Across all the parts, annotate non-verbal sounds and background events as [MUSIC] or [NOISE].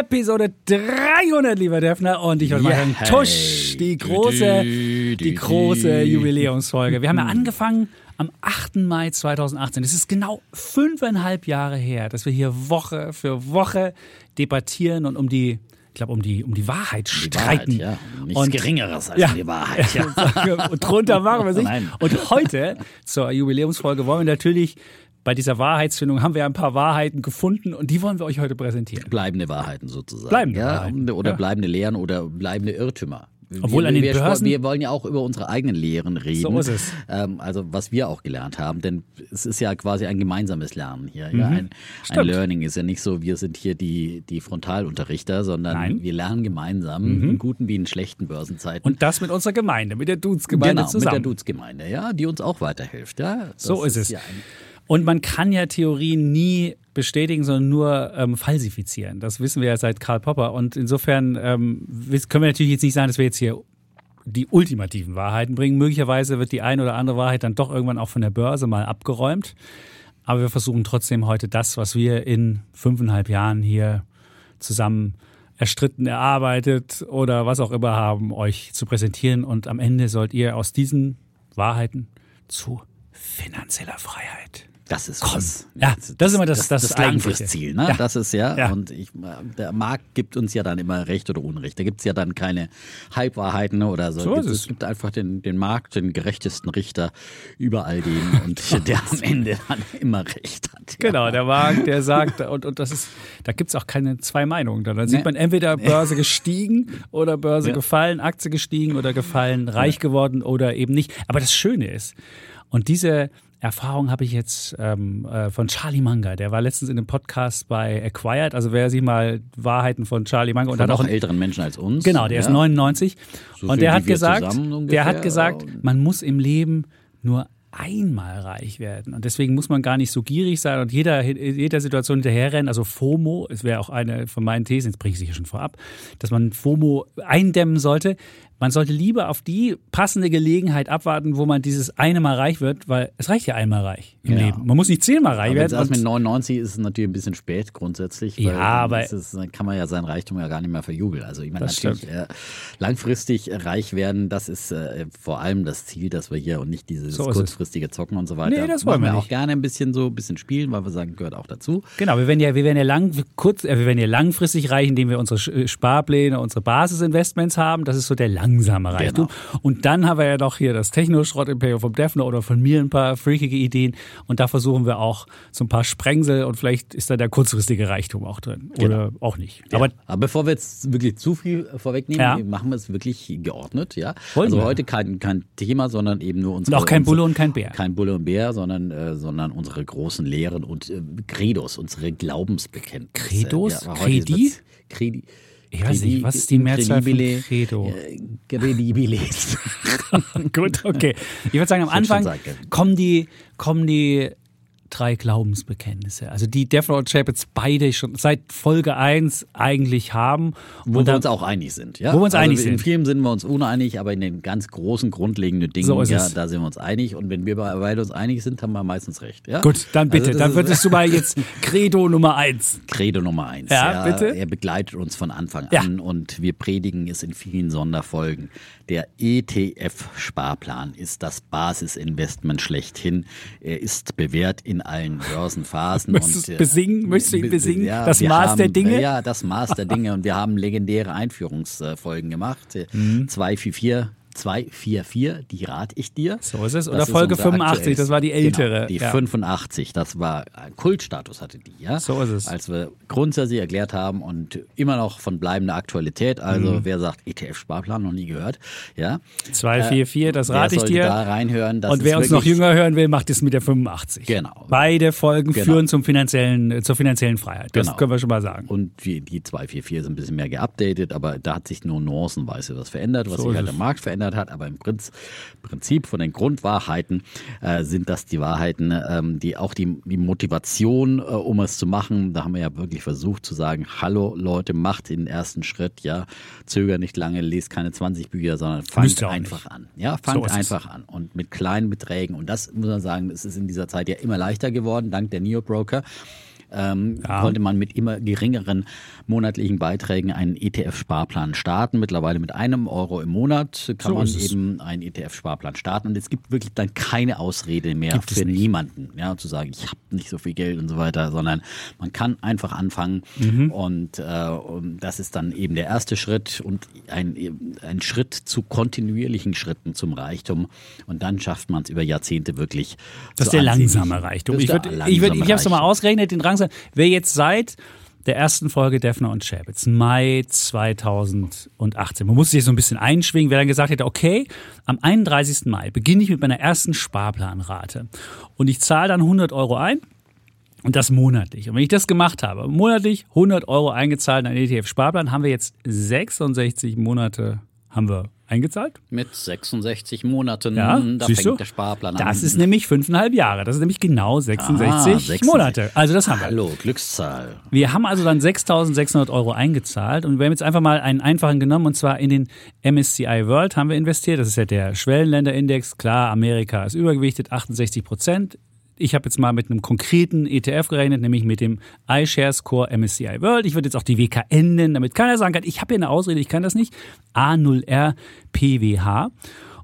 Episode 300, lieber Defner. Und ich wollte Yeah. mal sagen, Tusch, die große, die große Jubiläumsfolge. Wir haben ja angefangen am 8. Mai 2018. Es ist genau fünfeinhalb Jahre her, dass wir hier Woche für Woche debattieren und um die, ich glaube, um die, um die Wahrheit Die streiten. Wahrheit, ja. Nichts Und- Geringeres als Ja. die Wahrheit. [LAUGHS] Ja. und drunter machen wir. [LAUGHS] Nein. Und heute zur Jubiläumsfolge wollen wir natürlich bei dieser Wahrheitsfindung haben wir ein paar Wahrheiten gefunden und die wollen wir euch heute präsentieren. Bleibende Wahrheiten sozusagen. Bleibende ja, Wahrheiten, Oder ja. bleibende Lehren oder bleibende Irrtümer. Obwohl wir, an den wir, Börsen- wir wollen ja auch über unsere eigenen Lehren reden. So ist es. Ähm, also was wir auch gelernt haben, denn es ist ja quasi ein gemeinsames Lernen hier. Ja? Ein, ein Mhm. Learning ist ja nicht so, wir sind hier die, die Frontalunterrichter, sondern Nein. Mhm. wir lernen gemeinsam, in guten wie in schlechten Börsenzeiten. Und das mit unserer Gemeinde, mit der Dudes-Gemeinde genau, mit zusammen. der Dudes-Gemeinde, ja, die uns auch weiterhilft. Ja? So ist es. Ja Und man kann ja Theorien nie bestätigen, sondern nur ähm, falsifizieren. Das wissen wir ja seit Karl Popper. Und insofern ähm, können wir natürlich jetzt nicht sagen, dass wir jetzt hier die ultimativen Wahrheiten bringen. Möglicherweise wird die eine oder andere Wahrheit dann doch irgendwann auch von der Börse mal abgeräumt. Aber wir versuchen trotzdem heute das, was wir in fünfeinhalb Jahren hier zusammen erstritten, erarbeitet oder was auch immer haben, euch zu präsentieren. Und am Ende sollt ihr aus diesen Wahrheiten zu finanzieller Freiheit Das ist Komm. Ja, das ist immer das- das das Eigentliche. Langfristziel. Ne? Ja. Das ist ja, Ja. und ich, der Markt gibt uns ja dann immer Recht oder Unrecht. Da gibt es ja dann keine Halbwahrheiten oder so. So ist es. es. es gibt einfach den, den Markt, den gerechtesten Richter über all dem [LAUGHS] und der am Ende dann immer Recht hat. Ja. Genau, der Markt, der sagt, und, und das ist, da gibt's auch keine zwei Meinungen. Da sieht Nee. man entweder Börse gestiegen oder Börse gefallen, Aktie gestiegen oder gefallen, reich geworden oder eben nicht. Aber das Schöne ist, und diese Erfahrung habe ich jetzt ähm, äh, von Charlie Manga, der war letztens in einem Podcast bei Acquired, also wer sich mal Wahrheiten von Charlie Manga und Von hat auch noch ein, älteren Menschen als uns. Genau, der ist ja. 99. So und der hat gesagt, der hat gesagt, man muss im Leben nur einmal reich werden. Und deswegen muss man gar nicht so gierig sein und jeder, jeder Situation hinterherrennen. Also FOMO, es wäre auch eine von meinen Thesen, jetzt bringe ich sie hier schon vorab, dass man FOMO eindämmen sollte. Man sollte lieber auf die passende Gelegenheit abwarten, wo man dieses eine Mal reich wird, weil es reicht ja einmal reich im Ja. Leben. Man muss nicht zehnmal reich Aber werden. erst mit und- 99 ist es natürlich ein bisschen spät grundsätzlich. Weil Ja, dann aber- ist dann kann man ja sein Reichtum ja gar nicht mehr verjubeln. Also ich meine natürlich äh, langfristig reich werden, das ist äh, vor allem das Ziel, dass wir hier und nicht dieses So kurzfristige Zocken und so weiter. Nee, das wollen wir wir auch gerne ein bisschen so ein bisschen spielen, weil wir sagen, gehört auch dazu. Genau, wir werden ja, wir werden ja lang, kurz, äh, wir werden ja langfristig reich, indem wir unsere Sparpläne, unsere Basisinvestments haben. Das ist so der langsame Reichtum. Und dann haben wir ja noch hier das Techno-Schrott-Imperium vom Defner oder von mir ein paar freakige Ideen. Und da versuchen wir auch so ein paar Sprengsel und vielleicht ist da der kurzfristige Reichtum auch drin. Oder auch nicht. Aber, Aber Aber bevor wir jetzt wirklich zu viel vorwegnehmen, Ja. machen wir es wirklich geordnet, ja. Wollen also wir. heute kein, kein Thema, sondern eben nur und unsere auch kein unsere- Bulle und kein Bär. Kein Bulle und Bär, sondern, äh, sondern unsere großen Lehren und äh, Credos, unsere Glaubensbekenntnisse. Credos? Ja, Credi? Credi? Ich weiß nicht, was ist die Mehrzahl von Credo? Credibiles. [LAUGHS] Gut, okay. Ich würde sagen, am Anfang kommen die, kommen die drei Glaubensbekenntnisse. Also die Defner und Chapitz beide schon seit Folge 1 eigentlich haben. Wo Und wir dann- uns auch einig sind. Ja? Wo wir uns also einig In sind. vielen sind wir uns uneinig, aber in den ganz großen, grundlegenden Dingen, So ja, da sind wir uns einig. Und wenn wir beide uns einig sind, haben wir meistens recht. Ja? Gut, dann bitte. Also dann würdest du mal [LAUGHS] jetzt Credo Nummer 1. Credo Nummer eins. Ja, bitte. Er begleitet uns von Anfang Ja. an und wir predigen es in vielen Sonderfolgen. Der ETF-Sparplan ist das Basisinvestment schlechthin. Er ist bewährt in allen Börsenphasen. Möchtest und, äh, besingen? Möchtest du ihn be- besingen? Ja, Das Maß haben, der Dinge? Ja, das Maß der Dinge. Und wir haben legendäre Einführungsfolgen gemacht. [LAUGHS] Mhm. 244. 244, die rate ich dir. So ist es. Das Oder Folge unser 85, aktuelles- das war die ältere. Genau, die Ja. 85, das war äh, Kultstatus hatte die, ja. So ist es. Als wir grundsätzlich erklärt haben und immer noch von bleibender Aktualität, also Mhm. wer sagt ETF-Sparplan noch nie gehört, ja. 244, das Wer rate ich dir. da reinhören, das und wer uns noch jünger hören will, macht es mit der 85. Genau. Beide Folgen Genau. führen zum finanziellen, äh, zur finanziellen Freiheit. Das Genau. können wir schon mal sagen. Und die, die 244 ist ein bisschen mehr geupdatet, aber da hat sich nur nuancenweise was verändert, was So sich halt am Markt verändert geändert hat. Aber im Prinzip von den Grundwahrheiten äh, sind das die Wahrheiten, ähm, die auch die, die Motivation, äh, um es zu machen. Da haben wir ja wirklich versucht zu sagen, hallo Leute, macht den ersten Schritt, ja, zöger nicht lange, lest keine 20 Bücher, sondern fangt einfach nicht. an. Ja, fangt so einfach an und mit kleinen Beträgen. Und das muss man sagen, es ist in dieser Zeit ja immer leichter geworden, dank der Neo-Broker ähm, ja. konnte man mit immer geringeren monatlichen Beiträgen einen ETF-Sparplan starten. Mittlerweile mit einem Euro im Monat kann so man eben einen ETF-Sparplan starten. Und es gibt wirklich dann keine Ausrede mehr gibt für niemanden, ja, zu sagen, ich habe nicht so viel Geld und so weiter, sondern man kann einfach anfangen. Mhm. Und, äh, und das ist dann eben der erste Schritt und ein, ein Schritt zu kontinuierlichen Schritten zum Reichtum. Und dann schafft man es über Jahrzehnte wirklich. Das ist der langsame Reichtum. Ich, würd, ich, würd, ich habe es mal ausgerechnet, den Rang langsam. Wer jetzt seit der ersten Folge Defner und Chapitz, Mai 2018. Man muss sich so ein bisschen einschwingen, wer dann gesagt hätte, okay, am 31. Mai beginne ich mit meiner ersten Sparplanrate und ich zahle dann 100 Euro ein und das monatlich. Und wenn ich das gemacht habe, monatlich 100 Euro eingezahlt in einen ETF-Sparplan, haben wir jetzt 66 Monate haben wir eingezahlt. Mit 66 Monaten, ja, da fängt du? der Sparplan an. Das ist nämlich fünfeinhalb Jahre. Das ist nämlich genau 66, ah, 66. Monate. Also das haben wir. Hallo, Glückszahl. Wir haben also dann 6.600 Euro eingezahlt und wir haben jetzt einfach mal einen einfachen genommen und zwar in den MSCI World haben wir investiert. Das ist ja der Schwellenländerindex. Klar, Amerika ist übergewichtet, 68 Prozent. Ich habe jetzt mal mit einem konkreten ETF gerechnet, nämlich mit dem iShares Core MSCI World. Ich würde jetzt auch die WKN nennen, damit keiner sagen kann, ich habe hier eine Ausrede, ich kann das nicht. A0R PWH.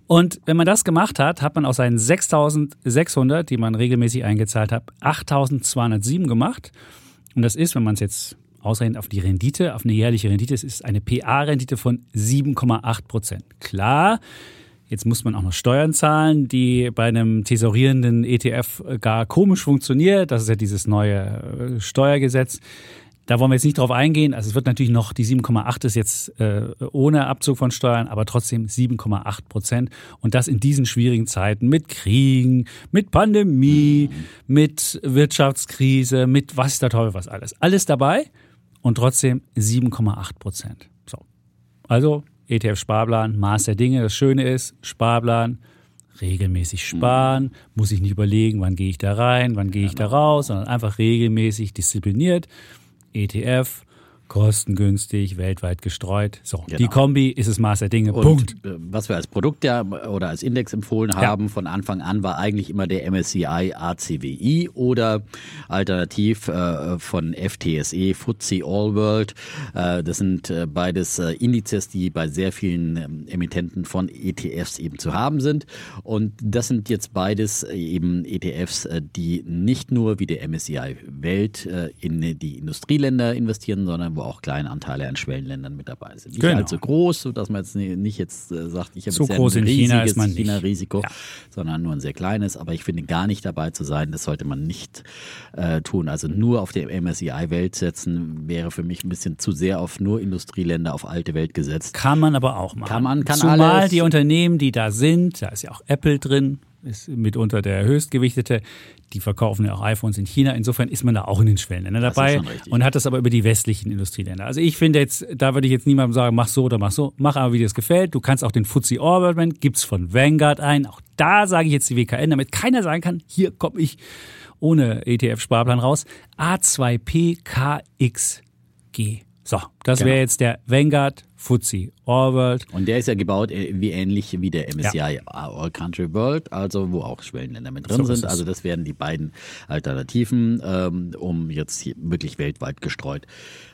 Und wenn man das gemacht hat, hat man aus seinen 6.600, die man regelmäßig eingezahlt hat, 8.207 gemacht. Und das ist, wenn man es jetzt ausrechnet auf die Rendite, auf eine jährliche Rendite, es ist eine PA-Rendite von 7,8 Prozent. Klar, Jetzt muss man auch noch Steuern zahlen, die bei einem tesorierenden ETF gar komisch funktioniert. Das ist ja dieses neue äh, Steuergesetz. Da wollen wir jetzt nicht drauf eingehen. Also es wird natürlich noch, die 7,8 ist jetzt äh, ohne Abzug von Steuern, aber trotzdem 7,8 Prozent. Und das in diesen schwierigen Zeiten mit Kriegen, mit Pandemie, mit Wirtschaftskrise, mit was da toll, was alles. Alles dabei und trotzdem 7,8 Prozent. So. Also ETF-Sparplan, Maß der Dinge. Das Schöne ist, Sparplan, regelmäßig sparen, muss ich nicht überlegen, wann gehe ich da rein, wann gehe ich da raus, sondern einfach regelmäßig diszipliniert. ETF, kostengünstig, weltweit gestreut. So, genau. die Kombi ist das Maß der Dinge. Und Punkt. Äh, was wir als Produkt ja oder als Index empfohlen haben ja. von Anfang an war eigentlich immer der MSCI ACWI oder alternativ äh, von FTSE FTSE All World. Äh, das sind äh, beides äh, Indizes, die bei sehr vielen ähm, Emittenten von ETFs eben zu haben sind. Und das sind jetzt beides äh, eben ETFs, die nicht nur wie der MSCI Welt in die Industrieländer investieren, sondern wo auch kleine Anteile an Schwellenländern mit dabei sind. Nicht genau. allzu groß, sodass man jetzt nicht jetzt äh, sagt, ich habe so jetzt groß ein riesiges China-Risiko, China ja. sondern nur ein sehr kleines. Aber ich finde, gar nicht dabei zu sein, das sollte man nicht äh, tun. Also nur auf der MSCI-Welt setzen, wäre für mich ein bisschen zu sehr auf nur Industrieländer, auf alte Welt gesetzt. Kann man aber auch machen. Kann man, kann Zumal alles. die Unternehmen, die da sind, da ist ja auch Apple drin, ist mitunter der höchstgewichtete. Die verkaufen ja auch iPhones in China. Insofern ist man da auch in den Schwellenländern dabei und hat das aber über die westlichen Industrieländer. Also ich finde jetzt, da würde ich jetzt niemandem sagen, mach so oder mach so. Mach aber, wie dir es gefällt. Du kannst auch den FTSE Orbit, gibt's von Vanguard ein. Auch da sage ich jetzt die WKN, damit keiner sagen kann, hier komme ich ohne ETF-Sparplan raus. A2PKXG. So, das genau. wäre jetzt der Vanguard All World. Und der ist ja gebaut äh, wie ähnlich wie der MSCI ja. All Country World, also wo auch Schwellenländer mit drin so sind. Also das wären die beiden Alternativen, ähm, um jetzt hier wirklich weltweit gestreut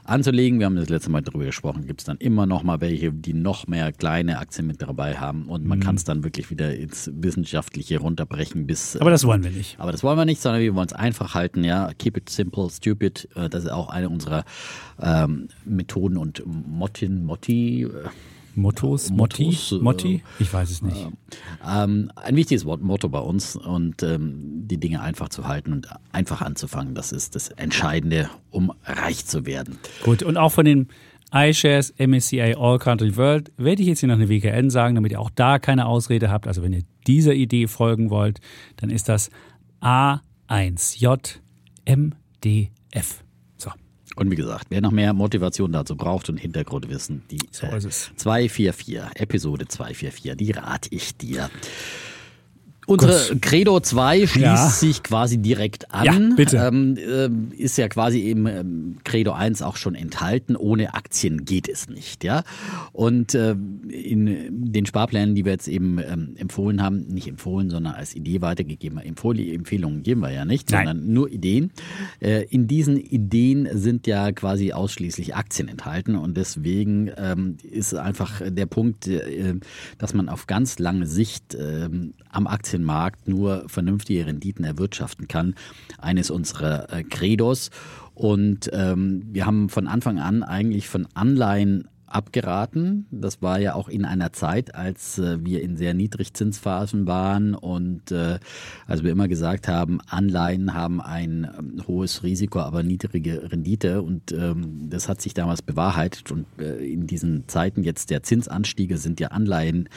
anzulegen. Wir haben das letzte Mal darüber gesprochen. Gibt es dann immer noch mal welche, die noch mehr kleine Aktien mit dabei haben und man mhm. kann es dann wirklich wieder ins Wissenschaftliche runterbrechen bis. Aber das wollen wir nicht. Aber das wollen wir nicht, sondern wir wollen es einfach halten. Ja, keep it simple, stupid. Äh, das ist auch eine unserer ähm, Methoden und Mottin, Motti. Äh, Mottos, Motti, Motti? Äh, ich weiß es nicht. Ähm, ein wichtiges Wort, Motto bei uns und ähm, die Dinge einfach zu halten und einfach anzufangen, das ist das Entscheidende, um reich zu werden. Gut, und auch von den iShares MSCI All Country World werde ich jetzt hier noch eine WKN sagen, damit ihr auch da keine Ausrede habt. Also wenn ihr dieser Idee folgen wollt, dann ist das A1JMDF. Und wie gesagt, wer noch mehr Motivation dazu braucht und Hintergrundwissen, die So äh, ist es. 244, Episode 244, die rate ich dir. Unsere Credo 2 schließt Ja. sich quasi direkt an. Ja, bitte. Ähm, ähm, ist ja quasi im ähm, Credo 1 auch schon enthalten. Ohne Aktien geht es nicht. Ja? Und ähm, in den Sparplänen, die wir jetzt eben ähm, empfohlen haben, nicht empfohlen, sondern als Idee weitergegeben, Empfohl- Empfehlungen geben wir ja nicht, Nein. sondern nur Ideen. Äh, in diesen Ideen sind ja quasi ausschließlich Aktien enthalten und deswegen ähm, ist einfach der Punkt, äh, dass man auf ganz lange Sicht ähm, am Aktienmarkt nur vernünftige Renditen erwirtschaften kann, eines unserer äh, Credos. Und ähm, wir haben von Anfang an eigentlich von Anleihen abgeraten. Das war ja auch in einer Zeit, als äh, wir in sehr Niedrigzinsphasen waren und äh, als wir immer gesagt haben, Anleihen haben ein ähm, hohes Risiko, aber niedrige Rendite und ähm, das hat sich damals bewahrheitet und äh, in diesen Zeiten jetzt der Zinsanstiege sind ja Anleihen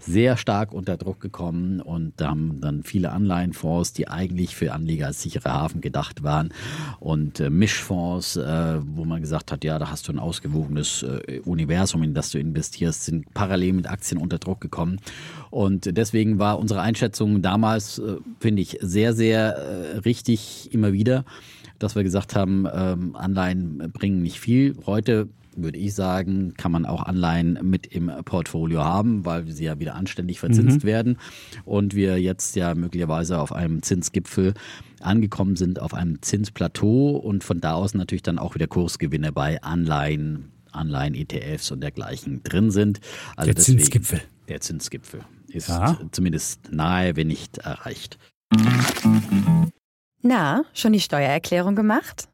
sehr stark unter Druck gekommen und da haben dann viele Anleihenfonds, die eigentlich für Anleger als sicherer Hafen gedacht waren und äh, Mischfonds, äh, wo man gesagt hat, ja, da hast du ein ausgewogenes äh, Universum, in das du investierst, sind parallel mit Aktien unter Druck gekommen und deswegen war unsere Einschätzung damals, äh, finde ich, sehr, sehr äh, richtig immer wieder, dass wir gesagt haben, ähm, Anleihen bringen nicht viel. Heute würde ich sagen, kann man auch Anleihen mit im Portfolio haben, weil sie ja wieder anständig verzinst werden und wir jetzt ja möglicherweise auf einem Zinsgipfel angekommen sind, auf einem Zinsplateau und von da aus natürlich dann auch wieder Kursgewinne bei Anleihen, Anleihen, ETFs und dergleichen drin sind. Also Der deswegen- Zinsgipfel. Der Zinsgipfel ist Ja. zumindest nahe, wenn nicht erreicht. Na, schon die Steuererklärung gemacht?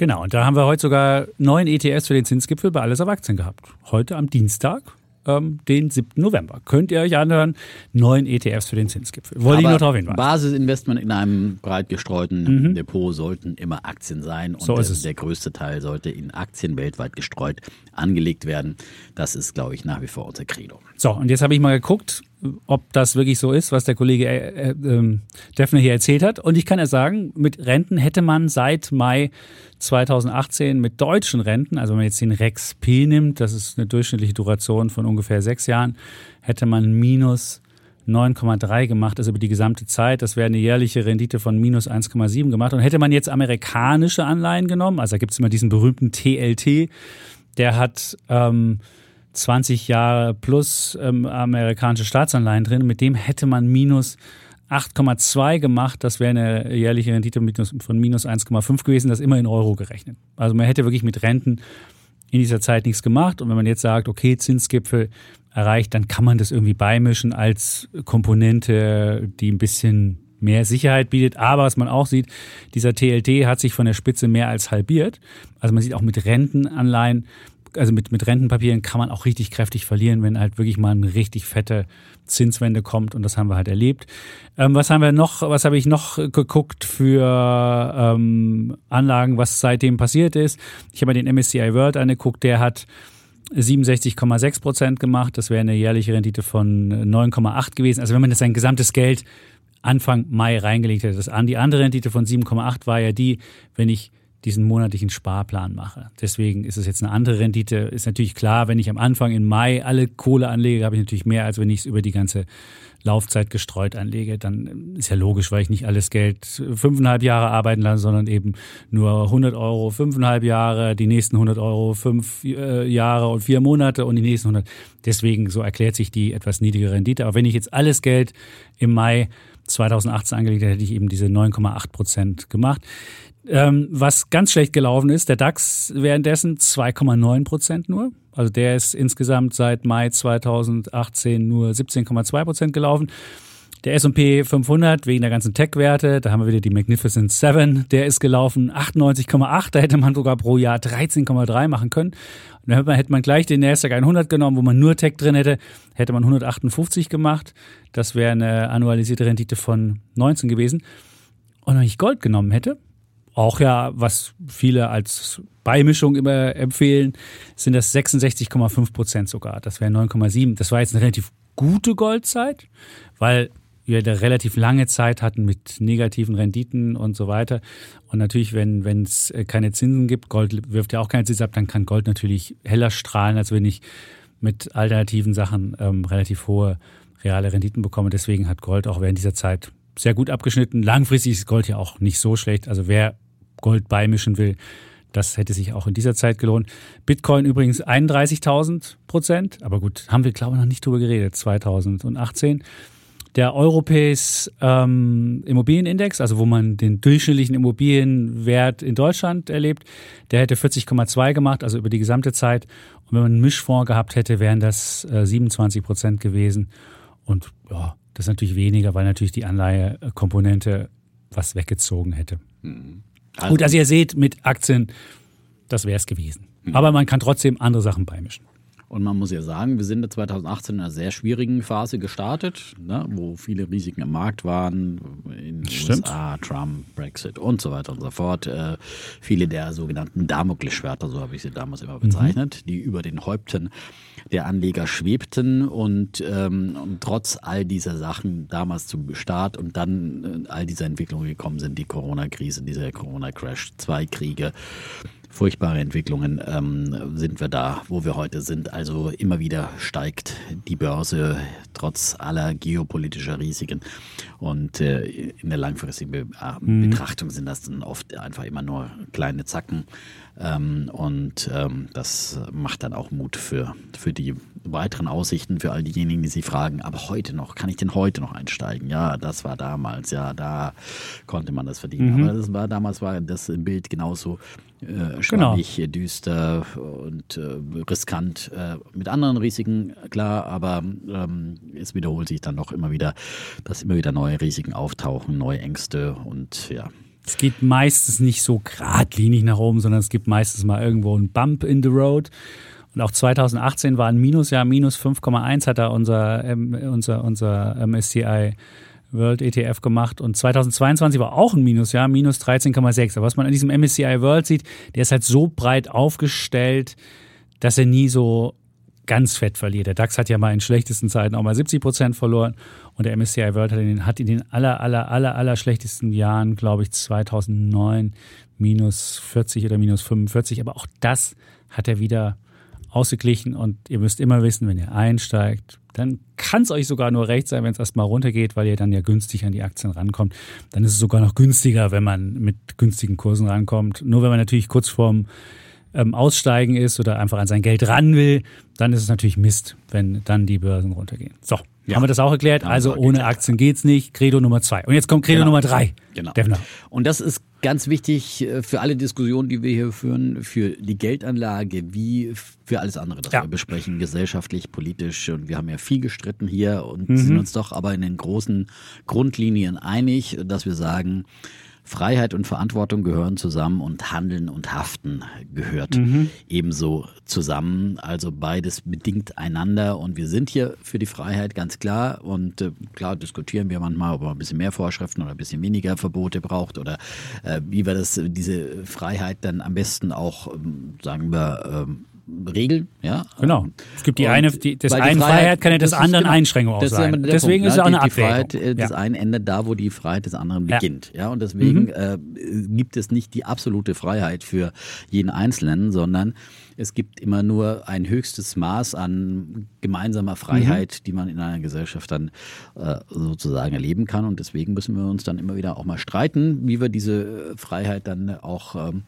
Genau, und da haben wir heute sogar neun ETFs für den Zinsgipfel bei Alles auf Aktien gehabt. Heute am Dienstag, ähm, den 7. November. Könnt ihr euch anhören, neun ETFs für den Zinsgipfel. Wollte ich nur darauf hinweisen. Basisinvestment in einem breit gestreuten Depot sollten immer Aktien sein und Mhm. So der, der größte Teil sollte in Aktien weltweit gestreut angelegt werden. Das ist, glaube ich, nach wie vor unser Credo. So, und jetzt habe ich mal geguckt, ob das wirklich so ist, was der Kollege äh, äh, ähm, Defner hier erzählt hat. Und ich kann ja sagen, mit Renten hätte man seit Mai 2018 mit deutschen Renten, also wenn man jetzt den Rex P nimmt, das ist eine durchschnittliche Duration von ungefähr sechs Jahren, hätte man minus 9,3 gemacht, also über die gesamte Zeit. Das wäre eine jährliche Rendite von minus 1,7 gemacht. Und hätte man jetzt amerikanische Anleihen genommen, also da gibt es immer diesen berühmten TLT, der hat ähm, 20 Jahre plus ähm, amerikanische Staatsanleihen drin. Mit dem hätte man minus 8,2 gemacht. Das wäre eine jährliche Rendite von minus 1,5 gewesen. Das immer in Euro gerechnet. Also man hätte wirklich mit Renten in dieser Zeit nichts gemacht. Und wenn man jetzt sagt, okay, Zinsgipfel erreicht, dann kann man das irgendwie beimischen als Komponente, die ein bisschen mehr Sicherheit bietet. Aber was man auch sieht, dieser TLT hat sich von der Spitze mehr als halbiert. Also man sieht auch mit Rentenanleihen, also mit, mit Rentenpapieren kann man auch richtig kräftig verlieren, wenn halt wirklich mal eine richtig fette Zinswende kommt und das haben wir halt erlebt. Ähm, was haben wir noch, was habe ich noch geguckt für ähm, Anlagen, was seitdem passiert ist? Ich habe mir den MSCI World angeguckt, der hat 67,6 Prozent gemacht. Das wäre eine jährliche Rendite von 9,8 gewesen. Also wenn man jetzt sein gesamtes Geld Anfang Mai reingelegt hätte, das an. Die andere Rendite von 7,8 war ja die, wenn ich diesen monatlichen Sparplan mache. Deswegen ist es jetzt eine andere Rendite. Ist natürlich klar, wenn ich am Anfang im Mai alle Kohle anlege, habe ich natürlich mehr, als wenn ich es über die ganze Laufzeit gestreut anlege. Dann ist ja logisch, weil ich nicht alles Geld fünfeinhalb Jahre arbeiten lasse, sondern eben nur 100 Euro fünfeinhalb Jahre, die nächsten 100 Euro fünf äh, Jahre und vier Monate und die nächsten 100. Deswegen so erklärt sich die etwas niedrigere Rendite. Aber wenn ich jetzt alles Geld im Mai 2018 angelegt hätte, hätte ich eben diese 9,8 Prozent gemacht. Ähm, was ganz schlecht gelaufen ist, der DAX währenddessen 2,9 Prozent nur. Also der ist insgesamt seit Mai 2018 nur 17,2 Prozent gelaufen. Der S&P 500 wegen der ganzen Tech-Werte, da haben wir wieder die Magnificent Seven, der ist gelaufen 98,8, da hätte man sogar pro Jahr 13,3 machen können. Und dann hätte man gleich den Nasdaq 100 genommen, wo man nur Tech drin hätte, hätte man 158 gemacht. Das wäre eine annualisierte Rendite von 19 gewesen. Und wenn ich Gold genommen hätte, auch ja, was viele als Beimischung immer empfehlen, sind das 66,5 Prozent sogar. Das wäre 9,7. Das war jetzt eine relativ gute Goldzeit, weil wir eine relativ lange Zeit hatten mit negativen Renditen und so weiter. Und natürlich, wenn es keine Zinsen gibt, Gold wirft ja auch keine Zinsen ab, dann kann Gold natürlich heller strahlen, als wenn ich mit alternativen Sachen ähm, relativ hohe reale Renditen bekomme. Deswegen hat Gold auch während dieser Zeit sehr gut abgeschnitten. Langfristig ist Gold ja auch nicht so schlecht. Also wer Gold beimischen will, das hätte sich auch in dieser Zeit gelohnt. Bitcoin übrigens 31.000 Prozent. Aber gut, haben wir, glaube ich, noch nicht drüber geredet, 2018. Der Europäis ähm, Immobilienindex, also wo man den durchschnittlichen Immobilienwert in Deutschland erlebt, der hätte 40,2 gemacht, also über die gesamte Zeit. Und wenn man einen Mischfonds gehabt hätte, wären das äh, 27 Prozent gewesen. Und ja, das ist natürlich weniger, weil natürlich die Anleihekomponente was weggezogen hätte. Mhm. Also, Gut, also ihr seht, mit Aktien, das wäre es gewesen. Mhm. Aber man kann trotzdem andere Sachen beimischen. Und man muss ja sagen, wir sind 2018 in einer sehr schwierigen Phase gestartet, ne, wo viele Risiken im Markt waren, in den USA, Trump, Brexit und so weiter und so fort. Äh, viele der sogenannten Damoklesschwerter, so habe ich sie damals immer bezeichnet, mhm. die über den Häupten der Anleger schwebten und, ähm, und trotz all dieser Sachen damals zum Start und dann äh, all dieser Entwicklungen gekommen sind, die Corona-Krise, dieser Corona-Crash, zwei Kriege, furchtbare Entwicklungen ähm, sind wir da, wo wir heute sind. Also immer wieder steigt die Börse trotz aller geopolitischer Risiken. Und äh, in der langfristigen Be äh, mhm. Betrachtung sind das dann oft einfach immer nur kleine Zacken. Ähm, und ähm, das macht dann auch Mut für, für die weiteren Aussichten, für all diejenigen, die sich fragen, aber heute noch, kann ich denn heute noch einsteigen? Ja, das war damals, ja, da konnte man das verdienen. Mhm. Aber das war damals war das im Bild genauso äh, schwammig, genau. düster und äh, riskant. Äh, mit anderen Risiken, klar, aber ähm, es wiederholt sich dann doch immer wieder, dass immer wieder neue Risiken auftauchen, neue Ängste und ja. Es geht meistens nicht so geradlinig nach oben, sondern es gibt meistens mal irgendwo einen Bump in the road. Und auch 2018 war ein Minusjahr, minus 5,1 hat da unser, ähm, unser, unser MSCI World ETF gemacht und 2022 war auch ein Minusjahr, minus 13,6. Aber was man an diesem MSCI World sieht, der ist halt so breit aufgestellt, dass er nie so ganz fett verliert. Der DAX hat ja mal in schlechtesten Zeiten auch mal 70 Prozent verloren und der MSCI World hat in den, hat in den aller, aller, aller, aller schlechtesten Jahren, glaube ich, 2009 minus 40 oder minus 45. Aber auch das hat er wieder ausgeglichen und ihr müsst immer wissen, wenn ihr einsteigt, dann kann es euch sogar nur recht sein, wenn es erstmal runtergeht, weil ihr dann ja günstig an die Aktien rankommt. Dann ist es sogar noch günstiger, wenn man mit günstigen Kursen rankommt. Nur wenn man natürlich kurz vorm ähm, Aussteigen ist oder einfach an sein Geld ran will, dann ist es natürlich Mist, wenn dann die Börsen runtergehen. So, ja. haben wir das auch erklärt? Also ohne Aktien geht's nicht. Credo Nummer zwei. Und jetzt kommt Credo genau. Nummer drei. Genau. Defner. Und das ist ganz wichtig äh, für alle Diskussionen, die wir hier führen, für die Geldanlage wie für alles andere, das ja. wir besprechen, gesellschaftlich, politisch. Und wir haben ja viel gestritten hier und mhm. sind uns doch aber in den großen Grundlinien einig, dass wir sagen, Freiheit und Verantwortung gehören zusammen und Handeln und Haften gehört mhm. ebenso zusammen. Also beides bedingt einander und wir sind hier für die Freiheit ganz klar und äh, klar diskutieren wir manchmal, ob man ein bisschen mehr Vorschriften oder ein bisschen weniger Verbote braucht oder äh, wie wir das diese Freiheit dann am besten auch, ähm, sagen wir, ähm, Regeln. Ja? Genau. Es gibt die und eine, die, das eine Freiheit, Freiheit kann ja des anderen genau, Einschränkung auch sein. Ja deswegen Punkt, ist es auch eine Abwägung. Die Freiheit äh, des ja. einen endet da, wo die Freiheit des anderen beginnt. Ja, und deswegen mhm. äh, gibt es nicht die absolute Freiheit für jeden Einzelnen, sondern es gibt immer nur ein höchstes Maß an gemeinsamer Freiheit, mhm. die man in einer Gesellschaft dann äh, sozusagen erleben kann. Und deswegen müssen wir uns dann immer wieder auch mal streiten, wie wir diese Freiheit dann auch, ähm,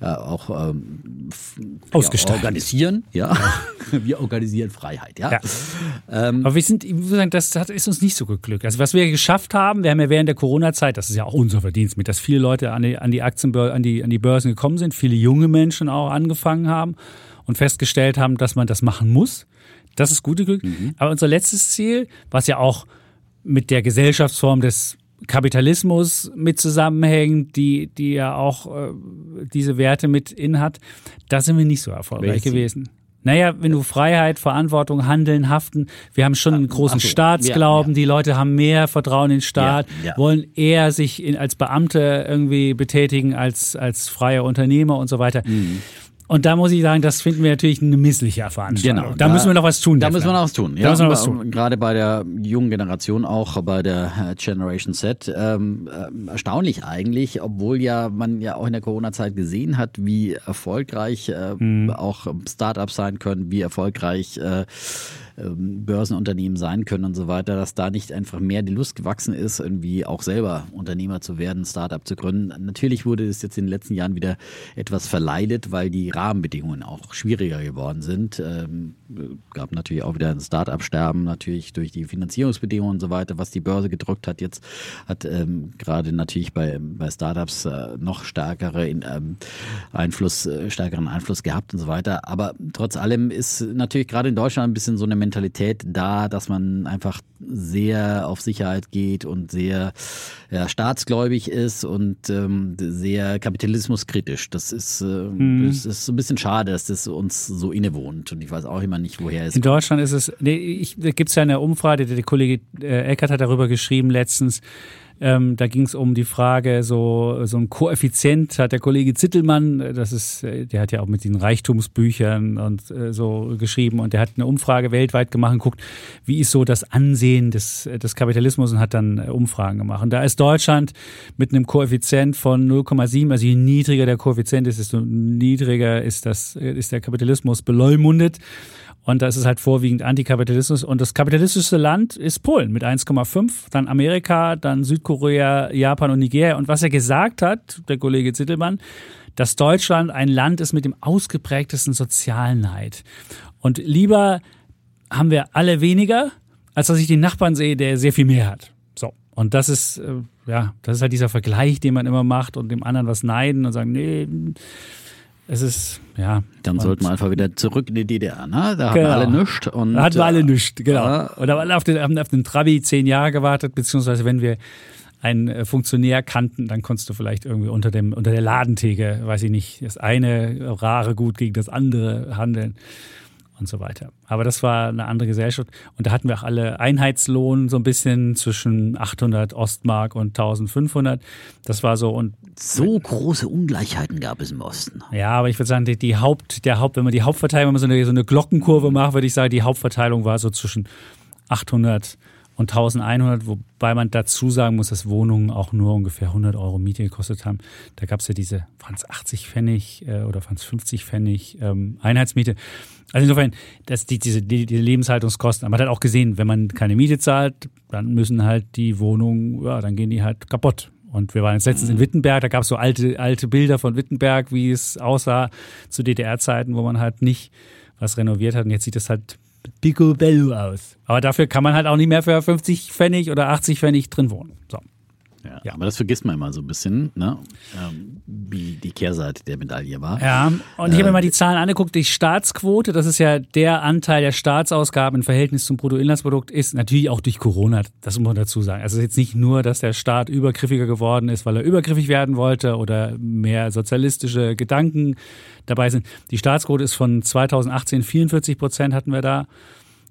äh, auch ähm, ja, organisieren. Ja, [LAUGHS] wir organisieren Freiheit. Ja. ja. Ähm, Aber wir sind, ich muss sagen, das ist uns nicht so geglückt. Also was wir geschafft haben, wir haben ja während der Corona-Zeit, das ist ja auch unser Verdienst mit, dass viele Leute an die, an die Aktien, an die, an die Börsen gekommen sind, viele junge Menschen auch angefangen haben und festgestellt haben, dass man das machen muss. Das ist gute Glück. Mhm. Aber unser letztes Ziel, was ja auch mit der Gesellschaftsform des Kapitalismus mit zusammenhängt, die, die ja auch äh, diese Werte mit in hat. Da sind wir nicht so erfolgreich gewesen. Naja, wenn du Freiheit, Verantwortung, Handeln, Haften, wir haben schon einen großen so, Staatsglauben, ja, ja. die Leute haben mehr Vertrauen in den Staat, ja, wollen eher sich in, als Beamte irgendwie betätigen als als freier Unternehmer und so weiter. Mhm. Und da muss ich sagen, das finden wir natürlich eine missliche Veranstaltung. Genau, da, da müssen wir noch was tun. Da müssen wir noch was tun. Ja, da müssen wir was tun. Gerade bei der jungen Generation, auch bei der äh, Generation Z. Ähm, äh, erstaunlich eigentlich, obwohl ja man ja auch in der Corona-Zeit gesehen hat, wie erfolgreich äh, mhm. auch Startups sein können, wie erfolgreich äh, Börsenunternehmen sein können und so weiter, dass da nicht einfach mehr die Lust gewachsen ist, irgendwie auch selber Unternehmer zu werden, Startup zu gründen. Natürlich wurde es jetzt in den letzten Jahren wieder etwas verleidet, weil die Rahmenbedingungen auch schwieriger geworden sind. Ähm, gab natürlich auch wieder ein Startup-Sterben, natürlich durch die Finanzierungsbedingungen und so weiter, was die Börse gedrückt hat. Jetzt hat ähm, gerade natürlich bei, bei Startups äh, noch stärkere ähm, Einfluss, äh, stärkeren Einfluss gehabt und so weiter. Aber trotz allem ist natürlich gerade in Deutschland ein bisschen so eine Mentalität da, dass man einfach sehr auf Sicherheit geht und sehr ja, staatsgläubig ist und ähm, sehr kapitalismuskritisch. Das ist, äh, hm. das ist so ein bisschen schade, dass das uns so innewohnt. Und ich weiß auch immer nicht, woher es In kommt. Deutschland ist es, nee, gibt es ja eine Umfrage, der Kollege äh, Eckert hat darüber geschrieben letztens, ähm, da ging es um die Frage, so, so ein Koeffizient hat der Kollege Zittelmann, das ist, äh, der hat ja auch mit den Reichtumsbüchern und äh, so geschrieben und der hat eine Umfrage weltweit gemacht und guckt, wie ist so das Ansehen des, des Kapitalismus und hat dann äh, Umfragen gemacht. Und da ist Deutschland mit einem Koeffizient von 0,7, also je niedriger der Koeffizient ist, desto niedriger ist das, ist der Kapitalismus beleumundet. Und da ist es halt vorwiegend Antikapitalismus. Und das kapitalistische Land ist Polen mit 1,5, dann Amerika, dann Südkorea, Japan und Nigeria. Und was er gesagt hat, der Kollege Zittelmann, dass Deutschland ein Land ist mit dem ausgeprägtesten sozialen Neid. Und lieber haben wir alle weniger, als dass ich den Nachbarn sehe, der sehr viel mehr hat. So. Und das ist, äh, ja, das ist halt dieser Vergleich, den man immer macht und dem anderen was neiden und sagen, nee, es ist, ja. Dann sollten wir einfach wieder zurück in die DDR, ne? Da hatten genau. alle nichts. da hatten wir alle nichts, genau. Und da haben wir auf den, haben auf den Trabi zehn Jahre gewartet, beziehungsweise wenn wir einen äh, Funktionär kannten, dann konntest du vielleicht irgendwie unter dem, unter der Ladentheke, weiß ich nicht, das eine rare Gut gegen das andere handeln und so weiter. Aber das war eine andere Gesellschaft. Und da hatten wir auch alle Einheitslohn so ein bisschen zwischen 800 Ostmark und 1500. Das war so. Und so große Ungleichheiten gab es im Osten. Ja, aber ich würde sagen, die, die Haupt, der Haupt, wenn man die Hauptverteilung, wenn man so eine, so eine Glockenkurve macht, würde ich sagen, die Hauptverteilung war so zwischen 800 und 1100, wobei man dazu sagen muss, dass Wohnungen auch nur ungefähr 100 Euro Miete gekostet haben. Da gab es ja diese, es 80 Pfennig äh, oder waren es 50 Pfennig ähm, Einheitsmiete. Also insofern, dass die, diese die, die Lebenshaltungskosten, aber man hat auch gesehen, wenn man keine Miete zahlt, dann müssen halt die Wohnungen, ja, dann gehen die halt kaputt. Und wir waren jetzt letztens in Wittenberg, da gab es so alte, alte Bilder von Wittenberg, wie es aussah zu DDR-Zeiten, wo man halt nicht was renoviert hat. Und jetzt sieht es halt picobello aus. Aber dafür kann man halt auch nicht mehr für 50 Pfennig oder 80 Pfennig drin wohnen. So. Ja, ja. Aber das vergisst man immer so ein bisschen, ne? Ähm, wie die Kehrseite der Medaille war. Ja, und ich habe mir mal die Zahlen angeguckt. Die Staatsquote, das ist ja der Anteil der Staatsausgaben im Verhältnis zum Bruttoinlandsprodukt, ist natürlich auch durch Corona, das muss man dazu sagen. Also es ist jetzt nicht nur, dass der Staat übergriffiger geworden ist, weil er übergriffig werden wollte oder mehr sozialistische Gedanken dabei sind. Die Staatsquote ist von 2018 44 Prozent hatten wir da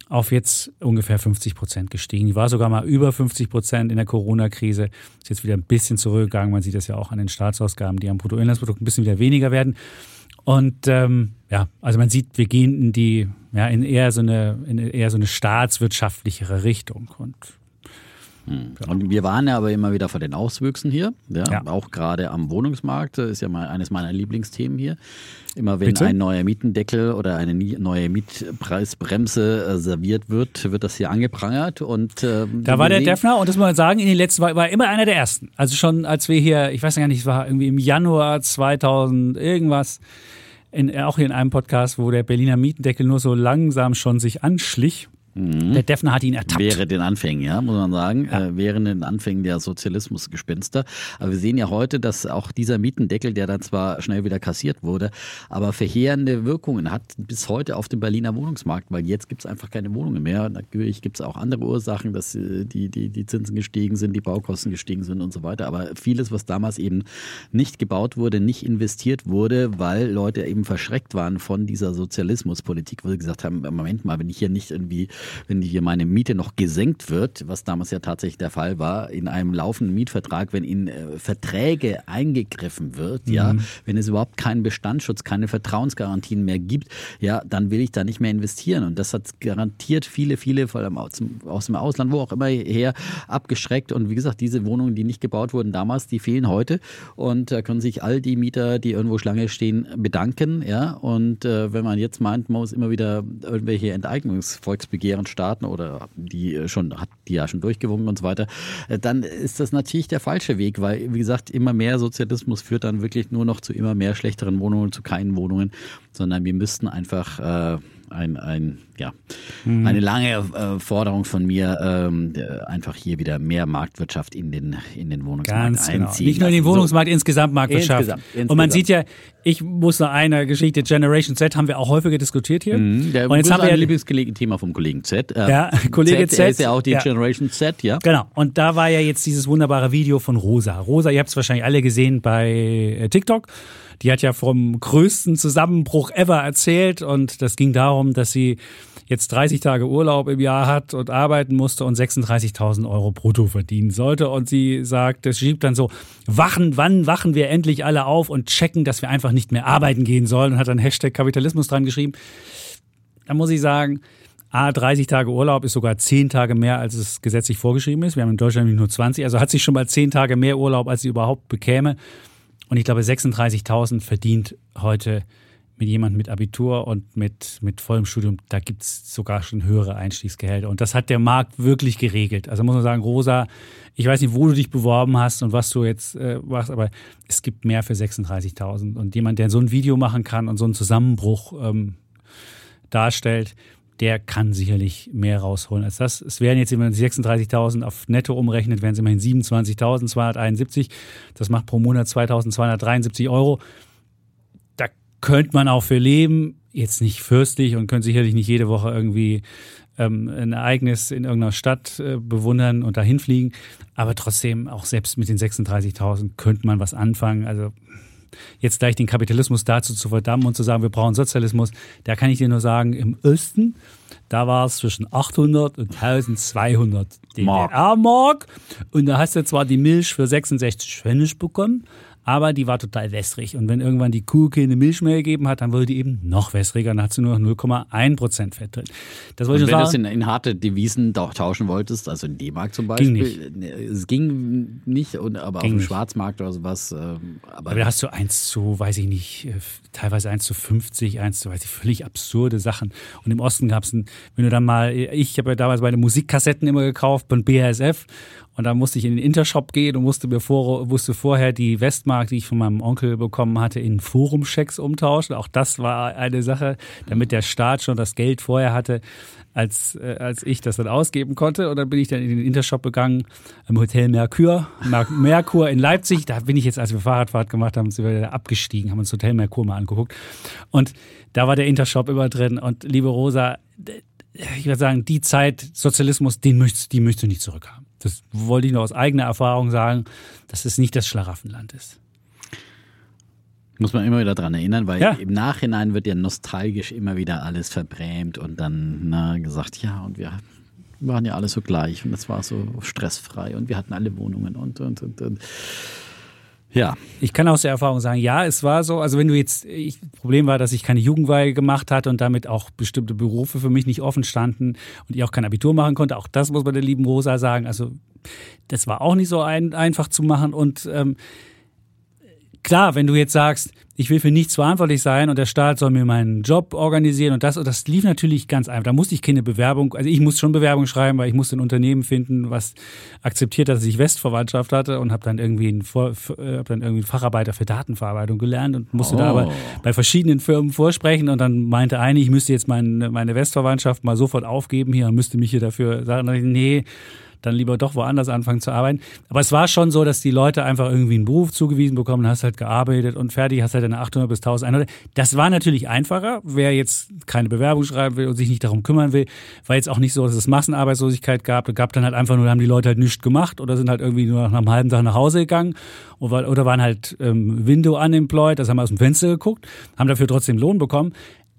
auf jetzt ungefähr 50 Prozent gestiegen. Die war sogar mal über 50 Prozent in der Corona-Krise. Ist jetzt wieder ein bisschen zurückgegangen. Man sieht das ja auch an den Staatsausgaben, die am Bruttoinlandsprodukt ein bisschen wieder weniger werden. Und ähm, ja, also man sieht, wir gehen in die, ja, in eher so eine, in eher so eine staatswirtschaftlichere Richtung. Und hm. Und wir waren ja aber immer wieder vor den Auswüchsen hier, ja, ja. auch gerade am Wohnungsmarkt, ist ja mal eines meiner Lieblingsthemen hier. Immer wenn Bitte? ein neuer Mietendeckel oder eine neue Mietpreisbremse äh, serviert wird, wird das hier angeprangert. Und ähm, da war der Defner und das muss man sagen, in den letzten war, war immer einer der ersten. Also schon als wir hier, ich weiß gar nicht, es war irgendwie im Januar 2000 irgendwas. In, auch hier in einem Podcast, wo der Berliner Mietendeckel nur so langsam schon sich anschlich Mhm. Der Defner hat ihn ertappt. Wäre den Anfängen, ja, muss man sagen. Ja. Äh, während den Anfängen der Sozialismusgespenster. Aber wir sehen ja heute, dass auch dieser Mietendeckel, der dann zwar schnell wieder kassiert wurde, aber verheerende Wirkungen hat bis heute auf dem Berliner Wohnungsmarkt, weil jetzt gibt es einfach keine Wohnungen mehr. Natürlich gibt es auch andere Ursachen, dass äh, die, die, die Zinsen gestiegen sind, die Baukosten gestiegen sind und so weiter. Aber vieles, was damals eben nicht gebaut wurde, nicht investiert wurde, weil Leute eben verschreckt waren von dieser Sozialismuspolitik, wo sie gesagt haben, Moment mal, wenn ich hier nicht irgendwie wenn hier meine Miete noch gesenkt wird, was damals ja tatsächlich der Fall war, in einem laufenden Mietvertrag, wenn in äh, Verträge eingegriffen wird, mhm. ja, wenn es überhaupt keinen Bestandsschutz, keine Vertrauensgarantien mehr gibt, ja, dann will ich da nicht mehr investieren. Und das hat garantiert viele, viele, vor allem aus dem, aus dem Ausland, wo auch immer her, abgeschreckt. Und wie gesagt, diese Wohnungen, die nicht gebaut wurden damals, die fehlen heute. Und da können sich all die Mieter, die irgendwo Schlange stehen, bedanken. Ja, und äh, wenn man jetzt meint, man muss immer wieder irgendwelche Enteignungsvolksbegehren deren Staaten oder die äh, schon hat die ja schon durchgewunken und so weiter, äh, dann ist das natürlich der falsche Weg, weil wie gesagt immer mehr Sozialismus führt dann wirklich nur noch zu immer mehr schlechteren Wohnungen, zu keinen Wohnungen, sondern wir müssten einfach äh, ein, ein, ja, mhm. eine lange äh, Forderung von mir, ähm, einfach hier wieder mehr Marktwirtschaft in den, in den Wohnungsmarkt Ganz genau. einziehen. Nicht nur in den Wohnungsmarkt, so. insgesamt Marktwirtschaft. Insgesamt, insgesamt. Und man sieht ja, ich muss noch eine Geschichte, Generation Z haben wir auch häufiger diskutiert hier. Mhm, der und jetzt haben wir ein Lieblingsthema vom Kollegen Z. Äh, ja, [LAUGHS] Kollege Z. Z ist ja auch die ja. Generation Z, ja. Genau. Und da war ja jetzt dieses wunderbare Video von Rosa. Rosa, ihr habt es wahrscheinlich alle gesehen bei äh, TikTok. Die hat ja vom größten Zusammenbruch ever erzählt und das ging darum, dass sie jetzt 30 Tage Urlaub im Jahr hat und arbeiten musste und 36.000 Euro brutto verdienen sollte. Und sie sagt, das schiebt dann so, wachen, wann wachen wir endlich alle auf und checken, dass wir einfach nicht mehr arbeiten gehen sollen und hat dann Hashtag Kapitalismus dran geschrieben. Da muss ich sagen, A, 30 Tage Urlaub ist sogar 10 Tage mehr, als es gesetzlich vorgeschrieben ist. Wir haben in Deutschland nur 20, also hat sich schon mal 10 Tage mehr Urlaub, als sie überhaupt bekäme. Und ich glaube, 36.000 verdient heute mit jemandem mit Abitur und mit, mit vollem Studium, da gibt es sogar schon höhere Einstiegsgehälter. Und das hat der Markt wirklich geregelt. Also muss man sagen, Rosa, ich weiß nicht, wo du dich beworben hast und was du jetzt äh, machst, aber es gibt mehr für 36.000. Und jemand, der so ein Video machen kann und so einen Zusammenbruch ähm, darstellt, der kann sicherlich mehr rausholen als das. Es wären jetzt, wenn man 36.000 auf netto umrechnet, wären es immerhin 27.271. Das macht pro Monat 2.273 Euro. Da könnte man auch für leben, jetzt nicht fürstlich und könnte sicherlich nicht jede Woche irgendwie ähm, ein Ereignis in irgendeiner Stadt äh, bewundern und dahin fliegen. Aber trotzdem, auch selbst mit den 36.000 könnte man was anfangen. Also jetzt gleich den Kapitalismus dazu zu verdammen und zu sagen, wir brauchen Sozialismus, da kann ich dir nur sagen, im Osten, da war es zwischen 800 und 1200 DDR-Mark. Und da hast du zwar die Milch für 66 Pfennig bekommen, aber die war total wässrig. Und wenn irgendwann die Kuh keine Milch mehr gegeben hat, dann wurde die eben noch wässriger. Dann hat sie nur noch 0,1 Prozent Fett drin. Das wollte und wenn du das in, in, harte Devisen tauschen wolltest, also in D-Mark zum Beispiel, ging nicht. Ne, es ging nicht, aber ging auf dem nicht. Schwarzmarkt oder sowas. Ähm, aber, aber da hast du eins zu, weiß ich nicht, äh, teilweise eins zu 50, eins zu, weiß ich, völlig absurde Sachen. Und im Osten gab es ein, wenn du dann mal, ich habe ja damals meine Musikkassetten immer gekauft von BASF und da musste ich in den Intershop gehen und musste mir vor, wusste vorher die Westmark, die ich von meinem Onkel bekommen hatte, in Forumchecks umtauschen. Auch das war eine Sache, damit der Staat schon das Geld vorher hatte, als, äh, als ich das dann ausgeben konnte. Und dann bin ich dann in den Intershop gegangen, im Hotel Merkur, Merkur in Leipzig. Da bin ich jetzt, als wir Fahrradfahrt gemacht haben, sind wir abgestiegen, haben uns Hotel Merkur mal angeguckt. Und da war der Intershop immer drin. Und liebe Rosa, ich würde sagen, die Zeit Sozialismus, den möchtest, die möchtest du nicht zurückhaben. Das wollte ich nur aus eigener Erfahrung sagen, dass es nicht das Schlaraffenland ist. Muss man immer wieder daran erinnern, weil ja. im Nachhinein wird ja nostalgisch immer wieder alles verbrämt und dann na, gesagt, ja, und wir waren ja alle so gleich und es war so stressfrei und wir hatten alle Wohnungen und, und, und, und. Ja. Ich kann aus der Erfahrung sagen, ja, es war so. Also wenn du jetzt, ich, Problem war, dass ich keine Jugendweihe gemacht hatte und damit auch bestimmte Berufe für mich nicht offen standen und ich auch kein Abitur machen konnte. Auch das muss man der lieben Rosa sagen. Also das war auch nicht so ein, einfach zu machen und ähm, klar, wenn du jetzt sagst, ich will für nichts verantwortlich sein und der Staat soll mir meinen Job organisieren und das, und das lief natürlich ganz einfach. Da musste ich keine Bewerbung, also ich musste schon Bewerbung schreiben, weil ich musste ein Unternehmen finden, was akzeptiert, dass ich Westverwandtschaft hatte und habe dann irgendwie einen, Vor, äh, hab dann irgendwie einen Facharbeiter für Datenverarbeitung gelernt und musste oh. da aber bei verschiedenen Firmen vorsprechen und dann meinte eine, ich müsste jetzt meine, meine Westverwandtschaft mal sofort aufgeben hier und müsste mich hier dafür sagen, nee, dann lieber doch woanders anfangen zu arbeiten. Aber es war schon so, dass die Leute einfach irgendwie einen Beruf zugewiesen bekommen, hast halt gearbeitet und fertig, hast halt deine 800 bis 1100. Das war natürlich einfacher. Wer jetzt keine Bewerbung schreiben will und sich nicht darum kümmern will, war jetzt auch nicht so, dass es Massenarbeitslosigkeit gab. Da gab dann halt einfach nur, haben die Leute halt nichts gemacht oder sind halt irgendwie nur nach einem halben Tag nach Hause gegangen oder waren halt ähm, Window unemployed, das haben wir aus dem Fenster geguckt, haben dafür trotzdem Lohn bekommen.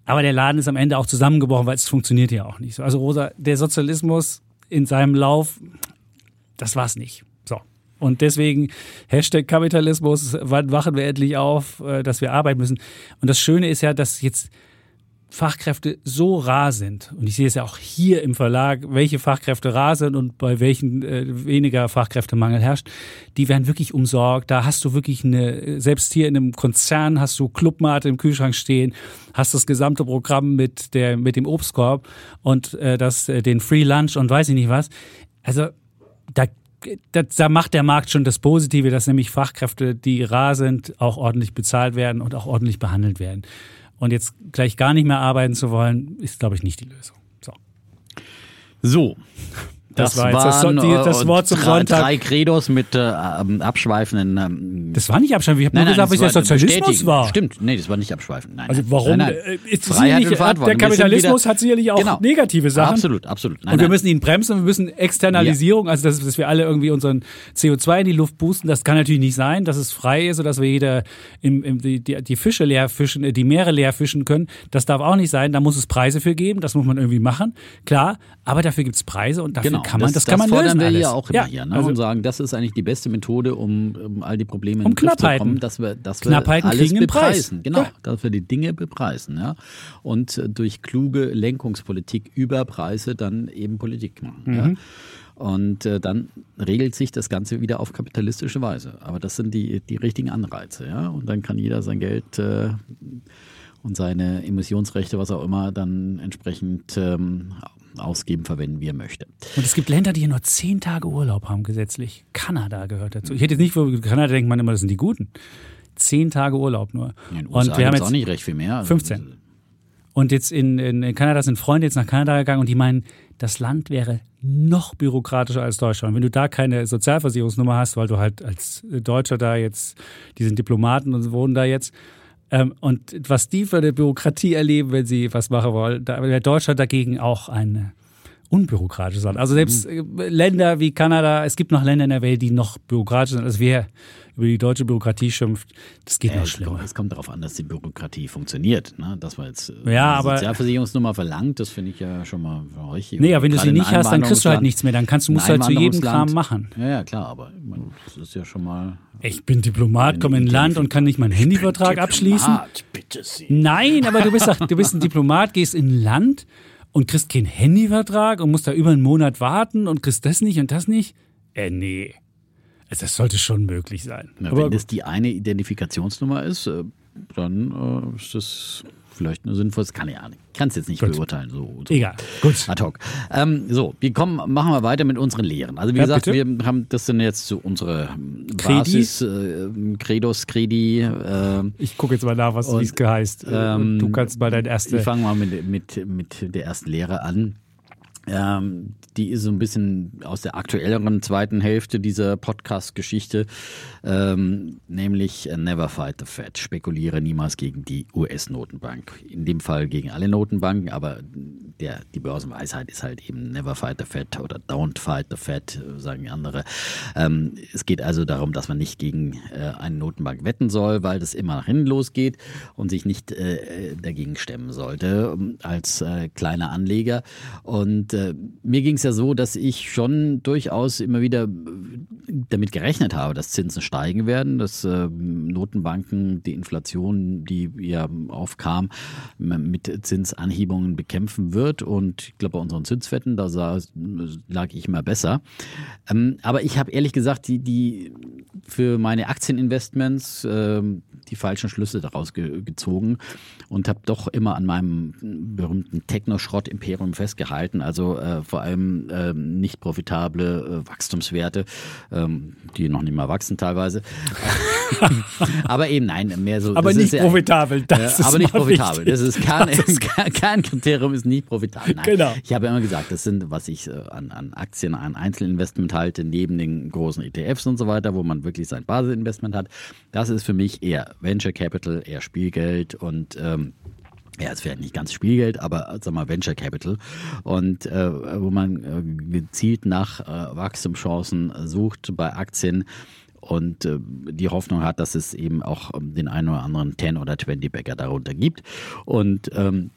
Aber der Laden ist am Ende auch zusammengebrochen, weil es funktioniert ja auch nicht. Also Rosa, der Sozialismus in seinem Lauf, das war's nicht. So. Und deswegen Hashtag Kapitalismus, wann wachen wir endlich auf, äh, dass wir arbeiten müssen. Und das Schöne ist ja, dass jetzt Fachkräfte so rar sind, und ich sehe es ja auch hier im Verlag, welche Fachkräfte rar sind und bei welchen äh, weniger Fachkräftemangel herrscht, die werden wirklich umsorgt. Da hast du wirklich eine, selbst hier in einem Konzern hast du Clubmate im Kühlschrank stehen, hast das gesamte Programm mit der mit dem Obstkorb und äh, das äh, den Free Lunch und weiß ich nicht was. Also da da macht der Markt schon das Positive, dass nämlich Fachkräfte, die rar sind, auch ordentlich bezahlt werden und auch ordentlich behandelt werden. Und jetzt gleich gar nicht mehr arbeiten zu wollen, ist, glaube ich, nicht die Lösung. So. So. Das, das war jetzt das, die, das äh, Wort zum drei, Sonntag. Drei Credos mit äh, ähm, abschweifenden. Ähm, das war nicht abschweifend. Ich habe nur gesagt, was der Sozialismus war. Stimmt, nee, das war nicht abschweifend. Nein, also warum? Nein, nein. Äh, ist Freiheit nicht, der Kapitalismus wieder, hat sicherlich auch genau, negative Sachen. Absolut, absolut. Nein, und wir müssen ihn bremsen. Wir müssen Externalisierung, ja. also dass, dass, wir alle irgendwie unseren CO2 in die Luft boosten. Das kann natürlich nicht sein, dass es frei ist, sodass wir jeder im, im, die, die Fische leer fischen, die Meere leer fischen können. Das darf auch nicht sein. Da muss es Preise für geben. Das muss man irgendwie machen. Klar, aber dafür gibt es Preise und dafür genau, kann man, das, das kann man lösen fordern wir alles. ja auch immer ja, hier ne? also und sagen, das ist eigentlich die beste Methode, um, um all die Probleme um in den Griff zu bekommen, dass wir, dass wir alles bepreisen. Genau, ja. dass wir die Dinge bepreisen. Ja? Und durch kluge Lenkungspolitik über Preise dann eben Politik machen. Mhm. Ja? Und äh, dann regelt sich das Ganze wieder auf kapitalistische Weise. Aber das sind die, die richtigen Anreize. Ja? Und dann kann jeder sein Geld äh, und seine Emissionsrechte, was auch immer, dann entsprechend ähm, ausgeben, verwenden, wie er möchte. Und es gibt Länder, die hier nur zehn Tage Urlaub haben gesetzlich. Kanada gehört dazu. Ich hätte jetzt nicht, für Kanada denkt man immer, das sind die Guten. Zehn Tage Urlaub nur. Ja, in und wir haben jetzt auch nicht recht viel mehr. 15. Also, und jetzt in, in Kanada sind Freunde jetzt nach Kanada gegangen und die meinen, das Land wäre noch bürokratischer als Deutschland. Wenn du da keine Sozialversicherungsnummer hast, weil du halt als Deutscher da jetzt, die sind Diplomaten und wohnen da jetzt, ähm, und was die für eine Bürokratie erleben, wenn sie was machen wollen, da wäre Deutschland dagegen auch ein unbürokratisches Land. Also selbst mhm. äh, Länder wie Kanada, es gibt noch Länder in der Welt, die noch bürokratischer sind als wir über die deutsche Bürokratie schimpft, das geht ja, noch schlimmer. Es kommt darauf an, dass die Bürokratie funktioniert. Ne? Dass man jetzt äh, ja, eine Sozialversicherungsnummer verlangt, das finde ich ja schon mal richtig. Nee, aber wenn du sie nicht hast, dann kriegst du halt nichts mehr. Dann kannst du musst halt zu jedem Kram machen. Ja, ja, klar, aber meine, das ist ja schon mal. Ich bin Diplomat, komme in ein Land und kann nicht meinen Handyvertrag abschließen. Bitte Sie. Nein, aber du bist, du bist ein Diplomat, gehst in ein Land und kriegst keinen Handyvertrag und musst da über einen Monat warten und kriegst das nicht und das nicht. Äh, nee. Also das sollte schon möglich sein. Ja, wenn das die eine Identifikationsnummer ist, äh, dann äh, ist das vielleicht eine sinnvolle, kann ich nicht. Kann es jetzt nicht gut. beurteilen. So, so, Egal, gut. Ad hoc. Ähm, so, wir kommen, machen wir weiter mit unseren Lehren. Also wie ja, gesagt, bitte? wir haben, das sind jetzt so unsere Basis, äh, Credos, Credi. Äh, ich gucke jetzt mal nach, was es heißt. Ähm, du kannst mal dein erste. Ich fange mal mit, mit, mit der ersten Lehre an. Ähm, die ist so ein bisschen aus der aktuelleren zweiten Hälfte dieser Podcast-Geschichte, ähm, nämlich Never Fight the Fed. Spekuliere niemals gegen die US-Notenbank. In dem Fall gegen alle Notenbanken, aber der, die Börsenweisheit ist halt eben Never Fight the Fed oder Don't Fight the Fed, sagen andere. Ähm, es geht also darum, dass man nicht gegen äh, eine Notenbank wetten soll, weil das immer nach hinten losgeht und sich nicht äh, dagegen stemmen sollte ähm, als äh, kleiner Anleger. Und äh, mir ging es ja so, dass ich schon durchaus immer wieder damit gerechnet habe, dass Zinsen steigen werden, dass äh, Notenbanken die Inflation, die ja aufkam, mit Zinsanhebungen bekämpfen wird wird. Und ich glaube, bei unseren Zinswetten, da sah, lag ich immer besser. Ähm, aber ich habe ehrlich gesagt die, die für meine Aktieninvestments ähm, die falschen Schlüsse daraus ge gezogen und habe doch immer an meinem berühmten Techno-Schrott-Imperium festgehalten. Also äh, vor allem äh, nicht profitable äh, Wachstumswerte, ähm, die noch nicht mal wachsen teilweise. [LAUGHS] [LAUGHS] aber eben nein, mehr so. Aber nicht profitabel. Das ist aber nicht profitabel. Wichtig. Das ist kein, das [LAUGHS] kein Kriterium, ist nicht profitabel. Nein. Genau. Ich habe immer gesagt, das sind, was ich äh, an, an Aktien, an Einzelinvestment halte, neben den großen ETFs und so weiter, wo man wirklich sein Basisinvestment hat. Das ist für mich eher Venture Capital, eher Spielgeld und ähm, ja, es wäre nicht ganz Spielgeld, aber sag mal Venture Capital und äh, wo man äh, gezielt nach äh, Wachstumschancen sucht bei Aktien und äh, die Hoffnung hat, dass es eben auch ähm, den einen oder anderen 10 oder 20 Bäcker darunter gibt und ähm,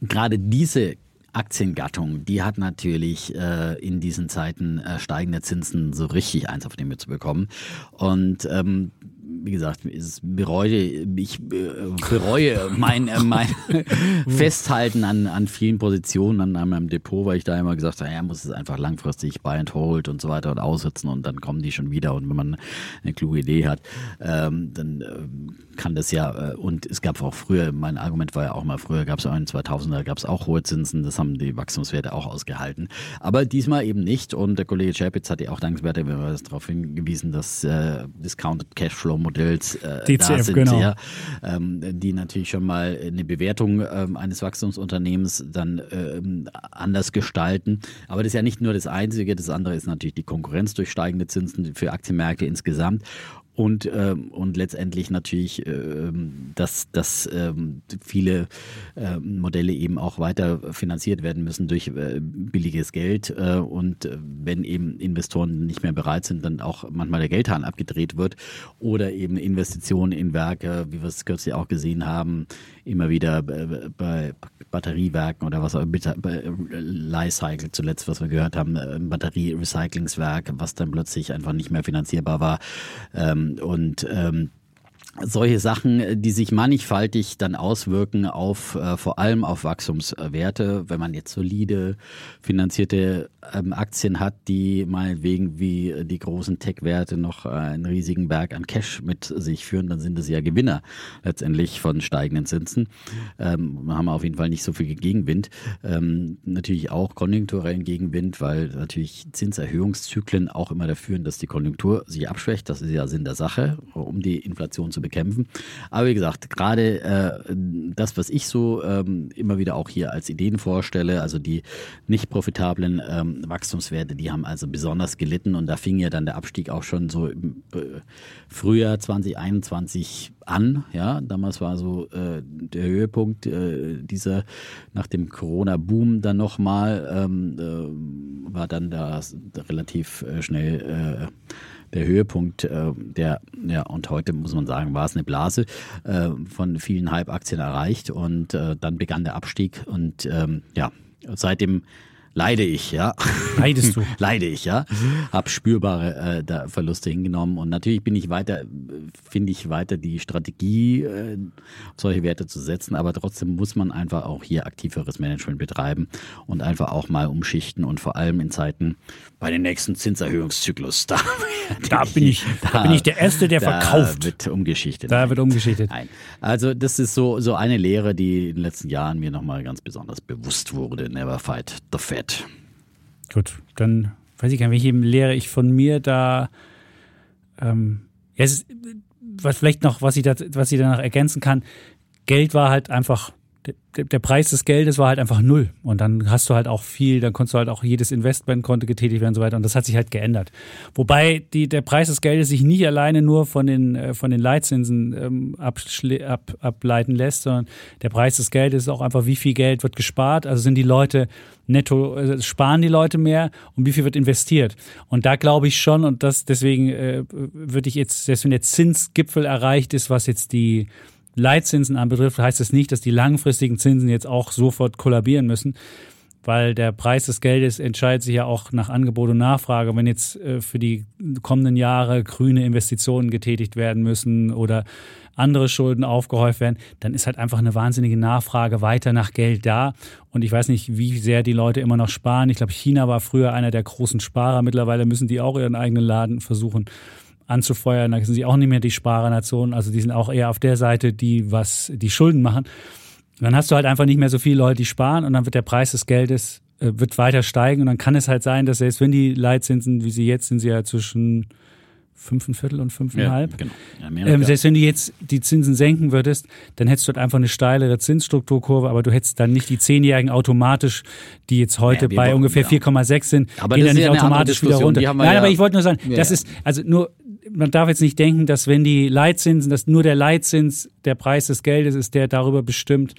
gerade diese Aktiengattung, die hat natürlich äh, in diesen Zeiten äh, steigende Zinsen so richtig eins auf den Mütze bekommen. Und ähm, wie gesagt, ich bereue, ich bereue mein, äh, mein [LAUGHS] Festhalten an, an vielen Positionen an, an meinem Depot, weil ich da immer gesagt habe, ja, muss es einfach langfristig buy and hold und so weiter und aussitzen und dann kommen die schon wieder. Und wenn man eine kluge Idee hat, ähm, dann äh, kann das ja, äh, und es gab auch früher, mein Argument war ja auch mal, früher gab es auch in 2000er, gab es auch hohe Zinsen, das haben die Wachstumswerte auch ausgehalten. Aber diesmal eben nicht und der Kollege Chapitz hat ja auch dankenswerterweise darauf hingewiesen, dass äh, Discounted Cashflow Modells äh, DCF, da sind, genau. ja, ähm, die natürlich schon mal eine Bewertung ähm, eines Wachstumsunternehmens dann ähm, anders gestalten. Aber das ist ja nicht nur das Einzige, das andere ist natürlich die Konkurrenz durch steigende Zinsen für Aktienmärkte insgesamt und, ähm, und letztendlich natürlich, ähm, dass, dass ähm, viele ähm, Modelle eben auch weiter finanziert werden müssen durch äh, billiges Geld. Äh, und äh, wenn eben Investoren nicht mehr bereit sind, dann auch manchmal der Geldhahn abgedreht wird oder eben Investitionen in Werke, wie wir es kürzlich auch gesehen haben, immer wieder bei Batteriewerken oder was auch bei Lifecycle zuletzt, was wir gehört haben, ein Batterie-Recyclingswerk, was dann plötzlich einfach nicht mehr finanzierbar war. Ähm, und ähm, solche Sachen, die sich mannigfaltig dann auswirken auf äh, vor allem auf Wachstumswerte, wenn man jetzt solide finanzierte ähm, Aktien hat, die meinetwegen wie die großen Tech-Werte noch äh, einen riesigen Berg an Cash mit sich führen, dann sind es ja Gewinner letztendlich von steigenden Zinsen. Ähm, wir haben auf jeden Fall nicht so viel Gegenwind. Ähm, natürlich auch konjunkturellen Gegenwind, weil natürlich Zinserhöhungszyklen auch immer dafür führen, dass die Konjunktur sich abschwächt. Das ist ja Sinn der Sache, um die Inflation zu bekämpfen. Aber wie gesagt, gerade äh, das, was ich so ähm, immer wieder auch hier als Ideen vorstelle, also die nicht profitablen ähm, Wachstumswerte, die haben also besonders gelitten und da fing ja dann der Abstieg auch schon so im äh, Frühjahr 2021 an. Ja, damals war so äh, der Höhepunkt äh, dieser nach dem Corona-Boom dann nochmal ähm, äh, war dann da relativ äh, schnell äh, der Höhepunkt äh, der, ja, und heute muss man sagen, war es eine Blase äh, von vielen Hype-Aktien erreicht und äh, dann begann der Abstieg und ähm, ja, seitdem leide ich, ja. Leidest du? [LAUGHS] leide ich, ja. Hab spürbare äh, Verluste hingenommen und natürlich bin ich weiter, finde ich weiter die Strategie, äh, solche Werte zu setzen, aber trotzdem muss man einfach auch hier aktiveres Management betreiben und einfach auch mal umschichten und vor allem in Zeiten bei den nächsten Zinserhöhungszyklus, [LAUGHS] da, [LAUGHS] da bin ich, da, da, bin ich der Erste, der da verkauft. Da wird umgeschichtet. Da wird umgeschichtet. Nein. Also das ist so, so eine Lehre, die in den letzten Jahren mir nochmal ganz besonders bewusst wurde. Never fight the Fed. Gut, dann weiß ich gar nicht, welche Lehre ich von mir da. Ähm, ja, es ist, was vielleicht noch, was ich, da, was ich danach ergänzen kann, Geld war halt einfach der, der, Preis des Geldes war halt einfach null. Und dann hast du halt auch viel, dann konntest du halt auch jedes Investment konnte getätigt werden und so weiter. Und das hat sich halt geändert. Wobei die, der Preis des Geldes sich nicht alleine nur von den, äh, von den Leitzinsen ähm, ab, ableiten lässt, sondern der Preis des Geldes ist auch einfach, wie viel Geld wird gespart. Also sind die Leute netto, also sparen die Leute mehr und wie viel wird investiert. Und da glaube ich schon, und das deswegen äh, würde ich jetzt, selbst wenn der Zinsgipfel erreicht ist, was jetzt die Leitzinsen anbetrifft, heißt es das nicht, dass die langfristigen Zinsen jetzt auch sofort kollabieren müssen. weil der Preis des Geldes entscheidet sich ja auch nach Angebot und Nachfrage. Wenn jetzt äh, für die kommenden Jahre grüne Investitionen getätigt werden müssen oder andere Schulden aufgehäuft werden, dann ist halt einfach eine wahnsinnige Nachfrage weiter nach Geld da. Und ich weiß nicht, wie sehr die Leute immer noch sparen. Ich glaube, China war früher einer der großen Sparer. Mittlerweile müssen die auch ihren eigenen Laden versuchen anzufeuern. Da sind sie auch nicht mehr die Sparernation. Also die sind auch eher auf der Seite, die was die Schulden machen. dann hast du halt einfach nicht mehr so viele Leute, die sparen und dann wird der Preis des Geldes äh, wird weiter steigen und dann kann es halt sein, dass selbst wenn die Leitzinsen, wie sie jetzt sind, sie ja zwischen fünfeinviertel und fünfeinhalb. Ja, genau. Ja, ähm, selbst wenn du jetzt die Zinsen senken würdest, dann hättest du halt einfach eine steilere Zinsstrukturkurve, aber du hättest dann nicht die Zehnjährigen automatisch, die jetzt heute ja, bei ungefähr 4,6 sind, aber gehen dann nicht automatisch wieder runter. Nein, aber ich wollte nur sagen, das ist, also nur, man darf jetzt nicht denken, dass wenn die Leitzinsen, dass nur der Leitzins der Preis des Geldes ist, der darüber bestimmt,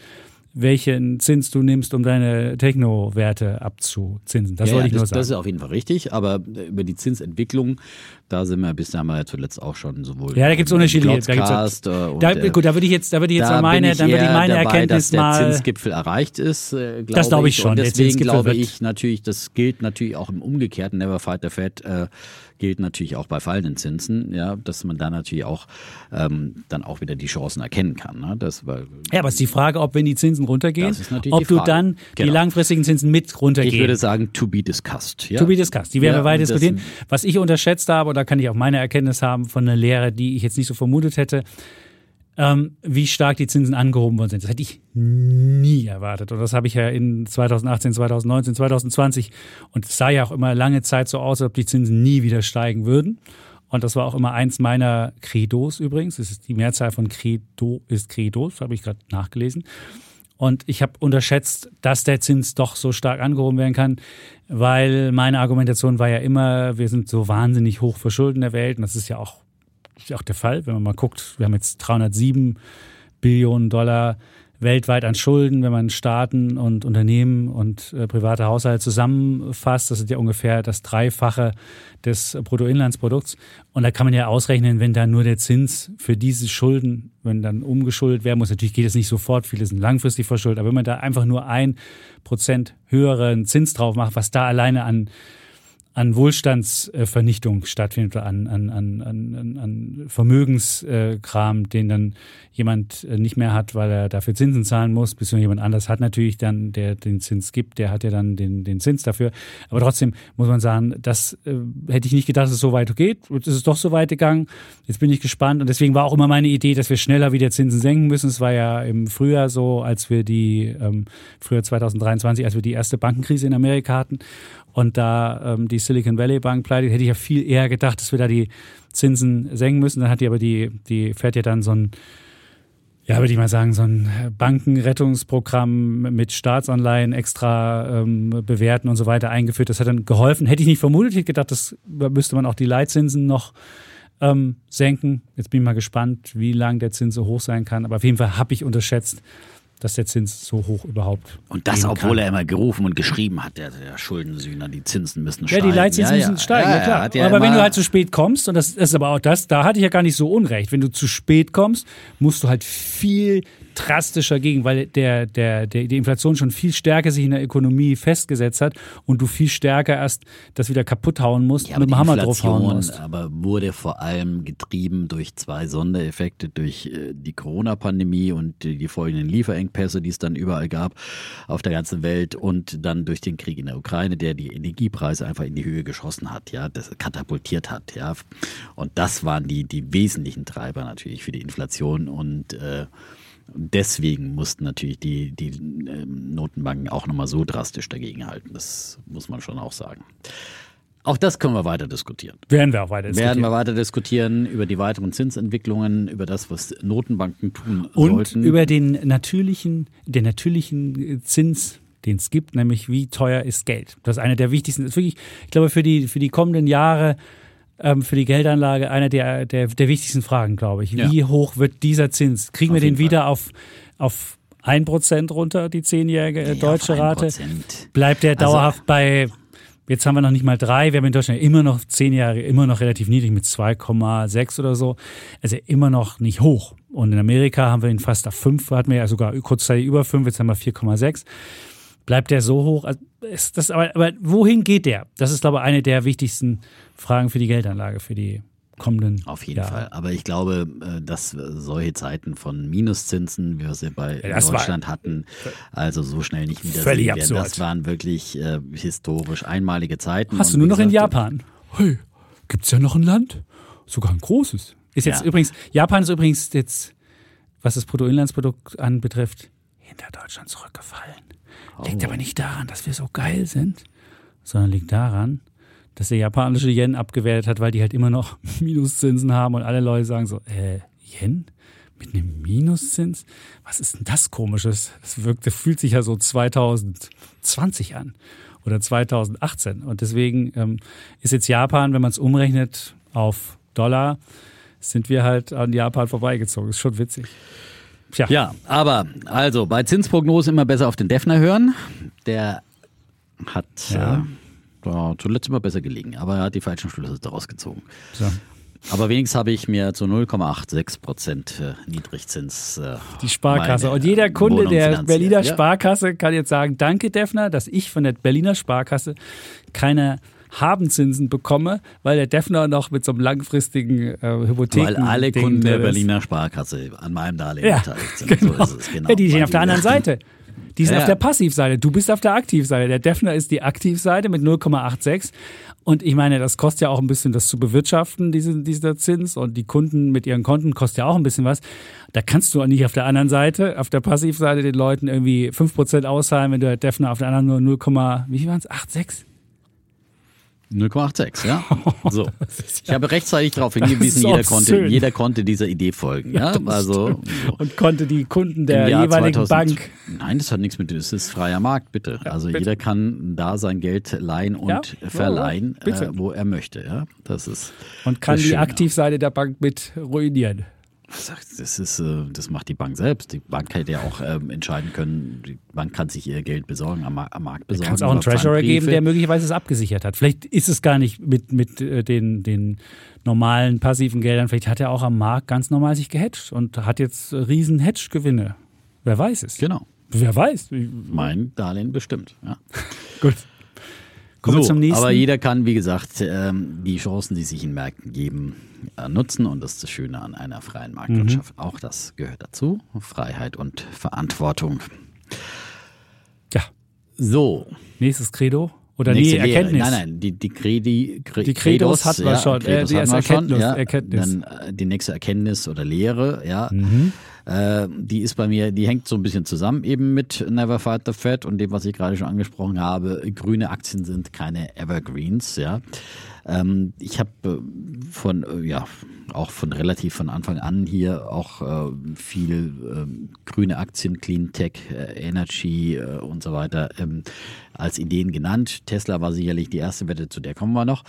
welchen Zins du nimmst, um deine Techno-Werte abzuzinsen. Das ja, wollte ich das, nur sagen. Das ist auf jeden Fall richtig, aber über die Zinsentwicklung, da sind wir, bis da haben wir ja zuletzt auch schon sowohl. Ja, da gibt es unterschiedliche. Da gibt's, äh, da, äh, gut, da würde ich jetzt, da würde ich jetzt da meine, dann würde ich meine dabei, Erkenntnis dass der mal. Zinsgipfel erreicht ist. Äh, das glaube ich schon. Und deswegen glaube ich natürlich, das gilt natürlich auch im Umgekehrten. Never fight the Fed. Äh, gilt natürlich auch bei fallenden Zinsen, ja, dass man da natürlich auch ähm, dann auch wieder die Chancen erkennen kann. Ne? Das, weil, ja, aber es ist die Frage, ob wenn die Zinsen runtergehen, ob du dann genau. die langfristigen Zinsen mit runtergehen. Ich würde sagen, to be discussed. Ja? To be discussed. Die werden ja, wir weiter diskutieren. Was ich unterschätzt habe, oder kann ich auch meine Erkenntnis haben von einer Lehre, die ich jetzt nicht so vermutet hätte, ähm, wie stark die Zinsen angehoben worden sind. Das hätte ich nie erwartet. Und das habe ich ja in 2018, 2019, 2020. Und es sah ja auch immer lange Zeit so aus, als ob die Zinsen nie wieder steigen würden. Und das war auch immer eins meiner Credos übrigens. Das ist die Mehrzahl von Credo ist Credos, habe ich gerade nachgelesen. Und ich habe unterschätzt, dass der Zins doch so stark angehoben werden kann, weil meine Argumentation war ja immer, wir sind so wahnsinnig hoch verschuldet in der Welt. Und das ist ja auch ist ja auch der Fall, wenn man mal guckt, wir haben jetzt 307 Billionen Dollar weltweit an Schulden, wenn man Staaten und Unternehmen und äh, private Haushalte zusammenfasst. Das ist ja ungefähr das Dreifache des Bruttoinlandsprodukts. Und da kann man ja ausrechnen, wenn da nur der Zins für diese Schulden, wenn dann umgeschuldet werden muss, natürlich geht es nicht sofort, viele sind langfristig verschuldet, aber wenn man da einfach nur ein Prozent höheren Zins drauf macht, was da alleine an an Wohlstandsvernichtung stattfindet oder an, an, an, an, an Vermögenskram, den dann jemand nicht mehr hat, weil er dafür Zinsen zahlen muss, bis jemand anders hat natürlich dann, der den Zins gibt, der hat ja dann den, den Zins dafür. Aber trotzdem muss man sagen, das äh, hätte ich nicht gedacht, dass es so weit geht. Jetzt ist es doch so weit gegangen. Jetzt bin ich gespannt und deswegen war auch immer meine Idee, dass wir schneller wieder Zinsen senken müssen. Es war ja im Frühjahr so, als wir die, ähm, Frühjahr 2023, als wir die erste Bankenkrise in Amerika hatten und da ähm, die Silicon Valley Bank pleite, hätte ich ja viel eher gedacht, dass wir da die Zinsen senken müssen. Dann hat die aber die, die fährt ja dann so ein, ja, würde ich mal sagen, so ein Bankenrettungsprogramm mit Staatsanleihen extra ähm, bewerten und so weiter eingeführt. Das hat dann geholfen. Hätte ich nicht vermutet, hätte gedacht, das müsste man auch die Leitzinsen noch ähm, senken. Jetzt bin ich mal gespannt, wie lang der Zins so hoch sein kann. Aber auf jeden Fall habe ich unterschätzt, dass der Zins so hoch überhaupt. Und das, obwohl kann. er immer gerufen und geschrieben hat, der, der Schuldensühner, die Zinsen müssen steigen. Ja, die Leitzinsen ja, müssen steigen, ja, ja klar. Ja aber wenn du halt zu spät kommst, und das ist aber auch das, da hatte ich ja gar nicht so unrecht, wenn du zu spät kommst, musst du halt viel drastischer gegen, weil der, der, der, die Inflation schon viel stärker sich in der Ökonomie festgesetzt hat und du viel stärker erst das wieder kaputt hauen musst ja, mit dem Hammer draufhauen musst. Aber wurde vor allem getrieben durch zwei Sondereffekte, durch äh, die Corona-Pandemie und die folgenden Lieferengpässe, die es dann überall gab auf der ganzen Welt und dann durch den Krieg in der Ukraine, der die Energiepreise einfach in die Höhe geschossen hat, ja, das katapultiert hat, ja. Und das waren die, die wesentlichen Treiber natürlich für die Inflation und äh, deswegen mussten natürlich die, die ähm, Notenbanken auch nochmal so drastisch dagegenhalten. Das muss man schon auch sagen. Auch das können wir weiter diskutieren. Werden wir auch weiter diskutieren. Werden wir weiter diskutieren über die weiteren Zinsentwicklungen, über das, was Notenbanken tun Und sollten. Und über den natürlichen, den natürlichen Zins, den es gibt, nämlich wie teuer ist Geld. Das ist eine der wichtigsten, wirklich, ich glaube, für die, für die kommenden Jahre ähm, für die Geldanlage eine der, der, der wichtigsten Fragen, glaube ich. Wie ja. hoch wird dieser Zins? Kriegen auf wir den wieder auf, auf 1% runter, die zehnjährige äh, ja, deutsche Rate? Bleibt der also dauerhaft also, bei, jetzt haben wir noch nicht mal drei, wir haben in Deutschland immer noch zehn Jahre, immer noch relativ niedrig mit 2,6 oder so. Also immer noch nicht hoch. Und in Amerika haben wir ihn fast auf 5, hatten wir ja sogar kurzzeitig über 5, jetzt haben wir 4,6. Bleibt der so hoch? Also ist das, aber, aber wohin geht der? Das ist, glaube ich, eine der wichtigsten Fragen für die Geldanlage, für die kommenden Auf jeden Jahre. Fall. Aber ich glaube, äh, dass solche Zeiten von Minuszinsen, wie wir sie bei Ja, das Deutschland hatten, also so schnell nicht wieder Völlig sehen werden. absurd. Das waren wirklich äh, historisch einmalige Zeiten. Hast du nur noch in Japan? Hey, gibt's ja noch ein Land? Sogar ein großes. Ist jetzt Ja. übrigens, Japan ist übrigens jetzt, was das Bruttoinlandsprodukt anbetrifft, hinter Deutschland zurückgefallen. Liegt aber nicht daran, dass wir so geil sind, sondern liegt daran, dass der japanische Yen abgewertet hat, weil die halt immer noch [LAUGHS] Minuszinsen haben und alle Leute sagen so, äh, Yen? Mit einem Minuszins? Was ist denn das komisches? Das wirkt, das fühlt sich ja so 2020 an oder 2018. Und deswegen ähm, ist jetzt Japan, wenn man es umrechnet auf Dollar, sind wir halt an Japan vorbeigezogen. Ist schon witzig. Tja, Ja, aber also bei Zinsprognosen immer besser auf den Defner hören. Der hat Ja. äh, zuletzt immer besser gelegen, aber er hat die falschen Schlüsse daraus gezogen. so. Aber wenigstens habe ich mir zu 0,86 Prozent äh, Niedrigzins äh, die Sparkasse. Und jeder Kunde Wohnung der. Berliner Ja. Sparkasse kann jetzt sagen, danke Defner, dass ich von der Berliner Sparkasse keine Habenzinsen bekomme, weil der Defner noch mit so einem langfristigen äh, Hypotheken Weil alle Ding Kunden der. Berliner Sparkasse an meinem Darlehen Ja, beteiligt sind. genau. So ist es, genau. Ja, die Weil auf der anderen Seite. [LAUGHS] Die sind Ja, auf der. Passivseite. Du bist auf der Aktivseite. Der Defner ist die Aktivseite mit 0,86. Und ich meine, das kostet ja auch ein bisschen, das zu bewirtschaften, diese, dieser Zins. Und die Kunden mit ihren Konten kostet ja auch ein bisschen was. Da kannst du auch nicht auf der anderen Seite, auf der Passivseite den Leuten irgendwie 5% auszahlen, wenn du der Defner auf der anderen nur 0, wie viel waren es? 86? 0,86, ja. [LAUGHS] So. Ich habe rechtzeitig darauf hingewiesen, jeder konnte, jeder konnte dieser Idee folgen. Ja, also Und konnte die Kunden der jeweiligen 2000 Bank. Nein, das hat nichts mit, das ist freier Markt, bitte. also bitte. jeder kann da sein Geld leihen und Ja, verleihen, ja, äh, wo er möchte. Ja, das ist. Und kann die. Aktivseite der Bank mit ruinieren. Das ist, äh, das macht die Bank selbst. Die Bank hätte ja auch ähm, entscheiden können. Die Bank kann sich ihr Geld besorgen, am, Mar- am Markt besorgen. Kann es auch einen Treasurer geben, der möglicherweise es abgesichert hat. Vielleicht ist es gar nicht mit, mit äh, den, den normalen passiven Geldern. Vielleicht hat er auch am Markt ganz normal sich gehatcht und hat jetzt äh, riesen Hedge-Gewinne. Wer weiß es? Genau. Wer weiß? Mein Darlehen bestimmt. Ja. [LAUGHS] Gut. Kommen wir so, zum nächsten. Aber jeder kann, wie gesagt, ähm, die Chancen, die sich in Märkten geben, äh, nutzen. Und das ist das Schöne an einer freien Marktwirtschaft. Mhm. Auch das gehört dazu. Freiheit und Verantwortung. ja, So. nächstes Credo. Oder nächste nee, Lehre. Erkenntnis. Nein, nein, die, die, Credi, Cre Die Credos hatten wir schon. Credos Äh, die wir erste schon, Erkenntnis- ja. Erkenntnis. Dann äh, die nächste Erkenntnis oder Lehre, ja. Mhm. Äh, die ist bei mir, die hängt so ein bisschen zusammen eben mit Never Fight the Fed und dem, was ich gerade schon angesprochen habe. Grüne Aktien sind keine Evergreens, ja. Ähm, ich habe äh, von, äh, ja, auch von relativ von Anfang an hier auch äh, viel ähm, grüne Aktien, Clean Tech, äh, Energy äh, und so weiter ähm, als Ideen genannt. Tesla war sicherlich die erste Wette, zu der kommen wir noch.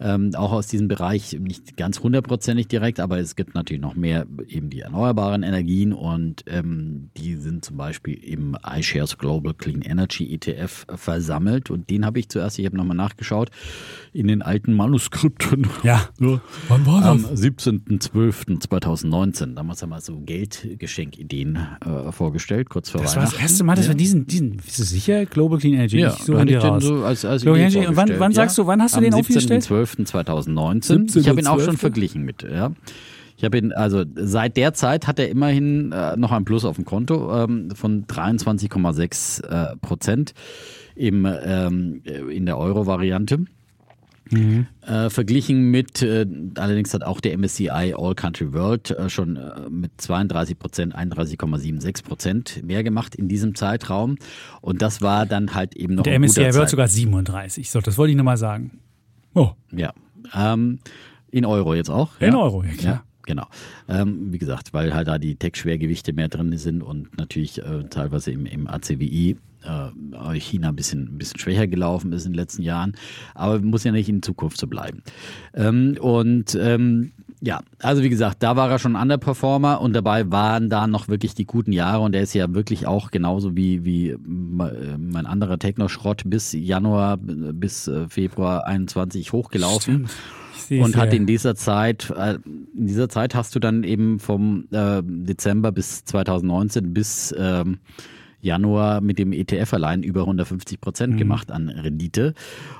Ähm, auch aus diesem Bereich nicht ganz hundertprozentig direkt, aber es gibt natürlich noch mehr eben die erneuerbaren Energien und ähm, die sind zum Beispiel im iShares Global Clean Energy ETF versammelt und den habe ich zuerst, ich habe nochmal nachgeschaut, in den alten Manuskripten. Ja. [LAUGHS] Ja. Wann war Am 17.12.2019. Damals haben wir so Geldgeschenkideen äh, vorgestellt, kurz vor Das war Weihnachten. das erste Mal, dass ja. wir diesen, diesen, bist du sicher? Global Clean Energy. Ja, ich suche den raus. so als, als Global Energy. Und wann, wann ja. sagst du, wann hast du Am den aufgestellt? 17.12.2019. Ich habe ihn auch schon 17.12.. verglichen mit, ja. Ich habe ihn, also seit der Zeit hat er immerhin äh, noch ein Plus auf dem Konto ähm, von 23,6 äh, Prozent im, ähm, in der Euro-Variante. Äh, verglichen mit, äh, allerdings hat auch der MSCI All Country World äh, schon äh, mit 32 Prozent, 31,76 Prozent mehr gemacht in diesem Zeitraum. Und das war dann halt eben noch Der MSCI World Zeit- sogar 37. So, das wollte ich nochmal sagen. Oh, Ja. Ähm, in Euro jetzt auch. In ja? Euro, ja, klar. Ja, genau. Ähm, wie gesagt, weil halt da die Tech-Schwergewichte mehr drin sind und natürlich äh, teilweise im, im ACWI äh, China ein bisschen, ein bisschen schwächer gelaufen ist in den letzten Jahren. Aber muss ja nicht in Zukunft so bleiben. Ähm, und ähm, ja, also wie gesagt, da war er schon Underperformer und dabei waren da noch wirklich die guten Jahre und er ist ja wirklich auch genauso wie, wie mein anderer Techno-Schrott bis Januar, bis äh, Februar 21 hochgelaufen. stimmt. Und hat in dieser Zeit, äh, in dieser Zeit hast du dann eben vom äh, Dezember bis 2019 bis ähm, Januar mit dem ETF allein über 150 Prozent mhm. gemacht an Rendite.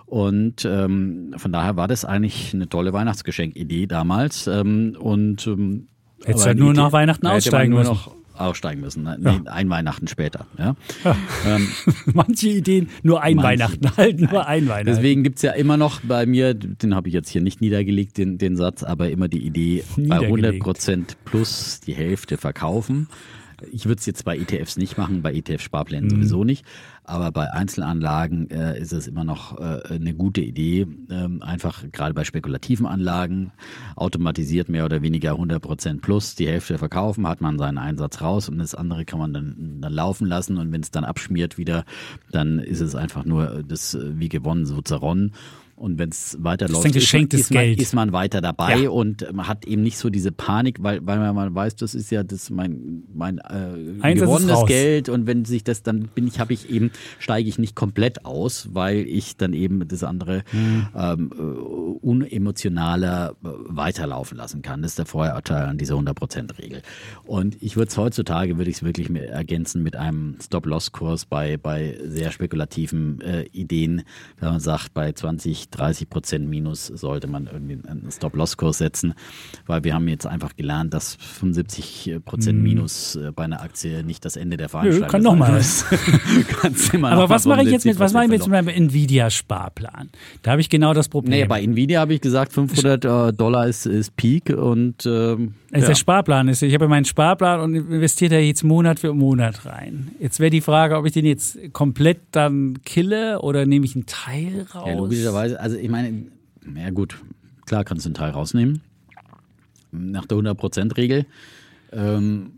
Und ähm, von daher war das eigentlich eine tolle Weihnachtsgeschenkidee damals. Ähm, und ähm, Hättest halt nur nach Weihnachten aussteigen müssen. Noch aussteigen müssen. Ne? Nee, ja. ein Weihnachten später. Ja? ja. Ähm, [LAUGHS] Manche Ideen nur ein manche, Weihnachten halt, nur ein Weihnachten. Deswegen gibt es ja immer noch bei mir, den habe ich jetzt hier nicht niedergelegt, den, den Satz, aber immer die Idee, bei 100 Prozent plus die Hälfte verkaufen. Ich würde es jetzt bei ETFs nicht machen, bei ETF-Sparplänen mhm. sowieso nicht. Aber bei Einzelanlagen äh, ist es immer noch äh, eine gute Idee, ähm, einfach gerade bei spekulativen Anlagen automatisiert mehr oder weniger 100 Prozent plus die Hälfte verkaufen, hat man seinen Einsatz raus und das andere kann man dann, dann laufen lassen und wenn es dann abschmiert wieder, dann ist es einfach nur das äh, wie gewonnen so zerronnen. Und wenn es weiterläuft, ist, ist, man, Geld. ist man weiter dabei ja. und man hat eben nicht so diese Panik, weil, weil man weiß, das ist ja das mein, mein äh, gewonnenes Geld und wenn sich das dann bin ich, habe ich eben, steige ich nicht komplett aus, weil ich dann eben das andere mhm. ähm, äh, unemotionaler äh, weiterlaufen lassen kann. Das ist der Vorurteil an dieser 100%-Regel. Und ich würde es heutzutage, würde ich es wirklich ergänzen mit einem Stop-Loss-Kurs bei, bei sehr spekulativen äh, Ideen, wenn man sagt, bei 20 30 Prozent Minus sollte man irgendwie einen Stop-Loss-Kurs setzen, weil wir haben jetzt einfach gelernt, dass 75 Prozent mhm. Minus äh, bei einer Aktie nicht das Ende der Veranstaltung ist. Kann noch [LAUGHS] mal. Aber was mache ich jetzt mit, was mache ich jetzt mit meinem Nvidia-Sparplan? Da habe ich genau das Problem. Nee, bei Nvidia habe ich gesagt, 500 äh, Dollar ist, ist Peak und ähm, also ja. der Sparplan ist, ich habe meinen Sparplan und investiere da jetzt Monat für Monat rein. Jetzt wäre die Frage, ob ich den jetzt komplett dann kille oder nehme ich einen Teil raus? Ja, logischerweise, also ich meine, ja gut, klar kannst du einen Teil rausnehmen. Nach der 100%-Regel. Ähm,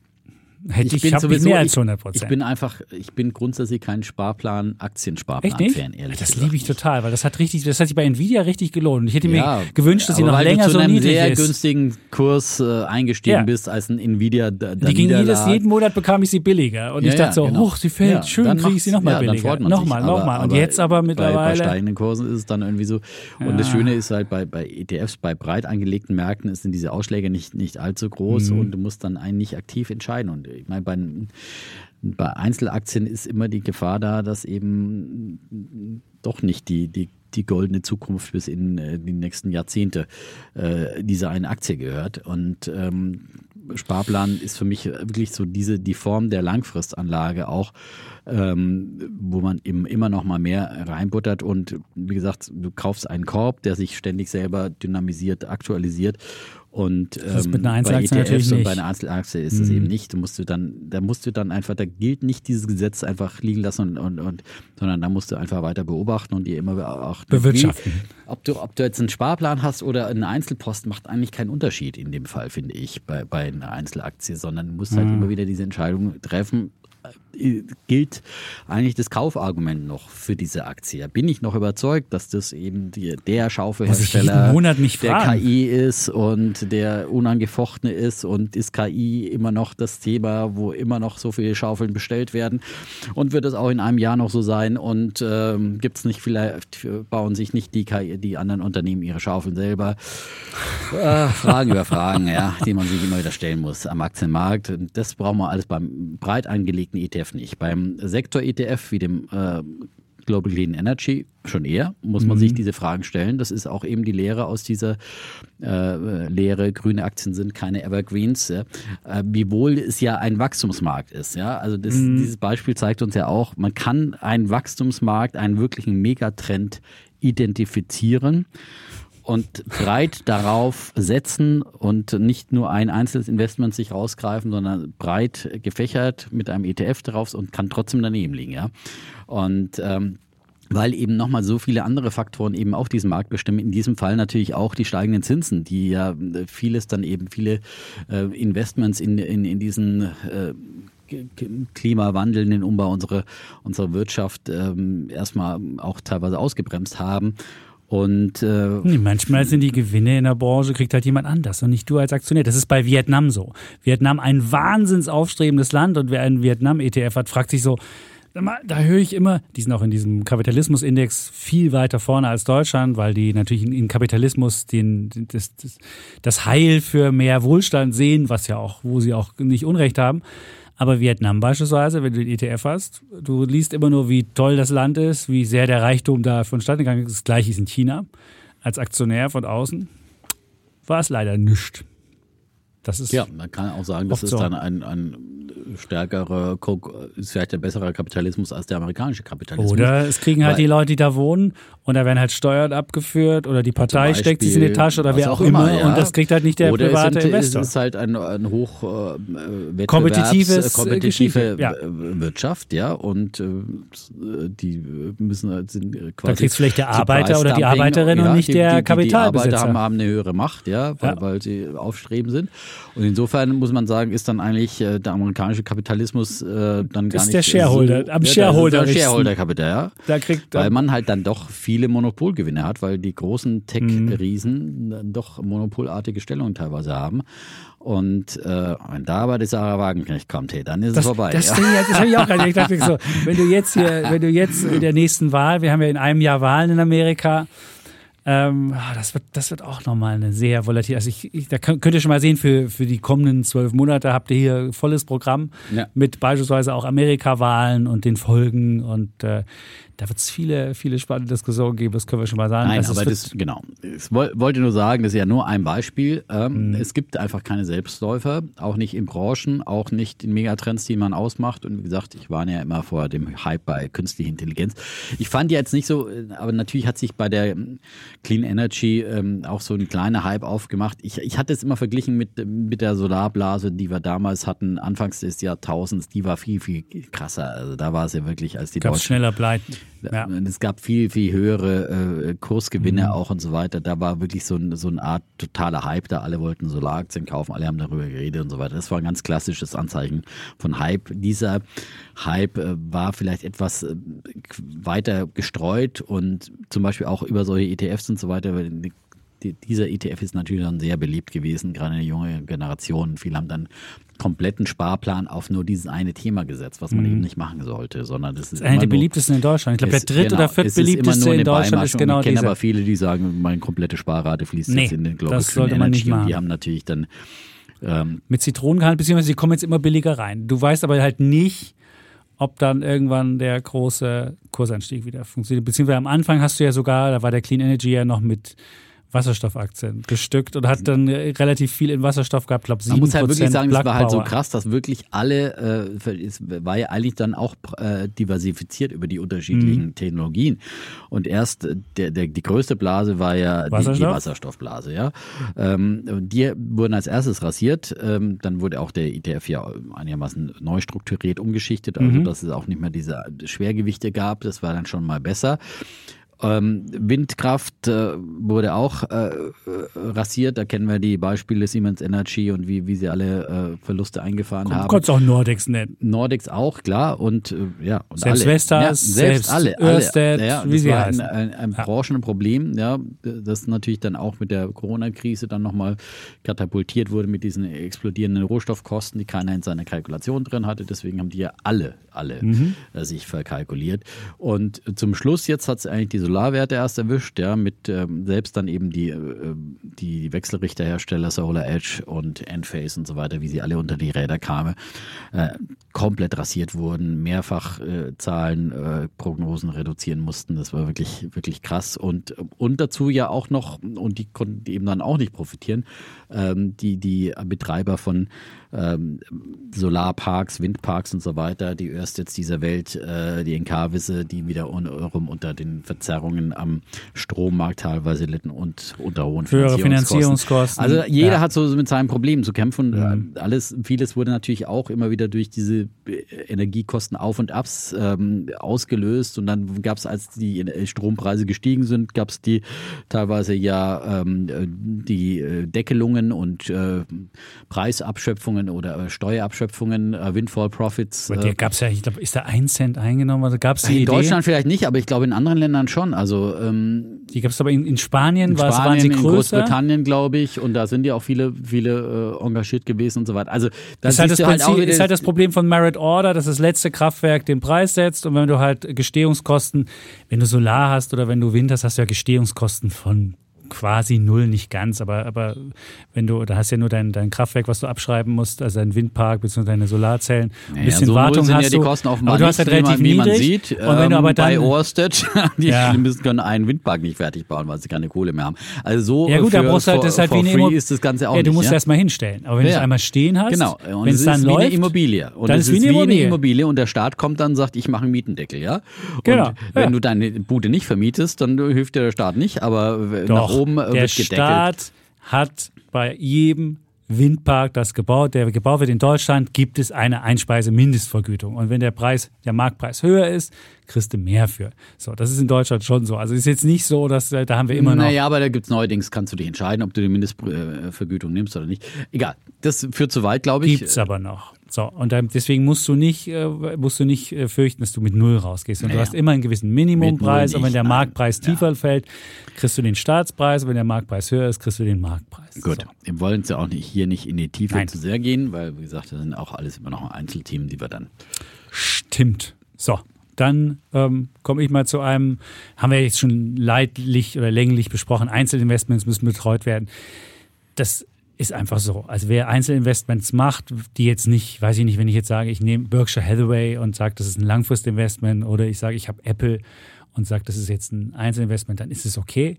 Hätte ich, ich habe mehr als 100 Prozent. Ich bin einfach, ich bin grundsätzlich kein Sparplan, Aktiensparplan-Fan, ehrlich Das liebe ich total, weil das hat richtig, das hat sich bei Nvidia richtig gelohnt. Ich hätte ja, mir gewünscht, dass sie noch länger so ist. Weil du zu einem sehr günstigen Kurs äh, eingestiegen ja. bist, als ein Nvidia da, Die ging jedes, jeden Monat bekam ich sie billiger. Und ja, ich dachte so, genau. hoch, sie fällt, schön, kriege ich sie nochmal billiger. Nochmal, nochmal. Und jetzt aber mittlerweile. Bei, bei steigenden Kursen ist es dann irgendwie so. Und das Schöne ist halt bei, bei ETFs, bei breit angelegten Märkten sind diese Ausschläge nicht, nicht allzu groß mhm. und du musst dann einen nicht aktiv entscheiden. Und ich meine, bei bei Einzelaktien ist immer die Gefahr da, dass eben doch nicht die, die, die goldene Zukunft bis in äh, die nächsten Jahrzehnte äh, dieser eine Aktie gehört. Und ähm, Sparplan ist für mich wirklich so diese die Form der Langfristanlage auch, ähm, wo man eben immer noch mal mehr reinbuttert und wie gesagt, du kaufst einen Korb, der sich ständig selber dynamisiert, aktualisiert und ähm, mit einer Einzelaktie bei ETFs und bei einer Einzelaktie ist mhm. das eben nicht. Da musst du dann, da musst du dann einfach, da gilt nicht dieses Gesetz einfach liegen lassen und, und, und sondern da musst du einfach weiter beobachten und dir immer auch bewirtschaften. Ob du, ob du jetzt einen Sparplan hast oder einen Einzelpost, macht eigentlich keinen Unterschied in dem Fall, finde ich, bei, bei einer Einzelaktie, sondern du musst halt mhm. immer wieder diese Entscheidung treffen, gilt eigentlich das Kaufargument noch für diese Aktie. Bin ich noch überzeugt, dass das eben die, der Schaufelhersteller der KI ist und der unangefochtene ist und ist KI immer noch das Thema, wo immer noch so viele Schaufeln bestellt werden und wird es auch in einem Jahr noch so sein und ähm, gibt es nicht vielleicht, bauen sich nicht die KI, die anderen Unternehmen ihre Schaufeln selber? Äh, Fragen über Fragen, ja, die man sich immer wieder stellen muss am Aktienmarkt. Das brauchen wir alles beim breit angelegten ETF nicht. Beim Sektor-ETF wie dem äh, Global Clean Energy schon eher, muss man mhm. sich diese Fragen stellen. Das ist auch eben die Lehre aus dieser äh, Lehre, grüne Aktien sind keine Evergreens, ja. äh, wiewohl es ja ein Wachstumsmarkt ist. Ja? Also das, mhm. dieses Beispiel zeigt uns ja auch, man kann einen Wachstumsmarkt, einen wirklichen Megatrend identifizieren und breit darauf setzen und nicht nur ein einzelnes Investment sich rausgreifen, sondern breit gefächert mit einem ETF drauf und kann trotzdem daneben liegen, ja. Und ähm, weil eben nochmal so viele andere Faktoren eben auch diesen Markt bestimmen. In diesem Fall natürlich auch die steigenden Zinsen, die ja vieles dann eben viele äh, Investments in, in, in diesen äh, Klimawandel, den Umbau unserer, unserer Wirtschaft ähm, erstmal auch teilweise ausgebremst haben. Und äh, manchmal sind die Gewinne in der Branche, kriegt halt jemand anders und nicht du als Aktionär. Das ist bei Vietnam so. Vietnam ein wahnsinns aufstrebendes Land und wer einen Vietnam-ETF hat, fragt sich so, da höre ich immer, die sind auch in diesem Kapitalismusindex viel weiter vorne als Deutschland, weil die natürlich in Kapitalismus den, das, das Heil für mehr Wohlstand sehen, was ja auch, wo sie auch nicht Unrecht haben. Aber Vietnam beispielsweise, wenn du den ETF hast, du liest immer nur, wie toll das Land ist, wie sehr der Reichtum da vonstatten gegangen ist. Das gleiche ist in China. Als Aktionär von außen war es leider nichts. Das ist ja, man kann auch sagen, das ist so. dann ein, ein stärkerer, ist vielleicht ein besserer Kapitalismus als der amerikanische Kapitalismus. Oder es kriegen halt Weil, die Leute, die da wohnen und da werden halt Steuern abgeführt oder die Partei Beispiel, steckt sich in die Tasche oder wer auch immer, ja. und das kriegt halt nicht der oder private es sind, Investor. Es ist halt ein, ein hoch äh, kompetitives kompetitive ja. Wirtschaft, ja, und äh, die müssen halt sind quasi. Da kriegt vielleicht der Arbeiter oder die Arbeiterin ja, und nicht die, der die, Kapitalbesitzer. Die Arbeiter haben, haben eine höhere Macht, ja, weil, weil sie aufstreben sind. Und insofern muss man sagen, ist dann eigentlich äh, der amerikanische Kapitalismus äh, dann gar ist nicht. Der Shareholder, so, am ja, Shareholder. Der Shareholder-Kapital, ja. Da kriegt, weil man halt dann doch viele Monopolgewinne hat, weil die großen Tech-Riesen mhm. doch monopolartige Stellungen teilweise haben. Und äh, wenn da aber die Sarah Wagenknecht kommt, hey, dann ist das, es vorbei. Das, ja. das habe ich auch gerade Ich dachte so, [LAUGHS] wenn du jetzt hier, wenn du jetzt in der nächsten Wahl, wir haben ja in einem Jahr Wahlen in Amerika, ähm, ah, das, wird, das wird auch nochmal eine sehr volatile. Also ich, ich, da könnt ihr schon mal sehen, für, für die kommenden zwölf Monate habt ihr hier volles Programm ja. mit beispielsweise auch Amerika-Wahlen und den Folgen. Und äh, da wird es viele, viele spannende Diskussionen geben, das können wir schon mal sagen. Nein, also aber das, genau. Ich wollte nur sagen, das ist ja nur ein Beispiel. Ähm, mhm. Es gibt einfach keine Selbstläufer, auch nicht in Branchen, auch nicht in Megatrends, die man ausmacht. Und wie gesagt, ich war ja immer vor dem Hype bei künstlicher Intelligenz. Ich fand jetzt nicht so, aber natürlich hat sich bei der Clean Energy ähm, auch so ein kleiner Hype aufgemacht. Ich, ich hatte es immer verglichen mit, mit der Solarblase, die wir damals hatten, anfangs des Jahrtausends. Die war viel, viel krasser. Also da war es ja wirklich als die Gab Deutschen. schneller pleiten. Ja. Es gab viel, viel höhere äh, Kursgewinne mhm. auch und so weiter. Da war wirklich so, ein, so eine Art totaler Hype da. Alle wollten Solaraktien kaufen, alle haben darüber geredet und so weiter. Das war ein ganz klassisches Anzeichen von Hype. Dieser Hype äh, war vielleicht etwas äh, weiter gestreut und zum Beispiel auch über solche ETFs und so weiter dieser ETF ist natürlich dann sehr beliebt gewesen, gerade in der jungen Generation. Viele haben dann kompletten Sparplan auf nur dieses eine Thema gesetzt, was man mhm. eben nicht machen sollte, sondern das ist das eine der beliebtesten in Deutschland. Ich glaube, der dritt- genau, oder viertbeliebteste in Deutschland ist genau Ich kenne aber viele, die sagen, meine komplette Sparrate fließt nee, jetzt in den Global das sollte man Energy nicht machen. die haben natürlich dann ähm, mit Zitronengehalt, beziehungsweise die kommen jetzt immer billiger rein. Du weißt aber halt nicht, ob dann irgendwann der große Kursanstieg wieder funktioniert. Beziehungsweise am Anfang hast du ja sogar, da war der Clean Energy ja noch mit Wasserstoffaktien bestückt und hat dann relativ viel in Wasserstoff gehabt, glaube Man muss halt wirklich sagen, es war halt so krass, dass wirklich alle, äh, es war ja eigentlich dann auch äh, diversifiziert über die unterschiedlichen mhm. Technologien. Und erst äh, der, der, die größte Blase war ja Wasserstoff? die, die Wasserstoffblase, ja. Ähm, die wurden als erstes rasiert, ähm, dann wurde auch der ETF ja einigermaßen neu strukturiert, umgeschichtet, also mhm. dass es auch nicht mehr diese Schwergewichte gab, das war dann schon mal besser. Ähm, Windkraft äh, wurde auch äh, äh, rasiert. Da kennen wir die Beispiele Siemens Energy und wie, wie sie alle äh, Verluste eingefahren Komm, haben. Kannst auch Nordex nennen. Nordex auch, klar. Und äh, ja, und selbst alle. Vestas, ja, selbst, selbst alle. Ørsted, ja, wie sie heißen. ein, ein, ein ja. Branchenproblem, ja, das natürlich dann auch mit der Corona-Krise dann nochmal katapultiert wurde mit diesen explodierenden Rohstoffkosten, die keiner in seiner Kalkulation drin hatte. Deswegen haben die ja alle, alle mhm. Äh, sich verkalkuliert. Und zum Schluss jetzt hat es eigentlich diese Solarwerte erst erwischt, ja, mit ähm, selbst dann eben die, äh, die Wechselrichterhersteller Solar Edge und Enphase und so weiter, wie sie alle unter die Räder kamen, äh, komplett rasiert wurden, mehrfach äh, Zahlen, äh, Prognosen reduzieren mussten. Das war wirklich, wirklich krass. Und, und dazu ja auch noch, und die konnten eben dann auch nicht profitieren, ähm, die, die Betreiber von ähm, Solarparks, Windparks und so weiter, die Örsteds dieser Welt, äh, die Encarvisse, die wiederum unter den Verzerrungen am Strommarkt teilweise litten und unter hohen Finanzierungskosten. Finanzierungskosten. Also jeder ja. hat so mit seinen Problemen zu kämpfen. Mhm. Alles, vieles wurde natürlich auch immer wieder durch diese Energiekosten auf und abs ähm, ausgelöst und dann gab es, als die Strompreise gestiegen sind, gab es die teilweise ja ähm, die äh, Deckelungen und äh, Preisabschöpfungen oder äh, Steuerabschöpfungen, äh, Windfall Profits. Aber der gab es ja, ich glaube, ist da ein Cent eingenommen? Also gab's die in Idee? Deutschland vielleicht nicht, aber ich glaube in anderen Ländern schon. Also ähm, die gab es aber in, in Spanien, in Spanien waren sie größer? In Großbritannien, glaube ich, und da sind ja auch viele, viele äh, engagiert gewesen und so weiter. Also das, ist halt das, halt, Prinzip, ist halt das Problem von Merit Order, dass das letzte Kraftwerk den Preis setzt und wenn du halt Gestehungskosten, wenn du Solar hast oder wenn du Wind hast, hast du ja Gestehungskosten von quasi null, nicht ganz, aber, aber wenn du, da hast ja nur dein, dein Kraftwerk, was du abschreiben musst, also dein Windpark bzw. deine Solarzellen, ein Naja, bisschen so Wartung sind hast ja die du, Kosten offenbar aber du hast halt relativ man, wie man niedrig. sieht. und wenn du ähm, aber bei dann, Orsted, [LAUGHS] die Ja. müssen können einen Windpark nicht fertig bauen, weil sie keine Kohle mehr haben. Also so ja gut, da für, brauchst du halt, das ist halt wie eine ist das Ganze auch ja, du musst ja? erstmal hinstellen. Aber wenn du Ja. es einmal stehen hast, Genau, und wenn es dann ist wie eine läuft, Immobilie. Und dann es ist ist wie eine eine Immobilie. Immobilie und der Staat kommt dann und sagt, ich mache einen Mietendeckel, ja? Und Genau, wenn ja. du deine Bude nicht vermietest, dann hilft dir der Staat nicht, aber nach Doch, oben äh, der wird gedeckelt. Staat hat bei jedem Windpark, das gebaut, der gebaut wird in Deutschland, gibt es eine Einspeise-Mindestvergütung. Und wenn der Preis, der Marktpreis höher ist, kriegst du mehr für. So, das ist in Deutschland schon so. Also ist jetzt nicht so, dass äh, da haben wir immer noch. Naja, aber da gibt's neuerdings, kannst du dich entscheiden, ob du die Mindestvergütung nimmst oder nicht. Egal, das führt zu weit, glaube ich. Gibt's aber noch. So, und deswegen musst du nicht, äh, musst du nicht äh, fürchten, dass du mit Null rausgehst. Und du Naja. hast immer einen gewissen Minimumpreis. Und wenn der nicht, nein. Marktpreis tiefer fällt, kriegst du den Staatspreis. Und wenn der Marktpreis höher ist, kriegst du den Marktpreis. Gut, So. wir wollen ja auch nicht, hier nicht in die Tiefe Nein. zu sehr gehen, weil, wie gesagt, das sind auch alles immer noch Einzelthemen, die wir dann. Stimmt. So, dann ähm, komme ich mal zu einem, haben wir jetzt schon leidlich oder länglich besprochen, Einzelinvestments müssen betreut werden. Das ist einfach so. Also wer Einzelinvestments macht, die jetzt nicht, weiß ich nicht, wenn ich jetzt sage, ich nehme Berkshire Hathaway und sage, das ist ein Langfristinvestment oder ich sage, ich habe Apple und sage, das ist jetzt ein Einzelinvestment, dann ist es okay.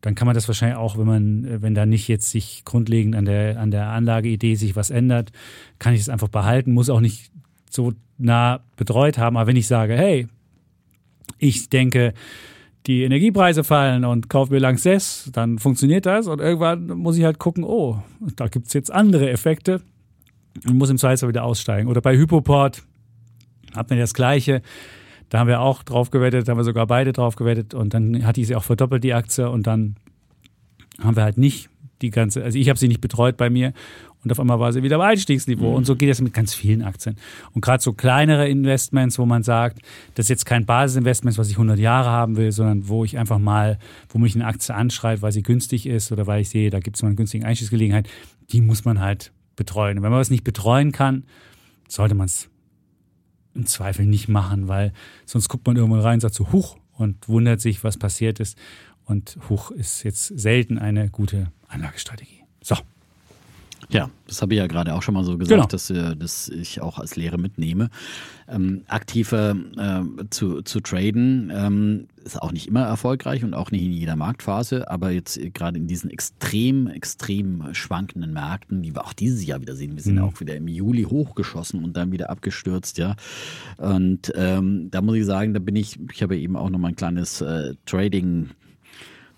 Dann kann man das wahrscheinlich auch, wenn man, wenn da nicht jetzt sich grundlegend an der, an der Anlageidee sich was ändert, kann ich es einfach behalten, muss auch nicht so nah betreut haben. Aber wenn ich sage, hey, ich denke, die Energiepreise fallen und kaufe mir Lanxess, dann funktioniert das. Und irgendwann muss ich halt gucken, oh, da gibt's jetzt andere Effekte und muss im Zweifelsfall wieder aussteigen. Oder bei Hypoport hat man das Gleiche. Da haben wir auch drauf gewettet, haben wir sogar beide drauf gewettet und dann hat die sie auch verdoppelt, die Aktie, und dann haben wir halt nicht die ganze, also ich habe sie nicht betreut bei mir und auf einmal war sie wieder am Einstiegsniveau. Und so geht das mit ganz vielen Aktien. Und gerade so kleinere Investments, wo man sagt, das ist jetzt kein Basisinvestment, was ich 100 Jahre haben will, sondern wo ich einfach mal, wo mich eine Aktie anschreit, weil sie günstig ist oder weil ich sehe, da gibt es mal eine günstige Einstiegsgelegenheit, die muss man halt betreuen. Und wenn man was nicht betreuen kann, sollte man es im Zweifel nicht machen, weil sonst guckt man irgendwann rein und sagt so, huch, und wundert sich, was passiert ist. Und huch ist jetzt selten eine gute Anlagestrategie. So. Ja, das habe ich ja gerade auch schon mal so gesagt, Genau. dass, äh, dass ich auch als Lehre mitnehme. Ähm, aktiver äh, zu, zu traden ähm, ist auch nicht immer erfolgreich und auch nicht in jeder Marktphase, aber jetzt gerade in diesen extrem, extrem schwankenden Märkten, die wir auch dieses Jahr wieder sehen, wir sind Mhm. auch wieder im Juli hochgeschossen und dann wieder abgestürzt, ja. Und ähm, da muss ich sagen, da bin ich, ich habe eben auch noch mal ein kleines äh, Trading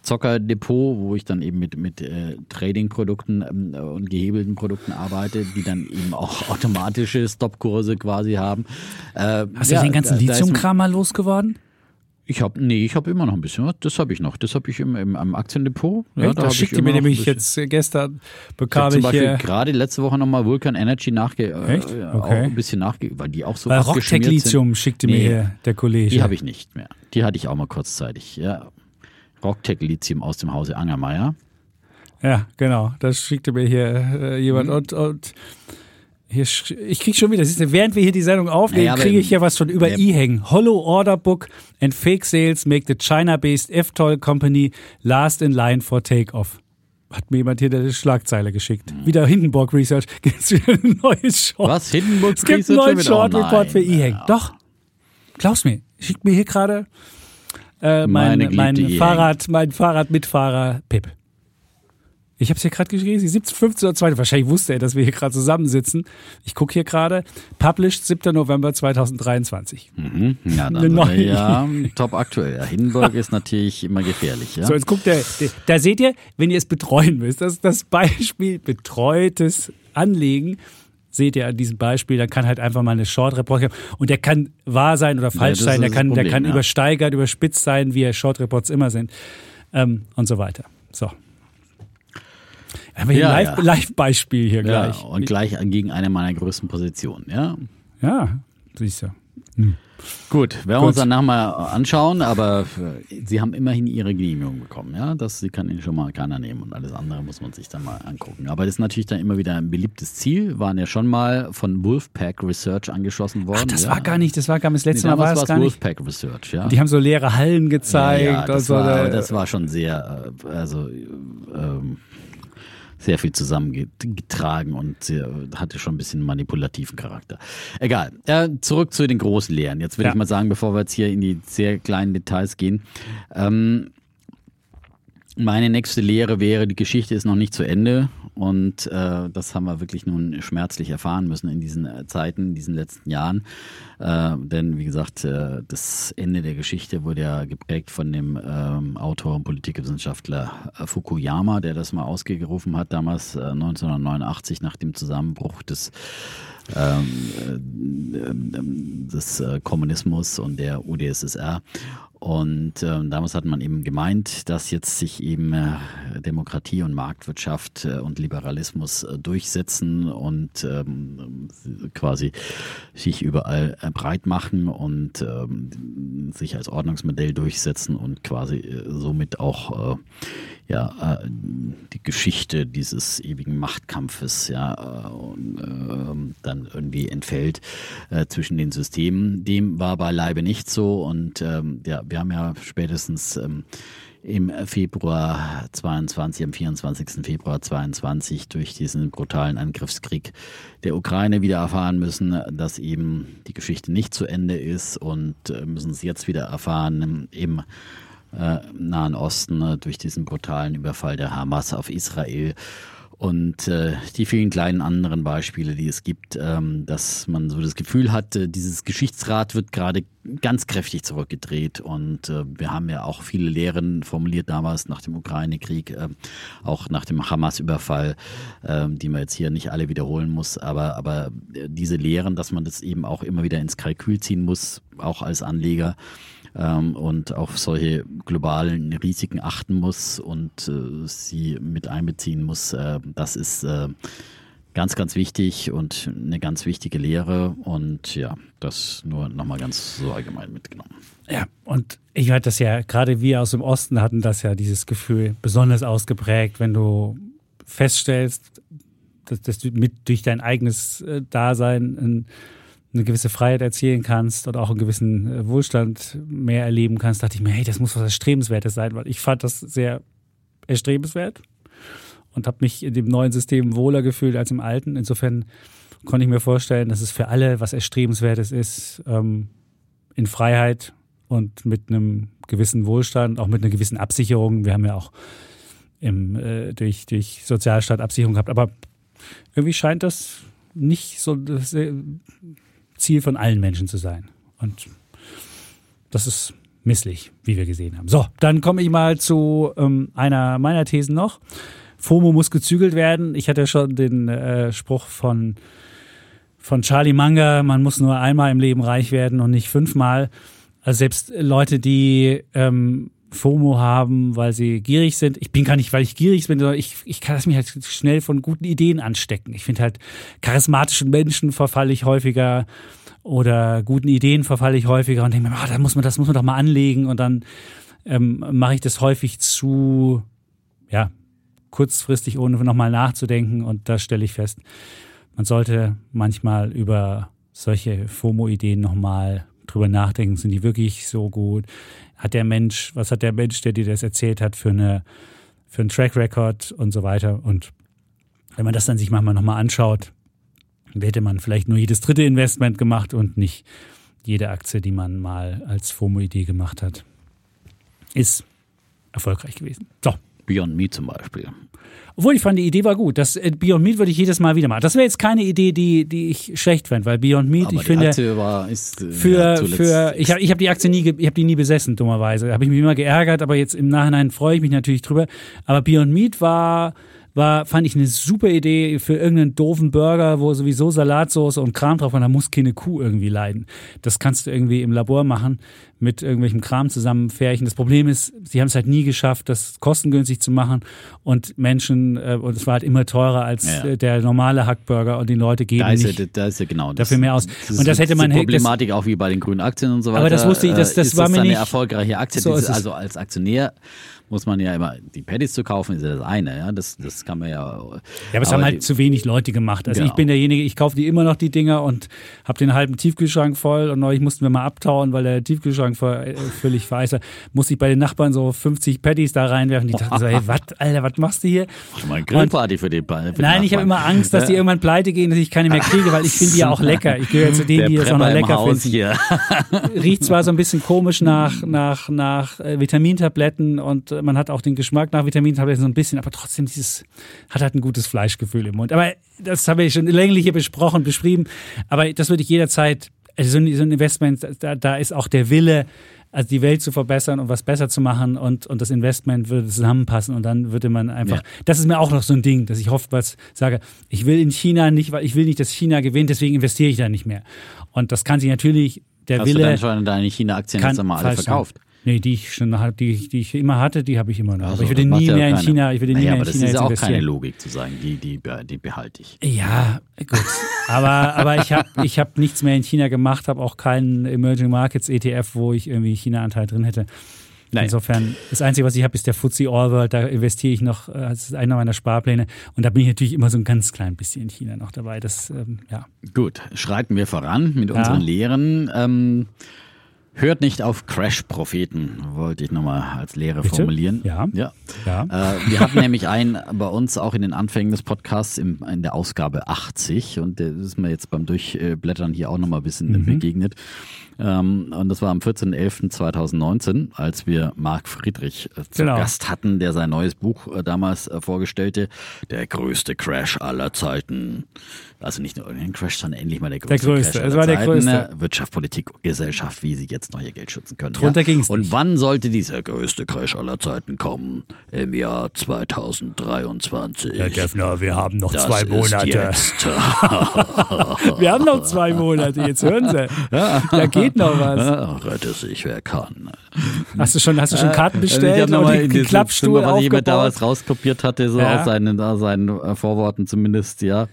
Zockerdepot, wo ich dann eben mit, mit äh, Trading-Produkten ähm, und gehebelten Produkten arbeite, die dann eben auch [LAUGHS] automatische Stopkurse quasi haben. Äh, Hast du ja, den ganzen Lithiumkram mal losgeworden? Ich habe, nee, ich habe immer noch ein bisschen was. Das habe ich noch. Das habe ich im, im, am Aktiendepot. Ja, Echt? da das ich schickte mir nämlich jetzt äh, gestern, Ich bekam habe zum ich, Beispiel hier, gerade letzte Woche nochmal Vulcan Energy nachge äh, Echt? Okay. auch ein bisschen nachge, weil die auch so weil Rocktech sind. Lithium schickte mir Nee, hier der Kollege. Die habe ich nicht mehr. Die hatte ich auch mal kurzzeitig. Ja. Rocktech Lithium aus dem Hause Angermeier. Ja, genau. Das schickte mir hier äh, jemand. Mhm. Und, und hier, ich krieg schon wieder, du, während wir hier die Sendung aufnehmen, Naja, kriege ich hier was schon über Ja. hängen. Hollow Order Book and Fake Sales make the China-based F-Toll Company last in line for takeoff. Hat mir jemand hier eine Schlagzeile geschickt. Wieder Hindenburg Research. [LAUGHS] Gibt wieder ein neues Short. Mhm. Was? Hindenburg Es gibt einen Research neuen schon wieder? Short Oh Report für. E-Hang. Doch. Glaub's mir. Schickt mir hier gerade äh, mein, mein. Fahrrad, mein Fahrradmitfahrer Pip. Ich habe es hier gerade geschrieben, 17, 15 oder 2. Wahrscheinlich wusste er, dass wir hier gerade zusammensitzen. Ich gucke hier gerade. Published 7. November 2023. Mhm. Ja, dann neue- ja, top aktuell. Ja, Hindenburg ist natürlich immer gefährlich. Ja? So, jetzt guckt der, da seht ihr, wenn ihr es betreuen müsst, das ist das Beispiel betreutes Anlegen. Seht ihr an diesem Beispiel, da kann halt einfach mal eine Short Report haben. Und der kann wahr sein oder falsch das sein, der kann, das der Problem, kann ja. übersteigert, überspitzt sein, wie Short Reports immer sind. Ähm, und so weiter. So. Hier Ja, ein ja. Live- Live-Beispiel hier ja, gleich. und gleich gegen eine meiner größten Positionen. Ja, Ja, siehst du. Hm. Gut, werden wir uns dann nachher mal anschauen, aber äh, Sie haben immerhin Ihre Genehmigung bekommen, ja. Das sie kann Ihnen schon mal keiner nehmen und alles andere muss man sich dann mal angucken. Aber das ist natürlich dann immer wieder ein beliebtes Ziel, waren ja schon mal von Wolfpack Research angeschossen worden. Ach, das ja. war gar nicht, das war gar nicht, das letzte nee, Mal war es gar Wolfpack nicht. Research, ja. Die haben so leere Hallen gezeigt. Ja, ja das, war, das war schon sehr, äh, also ähm, sehr viel zusammengetragen und sehr, hatte schon ein bisschen manipulativen Charakter. Egal. Äh, zurück zu den großen Lehren. Jetzt würde ja. ich mal sagen, bevor wir jetzt hier in die sehr kleinen Details gehen. Ähm, meine nächste Lehre wäre, die Geschichte ist noch nicht zu Ende und äh, das haben wir wirklich nun schmerzlich erfahren müssen in diesen äh, Zeiten, in diesen letzten Jahren. Äh, denn wie gesagt, äh, das Ende der Geschichte wurde ja geprägt von dem ähm, Autor und Politikwissenschaftler äh, Fukuyama, der das mal ausgerufen hat, damals 1989 äh, nach dem Zusammenbruch des ähm, äh, des Kommunismus und der UdSSR. Und äh, damals hat man eben gemeint, dass jetzt sich eben äh, Demokratie und Marktwirtschaft äh, und Liberalismus äh, durchsetzen und ähm, quasi sich überall äh, breit machen und ähm, sich als Ordnungsmodell durchsetzen und quasi äh, somit auch ja, die Geschichte dieses ewigen Machtkampfes ja ähm, dann irgendwie entfällt zwischen den Systemen. Dem war beileibe nicht so und ähm, ja, wir haben ja spätestens ähm, im Februar 22, am 24. Februar 22 durch diesen brutalen Angriffskrieg der Ukraine wieder erfahren müssen, dass eben die Geschichte nicht zu Ende ist und äh, müssen es jetzt wieder erfahren im äh, Nahen Osten durch diesen brutalen Überfall der Hamas auf Israel und äh, die vielen kleinen anderen Beispiele, die es gibt, ähm, dass man so das Gefühl hat, äh, dieses Geschichtsrad wird gerade ganz kräftig zurückgedreht. Und äh, wir haben ja auch viele Lehren formuliert damals nach dem Ukraine-Krieg, äh, auch nach dem Hamas-Überfall, äh, die man jetzt hier nicht alle wiederholen muss. Aber, aber äh, diese Lehren, dass man das eben auch immer wieder ins Kalkül ziehen muss, auch als Anleger, ähm, und auf solche globalen Risiken achten muss und äh, sie mit einbeziehen muss. Äh, das ist äh, ganz, ganz wichtig und eine ganz wichtige Lehre. Und ja, das nur nochmal ganz so allgemein mitgenommen. Ja, und ich hatte das ja, gerade wir aus dem Osten hatten das ja, dieses Gefühl besonders ausgeprägt, wenn du feststellst, dass, dass du mit durch dein eigenes äh, Dasein ein eine gewisse Freiheit erzielen kannst und auch einen gewissen äh, Wohlstand mehr erleben kannst, dachte ich mir, hey, das muss was Erstrebenswertes sein, weil ich fand das sehr erstrebenswert und habe mich in dem neuen System wohler gefühlt als im alten. Insofern konnte ich mir vorstellen, dass es für alle was Erstrebenswertes ist, ähm, in Freiheit und mit einem gewissen Wohlstand, auch mit einer gewissen Absicherung. Wir haben ja auch im, äh, durch, durch Sozialstaat Absicherung gehabt, aber irgendwie scheint das nicht so äh, Ziel von allen Menschen zu sein. Und das ist misslich, wie wir gesehen haben. So, dann komme ich mal zu ähm, einer meiner Thesen noch. FOMO muss gezügelt werden. Ich hatte schon den äh, Spruch von, von Charlie Munger, man muss nur einmal im Leben reich werden und nicht fünfmal. Also selbst Leute, die ähm, FOMO haben, weil sie gierig sind. Ich bin gar nicht, weil ich gierig bin, sondern ich, ich kann mich halt schnell von guten Ideen anstecken. Ich finde halt, charismatischen Menschen verfalle ich häufiger oder guten Ideen verfalle ich häufiger und denke mir, ah, da muss man, das muss man doch mal anlegen und dann ähm, mache ich das häufig zu, ja, kurzfristig, ohne nochmal nachzudenken und da stelle ich fest, man sollte manchmal über solche FOMO-Ideen nochmal drüber nachdenken, sind die wirklich so gut? Hat der Mensch, was hat der Mensch, der dir das erzählt hat, für eine, für einen Track Record und so weiter? Und wenn man das dann sich manchmal nochmal anschaut, hätte man vielleicht nur jedes dritte Investment gemacht und nicht jede Aktie, die man mal als FOMO-Idee gemacht hat, ist erfolgreich gewesen. So. Beyond Me zum Beispiel. Obwohl ich fand, die Idee war gut. Das äh, Beyond Meat würde ich jedes Mal wieder machen. Das wäre jetzt keine Idee, die, die ich schlecht fände, weil Beyond Meat, Aber ich finde, Aktie war, ist, äh, für, ja, für, ich habe ich hab die Aktie nie, ich habe die nie besessen, dummerweise. Habe ich mich immer geärgert, aber jetzt im Nachhinein freue ich mich natürlich drüber. Aber Beyond Meat war war, fand ich eine super Idee für irgendeinen doofen Burger, wo sowieso Salatsauce und Kram drauf war. Da muss keine Kuh irgendwie leiden. Das kannst du irgendwie im Labor machen mit irgendwelchem Kram zusammenfärchen. Das Problem ist, sie haben es halt nie geschafft, das kostengünstig zu machen und Menschen, äh, und es war halt immer teurer als Ja. äh, der normale Hackburger und die Leute geben Da ist, nicht. ja, da ist ja genau dafür mehr aus. Das Und das hätte man- die das- Problematik auch wie bei den grünen Aktien und so weiter. Aber das wusste ich, das- äh, das ist war das mir dann nicht- eine erfolgreiche Aktie. So Das ist also als Aktionär muss man ja immer die Paddies zu kaufen, ist ja das eine. Ja, das, das kann man ja. Ja, aber es haben die- halt zu wenig Leute gemacht. Also Genau. ich bin derjenige, ich kaufe die immer noch die Dinger und habe den halben Tiefkühlschrank voll und neulich mussten wir mal abtauen, weil der Tiefkühlschrank voll, äh, völlig weiß. Musste ich bei den Nachbarn so 50 Patties da reinwerfen. Die dachten so, hey, [LAUGHS] was, Alter, was machst du hier? Mach mal eine Grillparty für den Ball. Nein, ich habe immer Angst, dass die irgendwann pleite gehen, dass ich keine mehr kriege, weil ich finde die ja auch lecker. Ich gehöre zu denen, der die das auch noch lecker Haus finden. [LAUGHS] Riecht zwar so ein bisschen komisch nach, nach, nach äh, Vitamintabletten und äh, man hat auch den Geschmack nach Vitamintabletten so ein bisschen, aber trotzdem dieses, hat halt ein gutes Fleischgefühl im Mund. Aber das habe ich schon länglich hier besprochen, beschrieben. Aber das würde ich jederzeit, also so ein, so ein Investment, da, da ist auch der Wille, also die Welt zu verbessern und was besser zu machen und, und das Investment würde zusammenpassen und dann würde man einfach, Ja. das ist mir auch noch so ein Ding, dass ich oftmals sage, ich will in China nicht, weil ich will nicht, dass China gewinnt, deswegen investiere ich da nicht mehr. Und das kann sich natürlich, der Hast Wille du dann schon deine China-Aktien jetzt einmal alle falsch sein. Nee, die ich schon hatte, die, die ich immer hatte, die habe ich immer noch. Also, aber ich würde das nie ja mehr in China, ich würde nie naja, mehr in das China ist jetzt ja auch keine investieren. Logik zu sagen, die, die, die behalte ich. Ja, gut. Aber, aber ich habe ich hab nichts mehr in China gemacht, habe auch keinen Emerging Markets ETF, wo ich irgendwie China-Anteil drin hätte. Nein. Insofern, das Einzige, was ich habe, ist der FTSE All World. Da investiere ich noch, äh, das ist einer meiner Sparpläne. Und da bin ich natürlich immer so ein ganz klein bisschen in China noch dabei. Das, ähm, ja. Gut, schreiten wir voran mit Ja. unseren Lehren. Ähm, hört nicht auf Crash-Propheten, wollte ich nochmal als Lehre Bitte? formulieren. Ja. ja. Ja. Äh, wir hatten nämlich einen bei uns auch in den Anfängen des Podcasts im, in der Ausgabe 80 und der ist mir jetzt beim Durchblättern hier auch nochmal ein bisschen Mhm. begegnet. Ähm, und das war am 14.11.2019, als wir Marc Friedrich äh, zu Genau. Gast hatten, der sein neues Buch äh, damals äh, vorgestellte, Der größte Crash aller Zeiten. Also nicht nur ein Crash, sondern endlich mal der größte, größte. Crash Es war der Zeiten. größte. Ne? Wirtschaft, Politik, Gesellschaft, wie sie jetzt noch ihr Geld schützen können. Drunter ja? ging's Und nicht. wann sollte dieser größte Crash aller Zeiten kommen? Im Jahr 2023. Herr Geffner, wir haben noch das zwei ist Monate. Jetzt. [LAUGHS] [LAUGHS] Wir haben noch zwei Monate, jetzt hören Sie. Da geht noch was. Ja, rette sich, wer kann. Hast du schon, hast du schon Karten Also bestellt ich hab noch und mal den in Klappstuhl Zimmer, was jemand damals rauskopiert hatte, so Ja. aus, seinen, aus seinen äh, Vorworten zumindest, ja.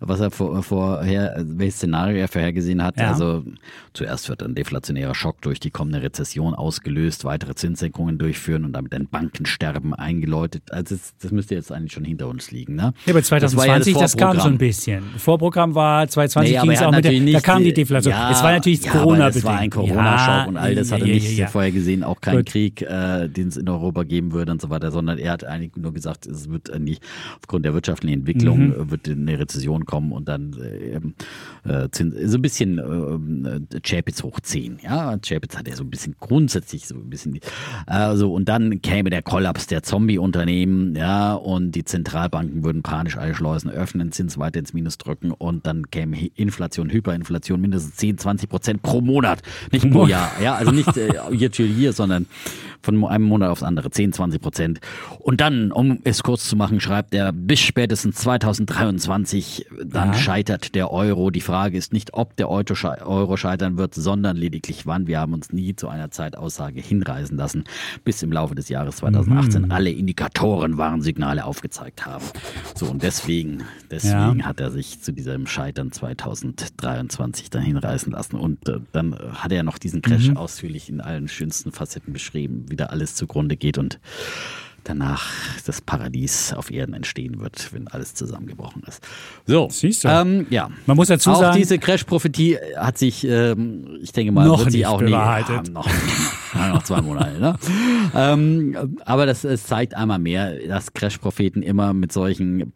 Was er vor, vorher, welches Szenario er vorhergesehen hat. Ja. Also zuerst wird ein deflationärer Schock durch die kommende Rezession ausgelöst, weitere Zinssenkungen durchführen und damit ein Bankensterben eingeläutet. Also das, das müsste jetzt eigentlich schon hinter uns liegen. Ne? Ja, aber Das war ja 2020, das, kam schon ein bisschen. Vorprogramm war 2020 Nee, aber ging es auch mit der, da kam die Deflation. Ja, es war natürlich ja, Corona aber Das war ein. Corona-Schock und all das hat er ja, nicht vorher gesehen, auch kein Gut. Krieg, äh, den es in Europa geben würde und so weiter, sondern er hat eigentlich nur gesagt, es wird nicht aufgrund der wirtschaftlichen Entwicklung Mhm. wird eine Rezession kommen und dann äh, äh, so ein bisschen äh, Chapitz hoch 10. Ja, Chapitz hat ja so ein bisschen grundsätzlich so ein bisschen, also und dann käme der Kollaps der Zombie-Unternehmen, ja, und die Zentralbanken würden panisch alle Schleusen öffnen, Zins weiter ins Minus drücken und dann käme Inflation, Hyperinflation mindestens 10, 20 Prozent pro Monat, nicht pro Jahr, ja, also nicht äh, year to year, sondern von einem Monat aufs andere, 10, 20 Prozent. Und dann, um es kurz zu machen, schreibt er, bis spätestens 2023, dann Ja. scheitert der Euro. Die Frage ist nicht, ob der Euro sche- Euro scheitern wird, sondern lediglich wann. Wir haben uns nie zu einer Zeitaussage hinreißen lassen, bis im Laufe des Jahres 2018 alle Indikatoren Warnsignale aufgezeigt haben. So, und deswegen, deswegen Ja. hat er sich zu diesem Scheitern 2023 dann hinreißen lassen. Und äh, dann hat er noch diesen Crash ausführlich in allen schönsten Facetten beschrieben, wie da alles zugrunde geht und danach das Paradies auf Erden entstehen wird, wenn alles zusammengebrochen ist. So, Siehst du. Ähm, ja. Man muss dazu auch sagen- diese Crash-Prophetie hat sich, ähm, ich denke mal, Noch wird nicht auch bewahrheitet. ja, noch, [LAUGHS] ja, noch zwei Monate. Ne? ähm, aber das, zeigt einmal mehr, dass Crash-Propheten immer mit solchen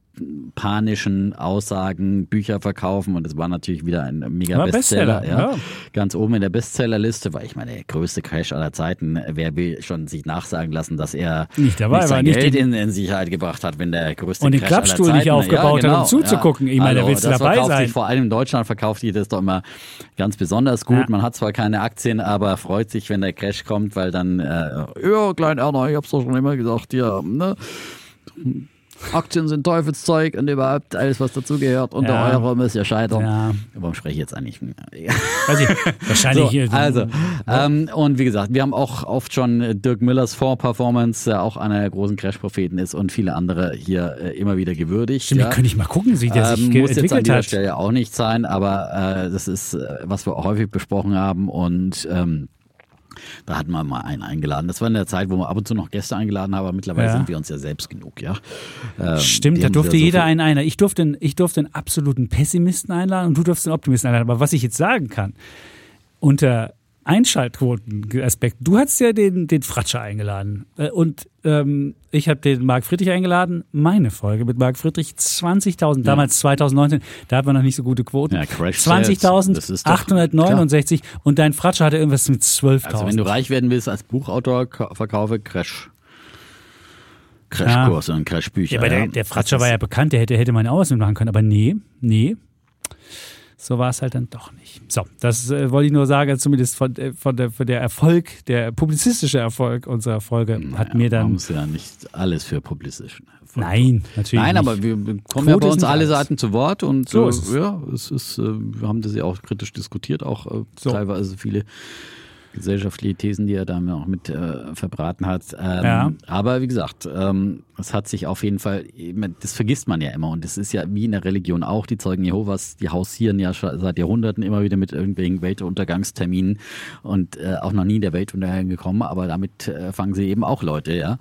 panischen Aussagen Bücher verkaufen und es war natürlich wieder ein mega War Bestseller, Bestseller, ja. ja. ganz oben in der Bestsellerliste, weil ich meine, der größte Crash aller Zeiten, wer will schon sich nachsagen lassen, dass er Nicht dabei nicht war, sein nicht Geld den- in, in Sicherheit gebracht hat, wenn der größte Und den Crash Klappstuhl aller nicht Zeiten, aufgebaut ja, hat, um genau, zuzugucken. Ich meine, da willst du dabei sein. Sich, vor allem in Deutschland verkauft die das doch immer ganz besonders gut. Man hat zwar keine Aktien, aber freut sich, wenn der Crash kommt, weil dann, äh, ja, Klein Erna, ich hab's doch schon immer gesagt, ja, ne? Aktien sind Teufelszeug und überhaupt alles, was dazugehört. Und Ja. der Euro muss ja scheitern. Ja. Warum spreche ich jetzt eigentlich? [LAUGHS] Weiß ich, wahrscheinlich. So, äh, also, ähm, und wie gesagt, wir haben auch oft schon äh, Dirk Müllers Fonds-Performance, der auch einer der großen Crash-Propheten ist und viele andere hier äh, immer wieder gewürdigt. Stimmt, ja. könnte ich mal gucken, wie der sich Ähm, muss jetzt an dieser hat. Stelle auch nicht sein, aber äh, das ist, äh, was wir häufig besprochen haben und ähm, da hatten wir mal einen eingeladen. Das war in der Zeit, wo wir ab und zu noch Gäste eingeladen haben, aber mittlerweile Ja. sind wir uns ja selbst genug, ja. Ähm, Stimmt, da durfte so jeder einen einer. Ich durfte, ich durfte einen absoluten Pessimisten einladen und du durfst einen Optimisten einladen. Aber was ich jetzt sagen kann, unter Einschaltquoten-Aspekt, du hast ja den, den Fratscher eingeladen Äh, und ähm, ich habe den Marc Friedrich eingeladen. Meine Folge mit Marc Friedrich 20.000, damals 2019, da hatten wir noch nicht so gute Quoten. Ja, Crash Sales, das ist doch 20.869 und dein Fratscher hatte irgendwas mit 12.000. Also wenn du reich werden willst als Buchautor, ka- verkaufe Crash. Crashkurse und Crashbücher. Ja, aber der, ja. der Fratscher war ja bekannt, der hätte, hätte meine Ausbildung machen können. Aber nee, nee. So war es halt dann doch nicht. So, das äh, wollte ich nur sagen, zumindest von, äh, von, der, von der Erfolg, der publizistische Erfolg unserer Folge hat mir Man dann. muss ja nicht alles für publistischen Erfolg Nein, natürlich. Nein, nicht. aber wir kommen Quote ja bei uns alle. Seiten zu Wort und So äh, ist es. ja, es ist, äh, wir haben das ja auch kritisch diskutiert, auch äh, So. teilweise viele gesellschaftliche Thesen, die er da auch mit äh, verbraten hat. Ähm, Ja. Aber wie gesagt, ähm, es hat sich auf jeden Fall, das vergisst man ja immer und das ist ja wie in der Religion auch, die Zeugen Jehovas, die hausieren ja schon seit Jahrhunderten immer wieder mit irgendwelchen Weltuntergangsterminen und äh, auch noch nie der Weltuntergang gekommen, aber damit äh, fangen sie eben auch Leute, ja.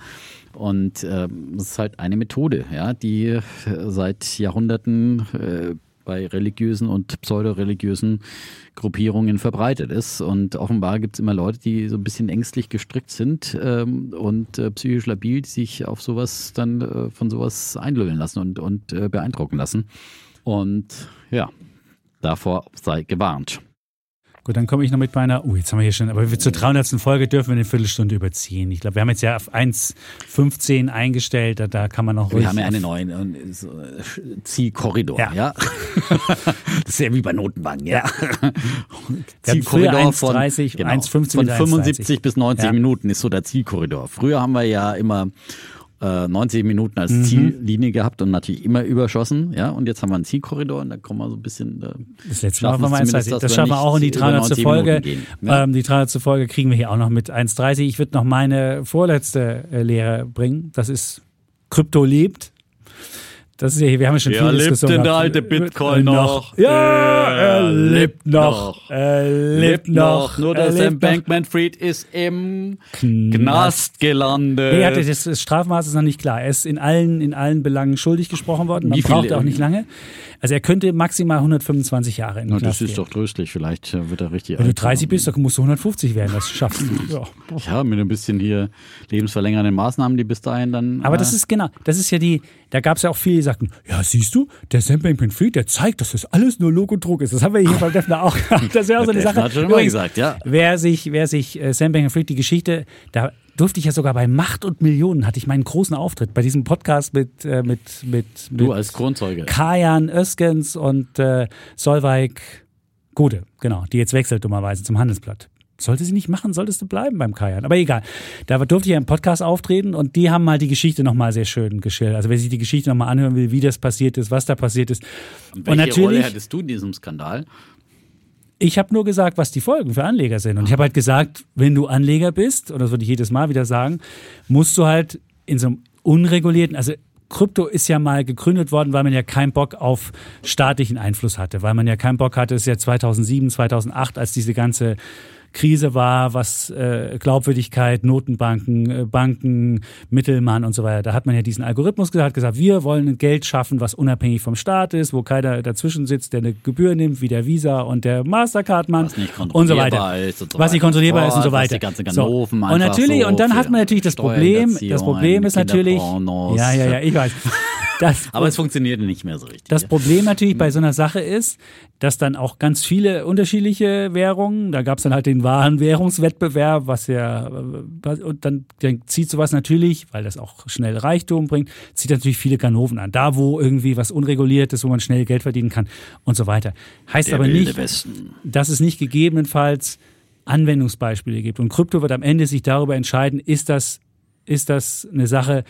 Und ähm, das ist halt eine Methode, ja, die äh, seit Jahrhunderten äh, bei religiösen und pseudoreligiösen Gruppierungen verbreitet ist. Und offenbar gibt es immer Leute, die so ein bisschen ängstlich gestrickt sind ähm, und äh, psychisch labil, die sich auf sowas dann äh, von sowas einlullen lassen und, und äh, beeindrucken lassen. Und ja, davor sei gewarnt. Gut, dann komme ich noch mit meiner. Oh, jetzt haben wir hier schon. Aber wir zur 300. Folge dürfen wir eine Viertelstunde überziehen. Ich glaube, wir haben jetzt ja auf 1,15 eingestellt. Da, da kann man noch Wir haben ja einen neuen äh, so, Zielkorridor, Ja. ja. [LAUGHS] das ist ja wie bei Notenbanken, ja. [LAUGHS] Zielkorridor von, 1,30, genau, 1,15 von bis 75 bis 90 Ja. Minuten ist so der Zielkorridor. Früher haben wir ja immer äh, 90 Minuten als Mhm. Ziellinie gehabt und natürlich immer überschossen, ja. Und jetzt haben wir einen Zielkorridor und da kommen wir so ein bisschen. Äh, Das letzte Mal schaffen war zumindest, 1,30. dass Das wir schaffen wir auch in die über 300. 90 Folge. Ja. Ähm, die 300. Folge kriegen wir hier auch noch mit 1,30. Ich würde noch meine vorletzte äh, Lehre bringen. Das ist Krypto lebt. Das ist ja hier, wir haben ja schon Ja, viele lebt denn der alte Bitcoin noch? Ja, er Er lebt noch. Er lebt noch. Nur er der Sam lebt noch. Bankman-Fried ist im Knast gelandet. Nee, hatte, das, Strafmaß ist noch nicht klar. Er ist in allen, in allen Belangen schuldig gesprochen worden. Man Wie viele- braucht auch nicht lange. Also er könnte maximal 125 Jahre in den Na, das Knast ist gehen. doch tröstlich. Vielleicht äh, wird er richtig Wenn du alt. 30 bist, dann musst du 150 werden. Das schaffst [LAUGHS] du. Ja. Ja, mit ein bisschen hier lebensverlängernden Maßnahmen, die bis dahin dann. Aber äh, das ist genau, das ist ja die, da gab es ja auch viele, die sagten, ja, siehst du, der Sam Bankman-Fried, der zeigt, dass das alles nur Log und Druck ist. Das haben wir hier beim Defner auch gehabt. [LAUGHS] Das wäre auch so eine Sache. hat schon immer Übrigens, gesagt, ja. Wer sich, wer sich äh, Sam Bankman-Fried, die Geschichte, da durfte ich ja sogar bei Macht und Millionen, hatte ich meinen großen Auftritt bei diesem Podcast mit, äh, mit, mit, mit du als Kronzeuge. Kajan Öskens und äh, Solveig Gode, genau, die jetzt wechselt dummerweise zum Handelsblatt. Sollte sie nicht machen, solltest du bleiben beim Kajan. Aber egal. Da durfte ich ja im Podcast auftreten und die haben mal die Geschichte nochmal sehr schön geschildert. Also wer sich die Geschichte nochmal anhören will, wie das passiert ist, was da passiert ist. Und und welche Rolle natürlich, hattest du in diesem Skandal? Ich habe nur gesagt, was die Folgen für Anleger sind. Und ich habe halt gesagt, wenn du Anleger bist, und das würde ich jedes Mal wieder sagen, musst du halt in so einem unregulierten, also Krypto ist ja mal gegründet worden, weil man ja keinen Bock auf staatlichen Einfluss hatte, weil man ja keinen Bock hatte, es ist ja 2007, 2008, als diese ganze Krise war, was äh, Glaubwürdigkeit, Notenbanken, äh, Banken, Mittelmann und so weiter. Da hat man ja diesen Algorithmus gesagt, gesagt, wir wollen ein Geld schaffen, was unabhängig vom Staat ist, wo keiner dazwischen sitzt, der eine Gebühr nimmt, wie der Visa und der Mastercard-Mann und so weiter. kontrollierbar ist und so was nicht kontrollierbar ist und so weiter. So. Und natürlich, so und dann hat man natürlich das Problem, das Problem ist natürlich, ja, ja, ja, ich weiß. [LAUGHS] Das, [LAUGHS] Aber es funktioniert nicht mehr so richtig. das Problem natürlich bei so einer Sache ist, dass dann auch ganz viele unterschiedliche Währungen, da gab es dann halt den wahren Währungswettbewerb, was ja, äh, und dann, dann zieht sowas natürlich, weil das auch schnell Reichtum bringt, zieht natürlich viele Ganoven an. Da, wo irgendwie was unreguliert ist, wo man schnell Geld verdienen kann und so weiter. Heißt Der aber nicht, Westen. dass es nicht gegebenenfalls Anwendungsbeispiele gibt. Und Krypto wird am Ende sich darüber entscheiden, ist das, ist das eine Sache,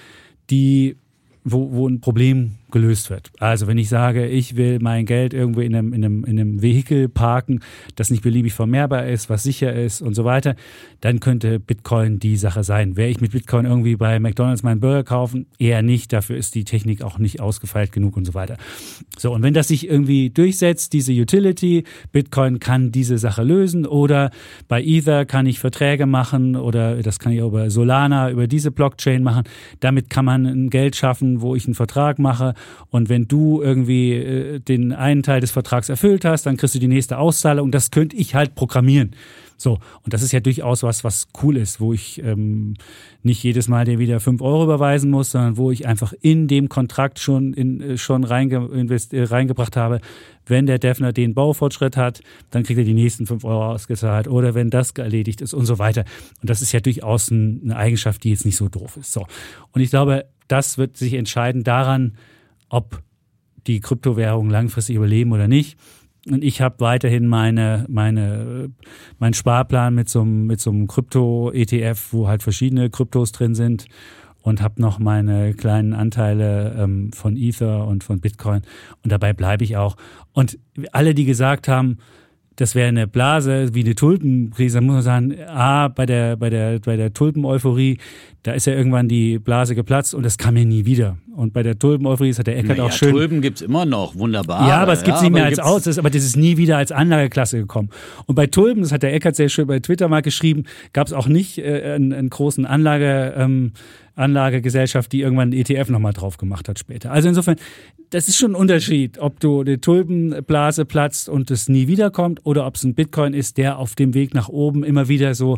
die wo, wo ein Problem gelöst wird. Also wenn ich sage, ich will mein Geld irgendwo in einem, in einem, in einem Vehikel parken, das nicht beliebig vermehrbar ist, was sicher ist und so weiter, dann könnte Bitcoin die Sache sein. Wäre ich mit Bitcoin irgendwie bei McDonalds meinen Burger kaufen? Eher nicht. Dafür ist die Technik auch nicht ausgefeilt genug und so weiter. So, und wenn das sich irgendwie durchsetzt, diese Utility, Bitcoin kann diese Sache lösen oder bei Ether kann ich Verträge machen oder das kann ich auch über Solana, über diese Blockchain machen. Damit kann man ein Geld schaffen, wo ich einen Vertrag mache und wenn du irgendwie äh, den einen Teil des Vertrags erfüllt hast, dann kriegst du die nächste Auszahlung. Das könnte ich halt programmieren. So, und das ist ja durchaus was, was cool ist, wo ich ähm, nicht jedes Mal dir wieder fünf Euro überweisen muss, sondern wo ich einfach in dem Kontrakt schon, in, äh, schon reinge, äh, reingebracht habe, wenn der Defner den Baufortschritt hat, dann kriegt er die nächsten fünf Euro ausgezahlt oder wenn das erledigt ist und so weiter. Und das ist ja durchaus ein, eine Eigenschaft, die jetzt nicht so doof ist. So. Und ich glaube, das wird sich entscheiden daran, ob die Kryptowährungen langfristig überleben oder nicht. Und ich habe weiterhin meine, meine, meinen Sparplan mit so einem, mit so einem Krypto-ETF, wo halt verschiedene Kryptos drin sind und habe noch meine kleinen Anteile ähm, von Ether und von Bitcoin. Und dabei bleibe ich auch. Und alle, die gesagt haben, das wäre eine Blase wie eine Tulpenkrise, muss man sagen, ah, bei der, bei der, bei der Tulpen-Euphorie, da ist ja irgendwann die Blase geplatzt und das kam ja nie wieder. Und bei der Tulpen-Euphorie hat der Eckert naja, auch schön. Tulpen gibt's immer noch, wunderbar. Ja, aber es gibt's ja, nicht mehr als Aus, das, aber das ist nie wieder als Anlageklasse gekommen. Und bei Tulpen, das hat der Eckert sehr schön bei Twitter mal geschrieben, gab's auch nicht äh, einen, einen großen Anlage, ähm, Anlagegesellschaft, die irgendwann einen ETF nochmal drauf gemacht hat später. Also insofern, das ist schon ein Unterschied, ob du die Tulpenblase platzt und es nie wiederkommt oder ob es ein Bitcoin ist, der auf dem Weg nach oben immer wieder so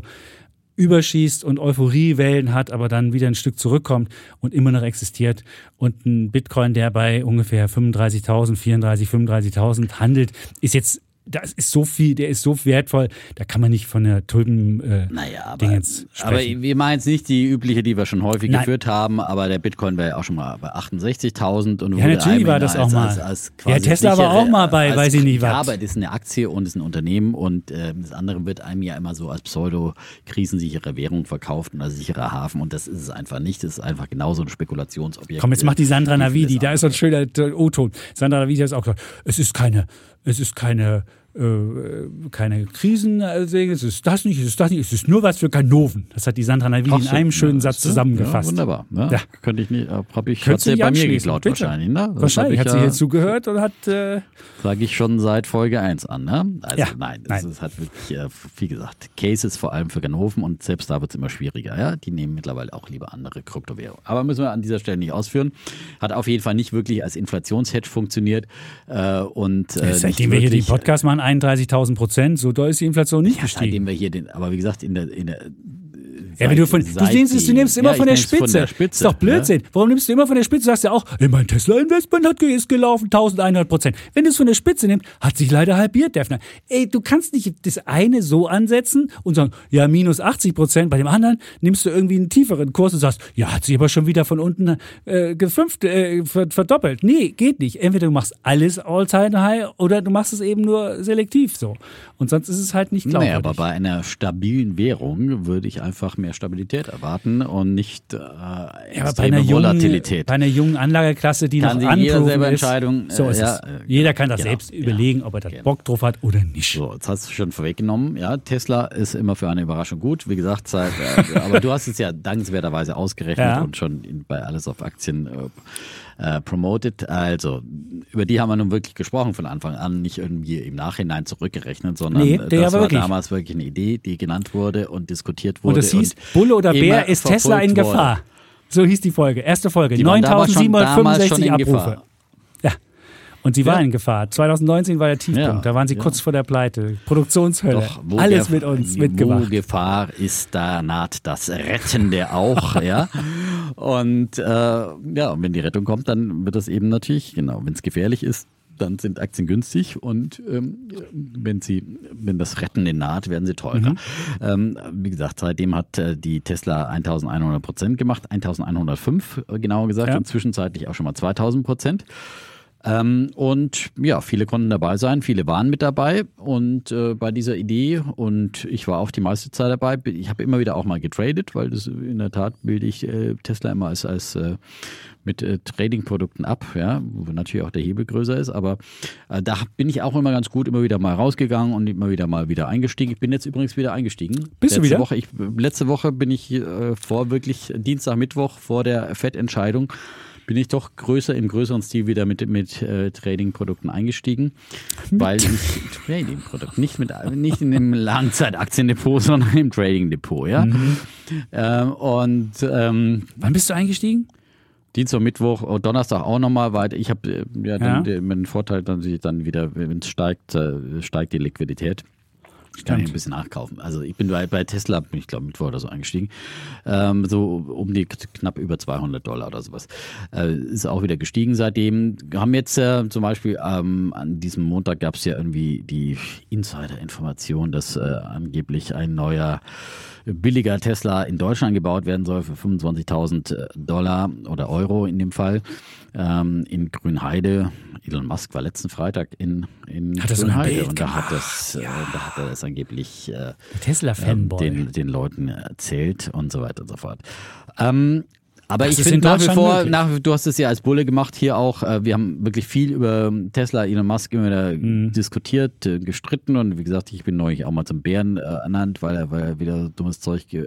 überschießt und Euphoriewellen hat, aber dann wieder ein Stück zurückkommt und immer noch existiert. Und ein Bitcoin, der bei ungefähr 35.000, 34, 35.000 handelt, ist jetzt das ist so viel, der ist so wertvoll, da kann man nicht von der Tulpen äh, naja, aber, sprechen. Aber wir meinen jetzt nicht die übliche, die wir schon häufig Nein. geführt haben, aber der Bitcoin war ja auch schon mal bei 68.000 und Ja, natürlich war das als, auch mal. Als, als ja, Tesla war auch mal bei, weiß ich nicht was. Ja, aber das ist eine Aktie und ist ein Unternehmen und äh, das andere wird einem ja immer so als pseudo-krisensichere Währung verkauft und als sicherer Hafen und das ist es einfach nicht. Das ist einfach genauso ein Spekulationsobjekt. Komm, jetzt macht die Sandra Navidi, da ist so ein schöner O-Ton. Sandra Navidi hat auch gesagt, es ist keine es ist keine äh, keine Krisen, also es ist das nicht, es ist das nicht, es ist nur was für Ganoven. Das hat die Sandra Navidi in einem schönen Satz zusammengefasst. Ja, wunderbar. Ja, ja. Könnte ich nicht, habe ich, hat sie bei mir geklaut Bitte. wahrscheinlich. Ne? wahrscheinlich hat sie hier zugehört und hat... Äh Sage ich schon seit Folge 1 an. Ne? Also ja, nein, das nein. Ist, hat wirklich, äh, wie gesagt, Cases vor allem für Ganoven und selbst da wird es immer schwieriger. Ja? Die nehmen mittlerweile auch lieber andere Kryptowährungen. Aber müssen wir an dieser Stelle nicht ausführen. Hat auf jeden Fall nicht wirklich als Inflationshedge funktioniert. Äh, und, äh, Seitdem wir hier den Podcast machen, 31.000 Prozent, so doll ist die Inflation nicht ja, gestiegen. Seitdem wir hier den, aber wie gesagt, in der, in der ja, wenn du von, du, nimmst, du nimmst immer ja, von, der Spitze. von der Spitze. Ist doch Blödsinn. Ja? Warum nimmst du immer von der Spitze? Du sagst ja auch, hey, mein Tesla-Investment hat ist gelaufen, 1100 Prozent. Wenn du es von der Spitze nimmst, hat sich leider halbiert, Defner. Ey, du kannst nicht das eine so ansetzen und sagen, ja, minus 80 Prozent. Bei dem anderen nimmst du irgendwie einen tieferen Kurs und sagst, ja, hat sich aber schon wieder von unten äh, gefünft, äh, verdoppelt. Nee, geht nicht. Entweder du machst alles All-Time-High oder du machst es eben nur selektiv so. Und sonst ist es halt nicht glaubwürdig. Nee, aber bei einer stabilen Währung würde ich einfach mehr Stabilität erwarten und nicht äh, ja, bei einer Volatilität. Jungen, bei einer jungen Anlageklasse, die kann noch anproven jeder selber Entscheidung, so ist ja, es. Jeder kann das genau, selbst überlegen, ob er da genau. Bock drauf hat oder nicht. So, jetzt hast du schon vorweggenommen. Ja, Tesla ist immer für eine Überraschung gut. Wie gesagt, seit, äh, aber du hast es ja dankenswerterweise ausgerechnet ja. und schon in, bei Alles auf Aktien äh, äh, promoted. Also, über die haben wir nun wirklich gesprochen von Anfang an, nicht irgendwie im Nachhinein zurückgerechnet, sondern nee, das war wirklich. damals wirklich eine Idee, die genannt wurde und diskutiert wurde. Und es hieß, Bulle oder Bär, ist Tesla in Gefahr? Wurde. So hieß die Folge. Erste Folge. 9765 Abrufe. Und sie war in Gefahr. 2019 war der Tiefpunkt. Ja, da waren sie ja. kurz vor der Pleite. Produktionshölle. Doch, Alles mit uns mitgemacht. Wo Gefahr ist, da naht das Rettende auch. [LAUGHS] ja. Und äh, ja, und wenn die Rettung kommt, dann wird das eben natürlich, genau, wenn es gefährlich ist, dann sind Aktien günstig und ähm, wenn sie, wenn das Rettende naht, werden sie teurer. Mhm. Ähm, wie gesagt, seitdem hat äh, die Tesla 1100 Prozent gemacht, 1105 äh, genauer gesagt ja. und zwischenzeitlich auch schon mal 2000 Prozent. Ähm, und ja, viele konnten dabei sein, viele waren mit dabei und äh, bei dieser Idee und ich war auch die meiste Zeit dabei. Ich habe immer wieder auch mal getradet, weil das in der Tat bilde ich äh, Tesla immer als, als äh, mit äh, Trading-Produkten ab, ja, wo natürlich auch der Hebel größer ist. Aber äh, da bin ich auch immer ganz gut immer wieder mal rausgegangen und immer wieder mal wieder eingestiegen. Ich bin jetzt übrigens wieder eingestiegen. Bist letzte du wieder? Woche, ich, letzte Woche bin ich äh, vor wirklich Dienstag, Mittwoch vor der Fettentscheidung bin ich doch größer im größeren Stil wieder mit, mit äh, Trading-Produkten eingestiegen. Weil ich Trading-Produkt, nicht, mit, nicht in dem Langzeitaktiendepot, sondern im Trading-Depot, ja. Mhm. Ähm, und ähm, Wann bist du eingestiegen? Dienstag, Mittwoch, oh, Donnerstag auch nochmal weiter. Ich habe äh, ja, Ja. den, den Vorteil, dass ich dann wieder, wenn es steigt, äh, steigt die Liquidität. Ich kann hier ein bisschen nachkaufen. Also ich bin bei, bei Tesla, bin ich glaube Mittwoch oder so eingestiegen, ähm, so um die knapp über 200 Dollar oder sowas. Äh, ist auch wieder gestiegen seitdem. Wir haben jetzt äh, zum Beispiel ähm, an diesem Montag gab es ja irgendwie die Insider-Information, dass äh, angeblich ein neuer billiger Tesla in Deutschland gebaut werden soll für 25.000 Dollar oder Euro in dem Fall ähm, in Grünheide. Elon Musk war letzten Freitag in, in Hat Grünheide und da hat, das, äh, da hat er das angeblich äh, Der ähm, Tesla-Fanboy. den, den Leuten erzählt und so weiter und so fort. Ähm, aber Das ich finde nach wie vor, nach, du hast es ja als Bulle gemacht hier auch, äh, wir haben wirklich viel über Tesla, Elon Musk immer wieder Mhm. diskutiert, äh, gestritten und wie gesagt, ich bin neulich auch mal zum Bären äh, ernannt, weil er, weil er wieder dummes Zeug äh,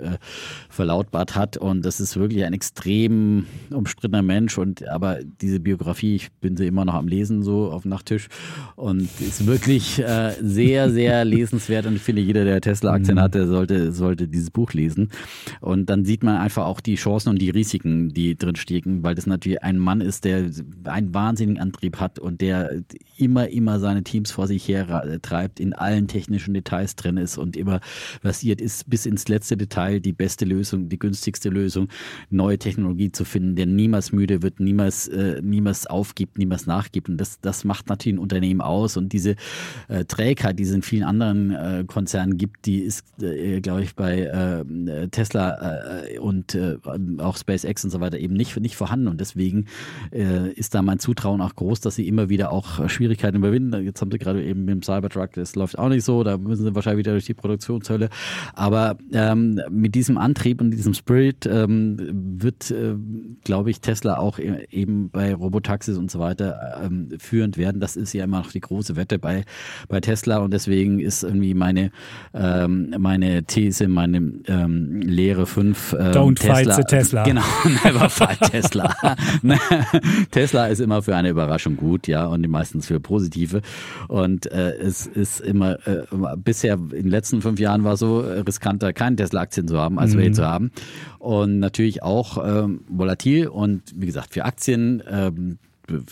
verlautbart hat und das ist wirklich ein extrem umstrittener Mensch und aber diese Biografie, ich bin sie immer noch am Lesen so auf dem Nachttisch und ist wirklich äh, sehr, sehr [LAUGHS] lesenswert und ich finde, jeder, der Tesla-Aktien hat, der sollte, sollte dieses Buch lesen und dann sieht man einfach auch die Chancen und die Risiken, die drin stecken, weil das natürlich ein Mann ist, der einen wahnsinnigen Antrieb hat und der immer, immer seine Teams vor sich her treibt, in allen technischen Details drin ist und immer versiert ist, bis ins letzte Detail die beste Lösung, die günstigste Lösung, neue Technologie zu finden, der niemals müde wird, niemals, äh, niemals aufgibt, niemals nachgibt. Und das, das macht natürlich ein Unternehmen aus. Und diese äh, Trägheit, die es in vielen anderen äh, Konzernen gibt, die ist, äh, glaube ich, bei äh, Tesla äh, und auch SpaceX und so weiter eben nicht, nicht vorhanden. Und deswegen äh, ist da mein Zutrauen auch groß, dass sie immer wieder auch äh, Schwierigkeiten überwinden. Jetzt haben sie gerade eben mit dem Cybertruck, das läuft auch nicht so, da müssen sie wahrscheinlich wieder durch die Produktionshölle. Aber ähm, mit diesem Antrieb und diesem Spirit ähm, wird, äh, glaube ich, Tesla auch e- eben bei Robotaxis und so weiter ähm, führend werden. Das ist ja immer noch die große Wette bei, bei Tesla und deswegen ist irgendwie meine, ähm, meine These, meine ähm, Lehre 5. Ähm, Don't fight the Tesla. Genau, never [LAUGHS] fight Tesla. Tesla ist immer für eine Überraschung gut, ja, und meistens für positive. Und äh, es ist immer, äh, bisher in den letzten fünf Jahren war so äh, riskanter, keine Tesla-Aktien zu haben, als welche zu haben. Und natürlich auch ähm, volatil und wie gesagt, für Aktien ähm,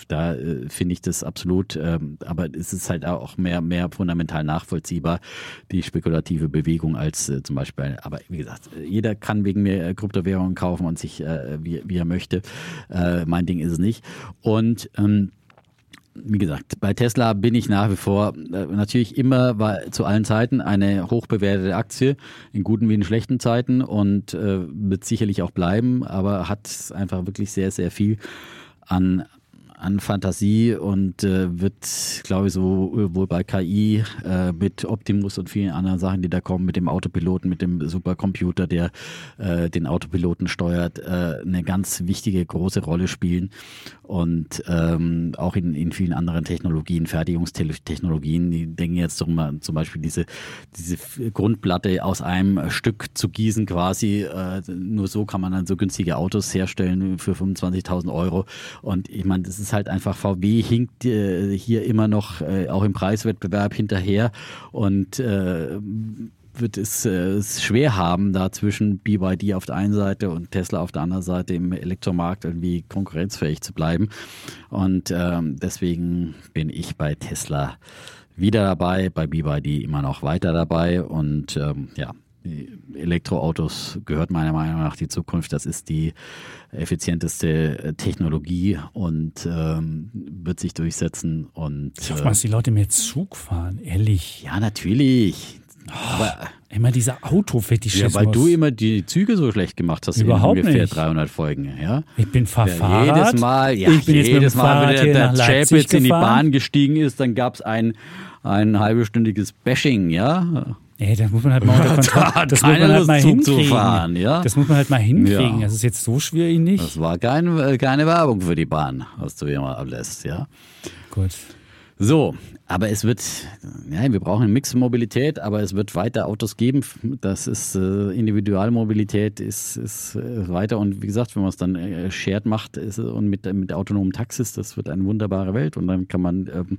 da äh, finde ich das absolut, ähm, aber es ist halt auch mehr, mehr fundamental nachvollziehbar, die spekulative Bewegung als äh, zum Beispiel, aber wie gesagt, jeder kann wegen mir äh, Kryptowährungen kaufen und sich, äh, wie, wie er möchte. Äh, mein Ding ist es nicht. Und ähm, wie gesagt, bei Tesla bin ich nach wie vor äh, natürlich immer war zu allen Zeiten eine hochbewertete Aktie, in guten wie in schlechten Zeiten und äh, wird sicherlich auch bleiben, aber hat einfach wirklich sehr, sehr viel an an Fantasie und äh, wird, glaube ich, so wohl bei KI äh, mit Optimus und vielen anderen Sachen, die da kommen, mit dem Autopiloten, mit dem Supercomputer, der äh, den Autopiloten steuert, äh, eine ganz wichtige, große Rolle spielen. Und ähm, auch in, in vielen anderen Technologien, Fertigungstechnologien, die denken jetzt zum, zum Beispiel diese, diese Grundplatte aus einem Stück zu gießen quasi. Äh, nur so kann man dann so günstige Autos herstellen für 25.000 Euro. Und ich meine, das ist halt einfach, VW hinkt äh, hier immer noch äh, auch im Preiswettbewerb hinterher und äh, wird es, äh, es schwer haben, da zwischen BYD auf der einen Seite und Tesla auf der anderen Seite im Elektromarkt irgendwie konkurrenzfähig zu bleiben. Und ähm, deswegen bin ich bei Tesla wieder dabei, bei BYD immer noch weiter dabei und ähm, ja, Elektroautos gehört meiner Meinung nach die Zukunft. Das ist die effizienteste äh, Technologie und ähm, wird sich durchsetzen. Und Ich hoffe äh, mal, dass die Leute mehr Zug fahren, ehrlich. ja, natürlich. Aber Immer dieser Autofetischismus. ja, weil du immer die Züge so schlecht gemacht hast Überhaupt in ungefähr nicht. 300 Folgen. Ja? ich bin Ja, Fahrrad. jedes Mal, ja, ich bin jedes Mal, wenn der, der Chapitz in die. Bahn gestiegen ist, dann gab es ein, ein halbstündiges Bashing, ja. Ey, das muss man halt mal unter [LAUGHS] Kontrolle. hat Das muss man halt mal hinkriegen. fahren, ja. Das muss man halt mal hinkriegen. Ja. Das ist jetzt so schwierig nicht. Das war kein, äh, keine Werbung für die Bahn, was du hier mal ablässt, ja. Gut. So, aber es wird, ja, wir brauchen eine Mixed-Mobilität, aber es wird weiter Autos geben. Das ist äh, Individualmobilität ist, ist äh, weiter und wie gesagt, wenn man es dann äh, shared macht ist, und mit, mit autonomen Taxis, das wird eine wunderbare Welt und dann kann man ähm,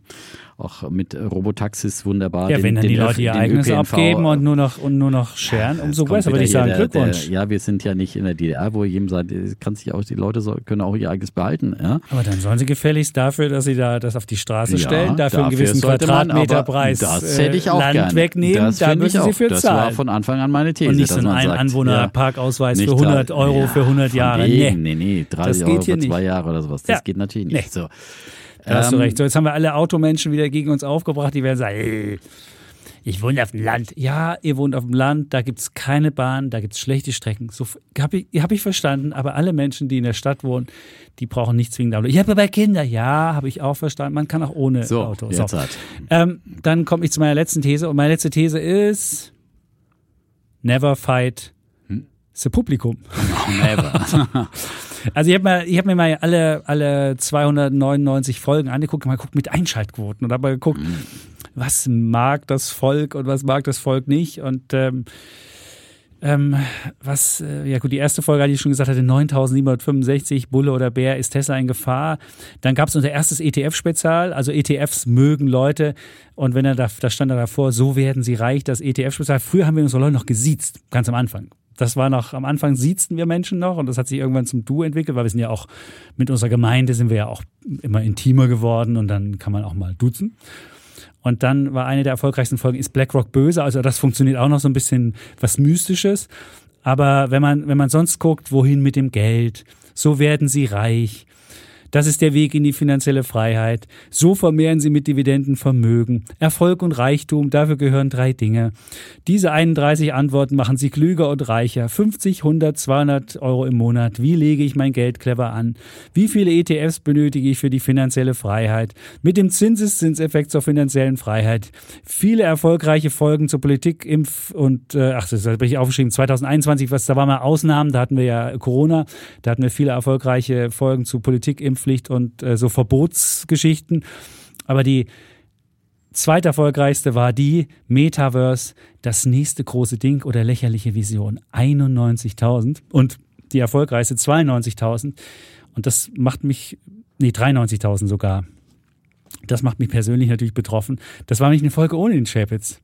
auch mit Robotaxis wunderbar Ja, den, wenn dann die Leute ihr eigenes ÖPNV abgeben und nur noch, und nur noch scheren, umso Jetzt kommt besser, würde ich sagen. der- Glückwunsch. Der, ja, wir sind ja nicht in der DDR, wo jedem sagt, kann sich auch, die Leute soll, können auch ihr eigenes behalten. Ja? Aber dann sollen sie gefälligst dafür, dass sie da das auf die Straße Ja, stellen, dafür einen dafür gewissen sollte man, aber Quadratmeterpreis Das äh, hätte ich auch Land gern. wegnehmen, das da müssen ich sie für Das zahlen. war von Anfang an meine These. und nicht so ein sagt, Anwohnerparkausweis nicht für 100 da- Euro ja, für 100 von Jahre. wegen, Nee. nee, nee, 30 Das geht Euro für zwei nicht. Jahre oder sowas. Das Ja. geht natürlich Nee. nicht. So. Da hast du Ähm, recht. So, jetzt haben wir alle Automenschen wieder gegen uns aufgebracht. Die werden sagen, ey, ich wohne auf dem Land. Ja, ihr wohnt auf dem Land, da gibt es keine Bahn, da gibt es schlechte Strecken. So habe ich, hab ich verstanden. Aber alle Menschen, die in der Stadt wohnen, die brauchen nicht zwingend Auto. Ich habe aber Kinder. Ja, habe ich auch verstanden. Man kann auch ohne So, Auto. jetzt halt. Ähm, dann komme ich zu meiner letzten These. Und meine letzte These ist Never fight the Publikum. Never. [LAUGHS] [LAUGHS] Also ich habe hab mir mal alle, alle 299 Folgen angeguckt, mal geguckt mit Einschaltquoten und habe mal geguckt, was mag das Volk und was mag das Volk nicht. Und ähm, ähm, was, äh, ja gut, die erste Folge hatte ich schon gesagt, hatte 9765, Bulle oder Bär, ist Tesla in Gefahr. Dann gab es unser erstes ETF-Spezial, also ETFs mögen Leute und wenn er da, da stand er davor, so werden sie reich, das ETF-Spezial. Früher haben wir unsere Leute noch gesiezt, ganz am Anfang. Das war noch, am Anfang siezten wir Menschen noch und das hat sich irgendwann zum Du entwickelt, weil wir sind ja auch, mit unserer Gemeinde sind wir ja auch immer intimer geworden und dann kann man auch mal duzen. Und dann war eine der erfolgreichsten Folgen, ist BlackRock böse? Also das funktioniert auch noch so ein bisschen was Mystisches. Aber wenn man, wenn man sonst guckt, wohin mit dem Geld, so werden sie reich. Das ist der Weg in die finanzielle Freiheit. So vermehren sie mit Dividenden Vermögen. Erfolg und Reichtum, dafür gehören drei Dinge. Diese 31 Antworten machen sie klüger und reicher. 50, 100, 200 Euro im Monat. Wie lege ich mein Geld clever an? Wie viele ETFs benötige ich für die finanzielle Freiheit? Mit dem Zinseszinseffekt zur finanziellen Freiheit. Viele erfolgreiche Folgen zur Politik, Impf und, äh, ach, das habe ich aufgeschrieben, 2021, was, da waren mal Ausnahmen, da hatten wir ja Corona, da hatten wir viele erfolgreiche Folgen zu Politik, Impfpflicht und äh, so Verbotsgeschichten. Aber die zweite erfolgreichste war die Metaverse, das nächste große Ding oder lächerliche Vision. 91.000 und die erfolgreichste 92.000. Und das macht mich, nee, 93.000 sogar. Das macht mich persönlich natürlich betroffen. Das war nämlich eine Folge ohne den Chapitz.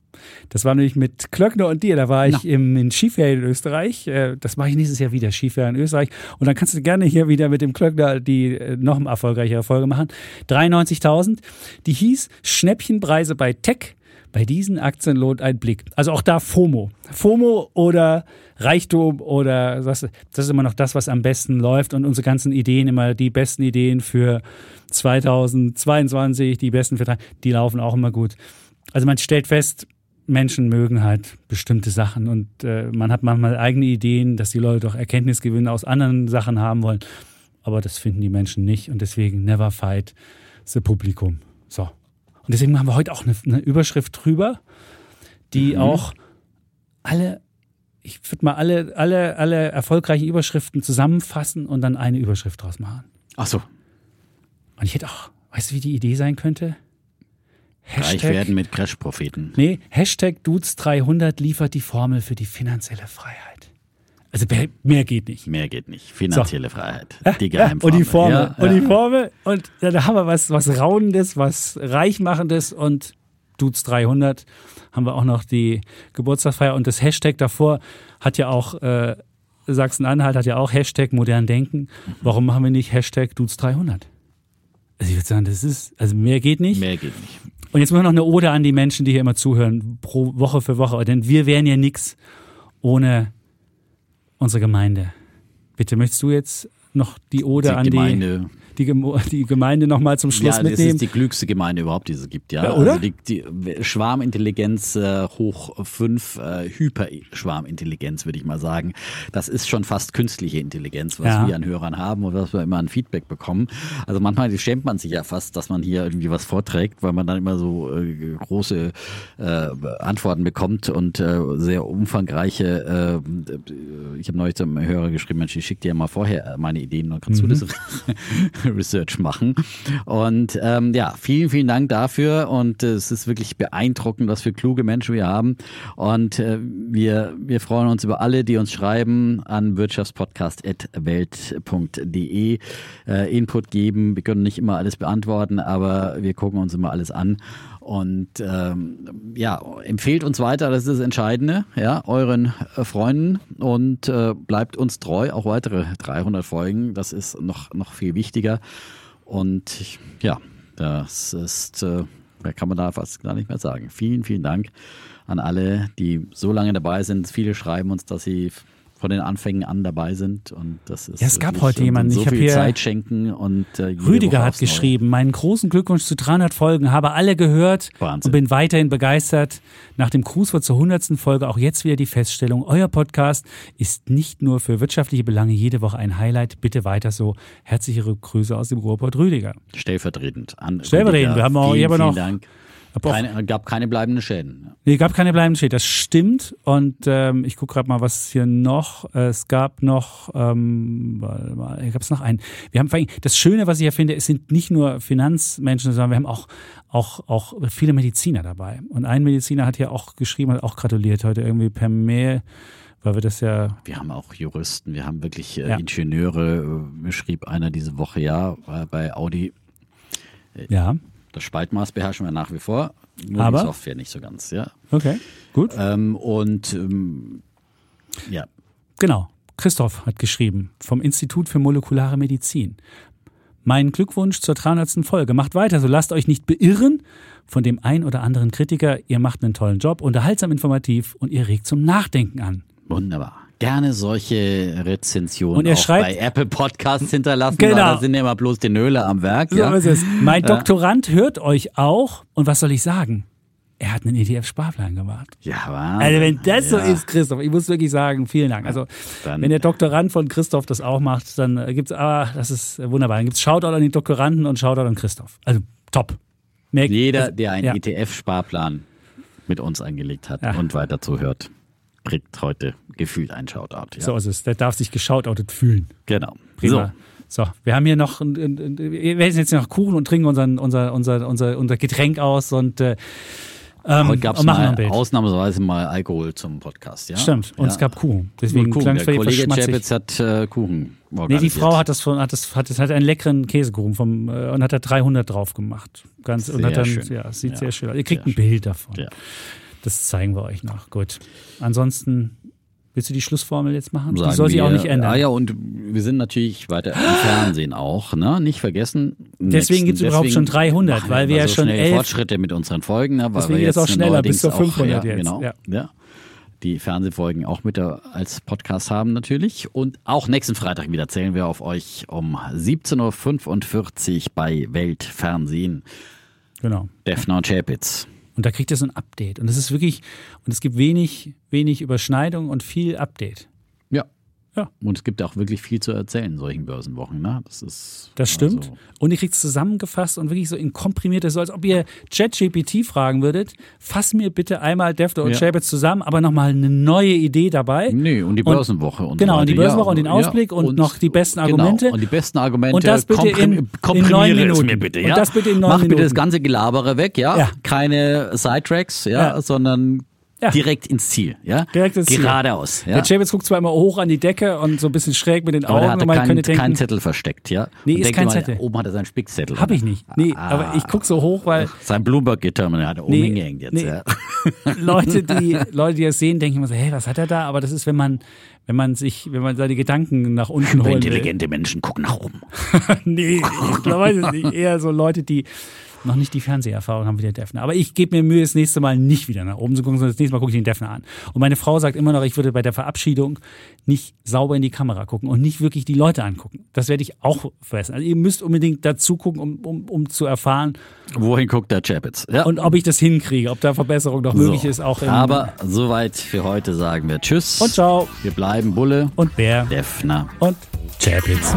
Das war nämlich mit Klöckner und dir. Da war ich im, in Skiferien in Österreich. Äh, Das mache ich nächstes Jahr wieder, Skiferien in Österreich. Und dann kannst du gerne hier wieder mit dem Klöckner die äh, noch eine erfolgreichere Folge machen. 93.000. Die hieß Schnäppchenpreise bei Tech. Bei diesen Aktien lohnt ein Blick. Also auch da FOMO. FOMO oder Reichtum oder was, das ist immer noch das, was am besten läuft und unsere ganzen Ideen, immer die besten Ideen für 2022, die besten drei, die laufen auch immer gut. Also man stellt fest, Menschen mögen halt bestimmte Sachen und äh, man hat manchmal eigene Ideen, dass die Leute doch Erkenntnisgewinne aus anderen Sachen haben wollen. Aber das finden die Menschen nicht und deswegen never fight the Publikum. So. Und deswegen haben wir heute auch eine, eine Überschrift drüber, die auch alle, ich würde mal alle, alle, alle erfolgreichen Überschriften zusammenfassen und dann eine Überschrift draus machen. Ach so, Und ich hätte auch, weißt du, wie die Idee sein könnte? reich werden mit Crash-Propheten. Nee, Hashtag Dudes300 liefert die Formel für die finanzielle Freiheit. Also mehr- geht nicht. Mehr geht nicht. Finanzielle Freiheit. Die Geheimformel. und die Formel. Ja, Und ja. die Formel. Und da haben wir was, was Raunendes, was Reichmachendes und Dudes 300 haben wir auch noch die Geburtstagsfeier und das Hashtag davor hat ja auch, äh, Sachsen-Anhalt hat ja auch Hashtag modern denken. Warum machen wir nicht Hashtag Dudes 300? Also ich würde sagen, das ist, also mehr geht nicht. Mehr geht nicht. Und jetzt noch eine Ode an die Menschen, die hier immer zuhören, pro Woche für Woche. Denn wir wären ja nix ohne unsere Gemeinde. Bitte möchtest du jetzt noch die Ode Die an Gemeinde, die, die Gemeinde nochmal zum Schluss ja, mitnehmen. das ist die klügste Gemeinde überhaupt, die es gibt, ja. Ja, oder? Also die, die Schwarmintelligenz äh, hoch fünf, äh, Hyperschwarmintelligenz, würde ich mal sagen. Das ist schon fast künstliche Intelligenz, was Ja. wir an Hörern haben und was wir immer an Feedback bekommen. Also manchmal schämt man sich ja fast, dass man hier irgendwie was vorträgt, weil man dann immer so äh, große äh, Antworten bekommt und äh, sehr umfangreiche. Äh, ich habe neulich zum Hörer geschrieben, Mensch, ich schicke dir mal vorher meine Ideen, dann kannst du das [LAUGHS] Research machen. Und ähm, ja, vielen, vielen Dank dafür. Und äh, es ist wirklich beeindruckend, was für kluge Menschen wir haben. Und äh, wir, wir freuen uns über alle, die uns schreiben an wirtschaftspodcast.welt.de, äh, Input geben. Wir können nicht immer alles beantworten, aber wir gucken uns immer alles an. Und ähm, ja, empfehlt uns weiter, das ist das Entscheidende, ja, euren äh, Freunden und äh, bleibt uns treu, auch weitere 300 Folgen, das ist noch, noch viel wichtiger. Und ich- ja, das ist, äh, mehr kann man da fast gar nicht mehr sagen. Vielen, vielen Dank an alle, die so lange dabei sind. Viele schreiben uns, dass sie von den Anfängen an dabei sind und das ist Ja, es gab heute jemanden, so ich hab viel hier- Zeit schenken und äh, Rüdiger Woche hat geschrieben, meinen großen Glückwunsch zu 300 Folgen, habe alle gehört Wahnsinn. und bin weiterhin begeistert. Nach dem Grußwort zur 100. Folge auch jetzt wieder die Feststellung, euer Podcast ist nicht nur für wirtschaftliche Belange jede Woche ein Highlight. Bitte weiter so. Herzliche Grüße aus dem Ruhrport Rüdiger. Stellvertretend an Stellvertretend. Rüdiger. Wir haben auch- vielen, ich habe vielen noch- Dank. Hab auch- Keine, gab keine bleibenden Schäden. Nee, gab keine bleibenden Schäden. Das stimmt. Und ähm, ich gucke gerade mal, was hier noch. Äh, Es gab noch, ähm, gab es noch einen. Wir haben das Schöne, was ich ja finde, es sind nicht nur Finanzmenschen, sondern wir haben auch auch auch viele Mediziner dabei. Und ein Mediziner hat hier auch geschrieben, hat auch gratuliert heute irgendwie per Mail, weil wir das ja Wir haben auch Juristen, wir haben wirklich äh, Ja. Ingenieure. äh, Mir schrieb einer diese Woche, ja, äh, bei Audi, ja das Spaltmaß beherrschen wir nach wie vor, nur Aber? die Software nicht so ganz, ja. okay gut Ähm, und ähm, ja, Genau. Christoph hat geschrieben vom Institut für molekulare Medizin. Mein Glückwunsch zur 300. Folge. Macht weiter, so lasst euch nicht beirren von dem ein oder anderen Kritiker. Ihr macht einen tollen Job, unterhaltsam informativ und ihr regt zum Nachdenken an. wunderbar. Gerne solche Rezensionen Und er auch schreibt- bei Apple Podcasts hinterlassen, Genau. weil da sind ja immer bloß die Nöle am Werk. So ja. ist es. Mein Doktorand hört euch auch. Und was soll ich sagen? Er hat einen ETF-Sparplan gemacht. ja, Wahnsinn. Also wenn das so ja. ist, Christoph, ich muss wirklich sagen, vielen Dank. Also dann- wenn der Doktorand von Christoph das auch macht, dann äh, gibt's, ah, das ist äh, wunderbar. Dann gibt's Shoutout an den Doktoranden und Shoutout an Christoph. Also top. Mehr, Jeder, also, der einen. ETF-Sparplan mit uns angelegt hat Ja. und weiter zuhört, kriegt heute gefühlt einen Shoutout. Ja. So ist es. Der darf sich geshoutoutet fühlen. Genau. Prima. So. wir haben hier noch, ein- ein- ein- wir essen jetzt noch Kuchen und trinken unseren, unser, unser, unser, unser Getränk aus und äh, ähm, Heute gab es und ein ausnahmsweise mal Alkohol zum Podcast. Ja? Stimmt. Und ja. es gab Kuchen. Deswegen Und Kuchen. klang es Der Kollege. Chapitz hat äh, Kuchen Nee, die Frau hat das von, hat das, hat das hat einen leckeren Käsekuchen vom, äh, und hat da 300 drauf gemacht. Ganz, und Sehr hat dann, schön. ja, sieht Ja, sehr schön aus. Ihr kriegt sehr ein Bild davon. Ja. Das zeigen wir euch noch. Gut. Ansonsten, willst du die Schlussformel jetzt machen? Sagen die soll sich auch nicht ändern. Ah ja, und wir sind natürlich weiter im Fernsehen auch, ne? Nicht vergessen. Deswegen gibt's überhaupt schon 300, machen weil wir ja so schon elf- Fortschritte mit unseren Folgen, ne? Weil Deswegen jetzt auch schneller, bis zur neuerdings 500 auch, ja, jetzt, Genau, ja. ja. Die Fernsehfolgen auch mit der, als Podcast haben natürlich. Und auch nächsten Freitag wieder zählen wir auf euch um 17.45 Uhr bei Weltfernsehen. Genau. Defner und Chapitz. Und da kriegt ihr so ein Update. Und es ist wirklich, und es gibt wenig, wenig Überschneidung und viel Update. Ja. Ja. Und es gibt auch wirklich viel zu erzählen in solchen Börsenwochen. Ne? Das ist. Das stimmt. also- Und ihr kriegt es zusammengefasst und wirklich so in komprimierte, so als ob ihr ChatGPT fragen würdet, fass mir bitte einmal Defner und Ja. Chapitz zusammen, aber nochmal eine neue Idee dabei. Nee, und die Und- Börsenwoche und genau, und die. Börsenwoche und den Ausblick und noch die besten Argumente. Genau, und die besten Argumente. Und das bitte komprim- in- in komprimiere neun es Minuten. mir bitte, Und ja? das bitte in neun Mach bitte Minuten. das ganze Gelabere weg, ja? Ja. Keine Sidetracks, ja, Ja. sondern Ja. direkt ins Ziel, ja? Direkt ins Ziel. Geradeaus, ja? Der Chapitz guckt zwar immer hoch an die Decke und so ein bisschen schräg mit den aber Augen und man könnte keinen denken, keinen Zettel versteckt, ja? Nee, Und ist kein immer, Zettel. Oben hat er seinen Spickzettel. hab ich nicht. Nee, Ah. aber ich guck so hoch, weil Sein Bloomberg-Terminal hat er oben Nee, hingehängt jetzt, nee. ja? [LAUGHS] Leute, die [LAUGHS] Leute, die das sehen, denken immer so, hey, was hat er da? Aber das ist, wenn man, wenn man sich, wenn man seine Gedanken nach unten will. Intelligente Menschen gucken nach oben. [LAUGHS] nee, ich weiß es nicht. Eher so Leute, die, noch nicht die Fernseherfahrung haben wie der Defner. Aber ich gebe mir Mühe, das nächste Mal nicht wieder nach oben zu gucken, sondern das nächste Mal gucke ich den Defner an. Und meine Frau sagt immer noch, ich würde bei der Verabschiedung nicht sauber in die Kamera gucken und nicht wirklich die Leute angucken. Das werde ich auch vergessen. Also ihr müsst unbedingt dazu gucken, um, um, um zu erfahren. Wohin guckt der Chapitz? Ja. Und ob ich das hinkriege, ob da Verbesserung noch möglich so. ist. Auch Aber soweit für heute sagen wir Tschüss. Und ciao. Wir bleiben Bulle und Bär. Defner und Chapitz.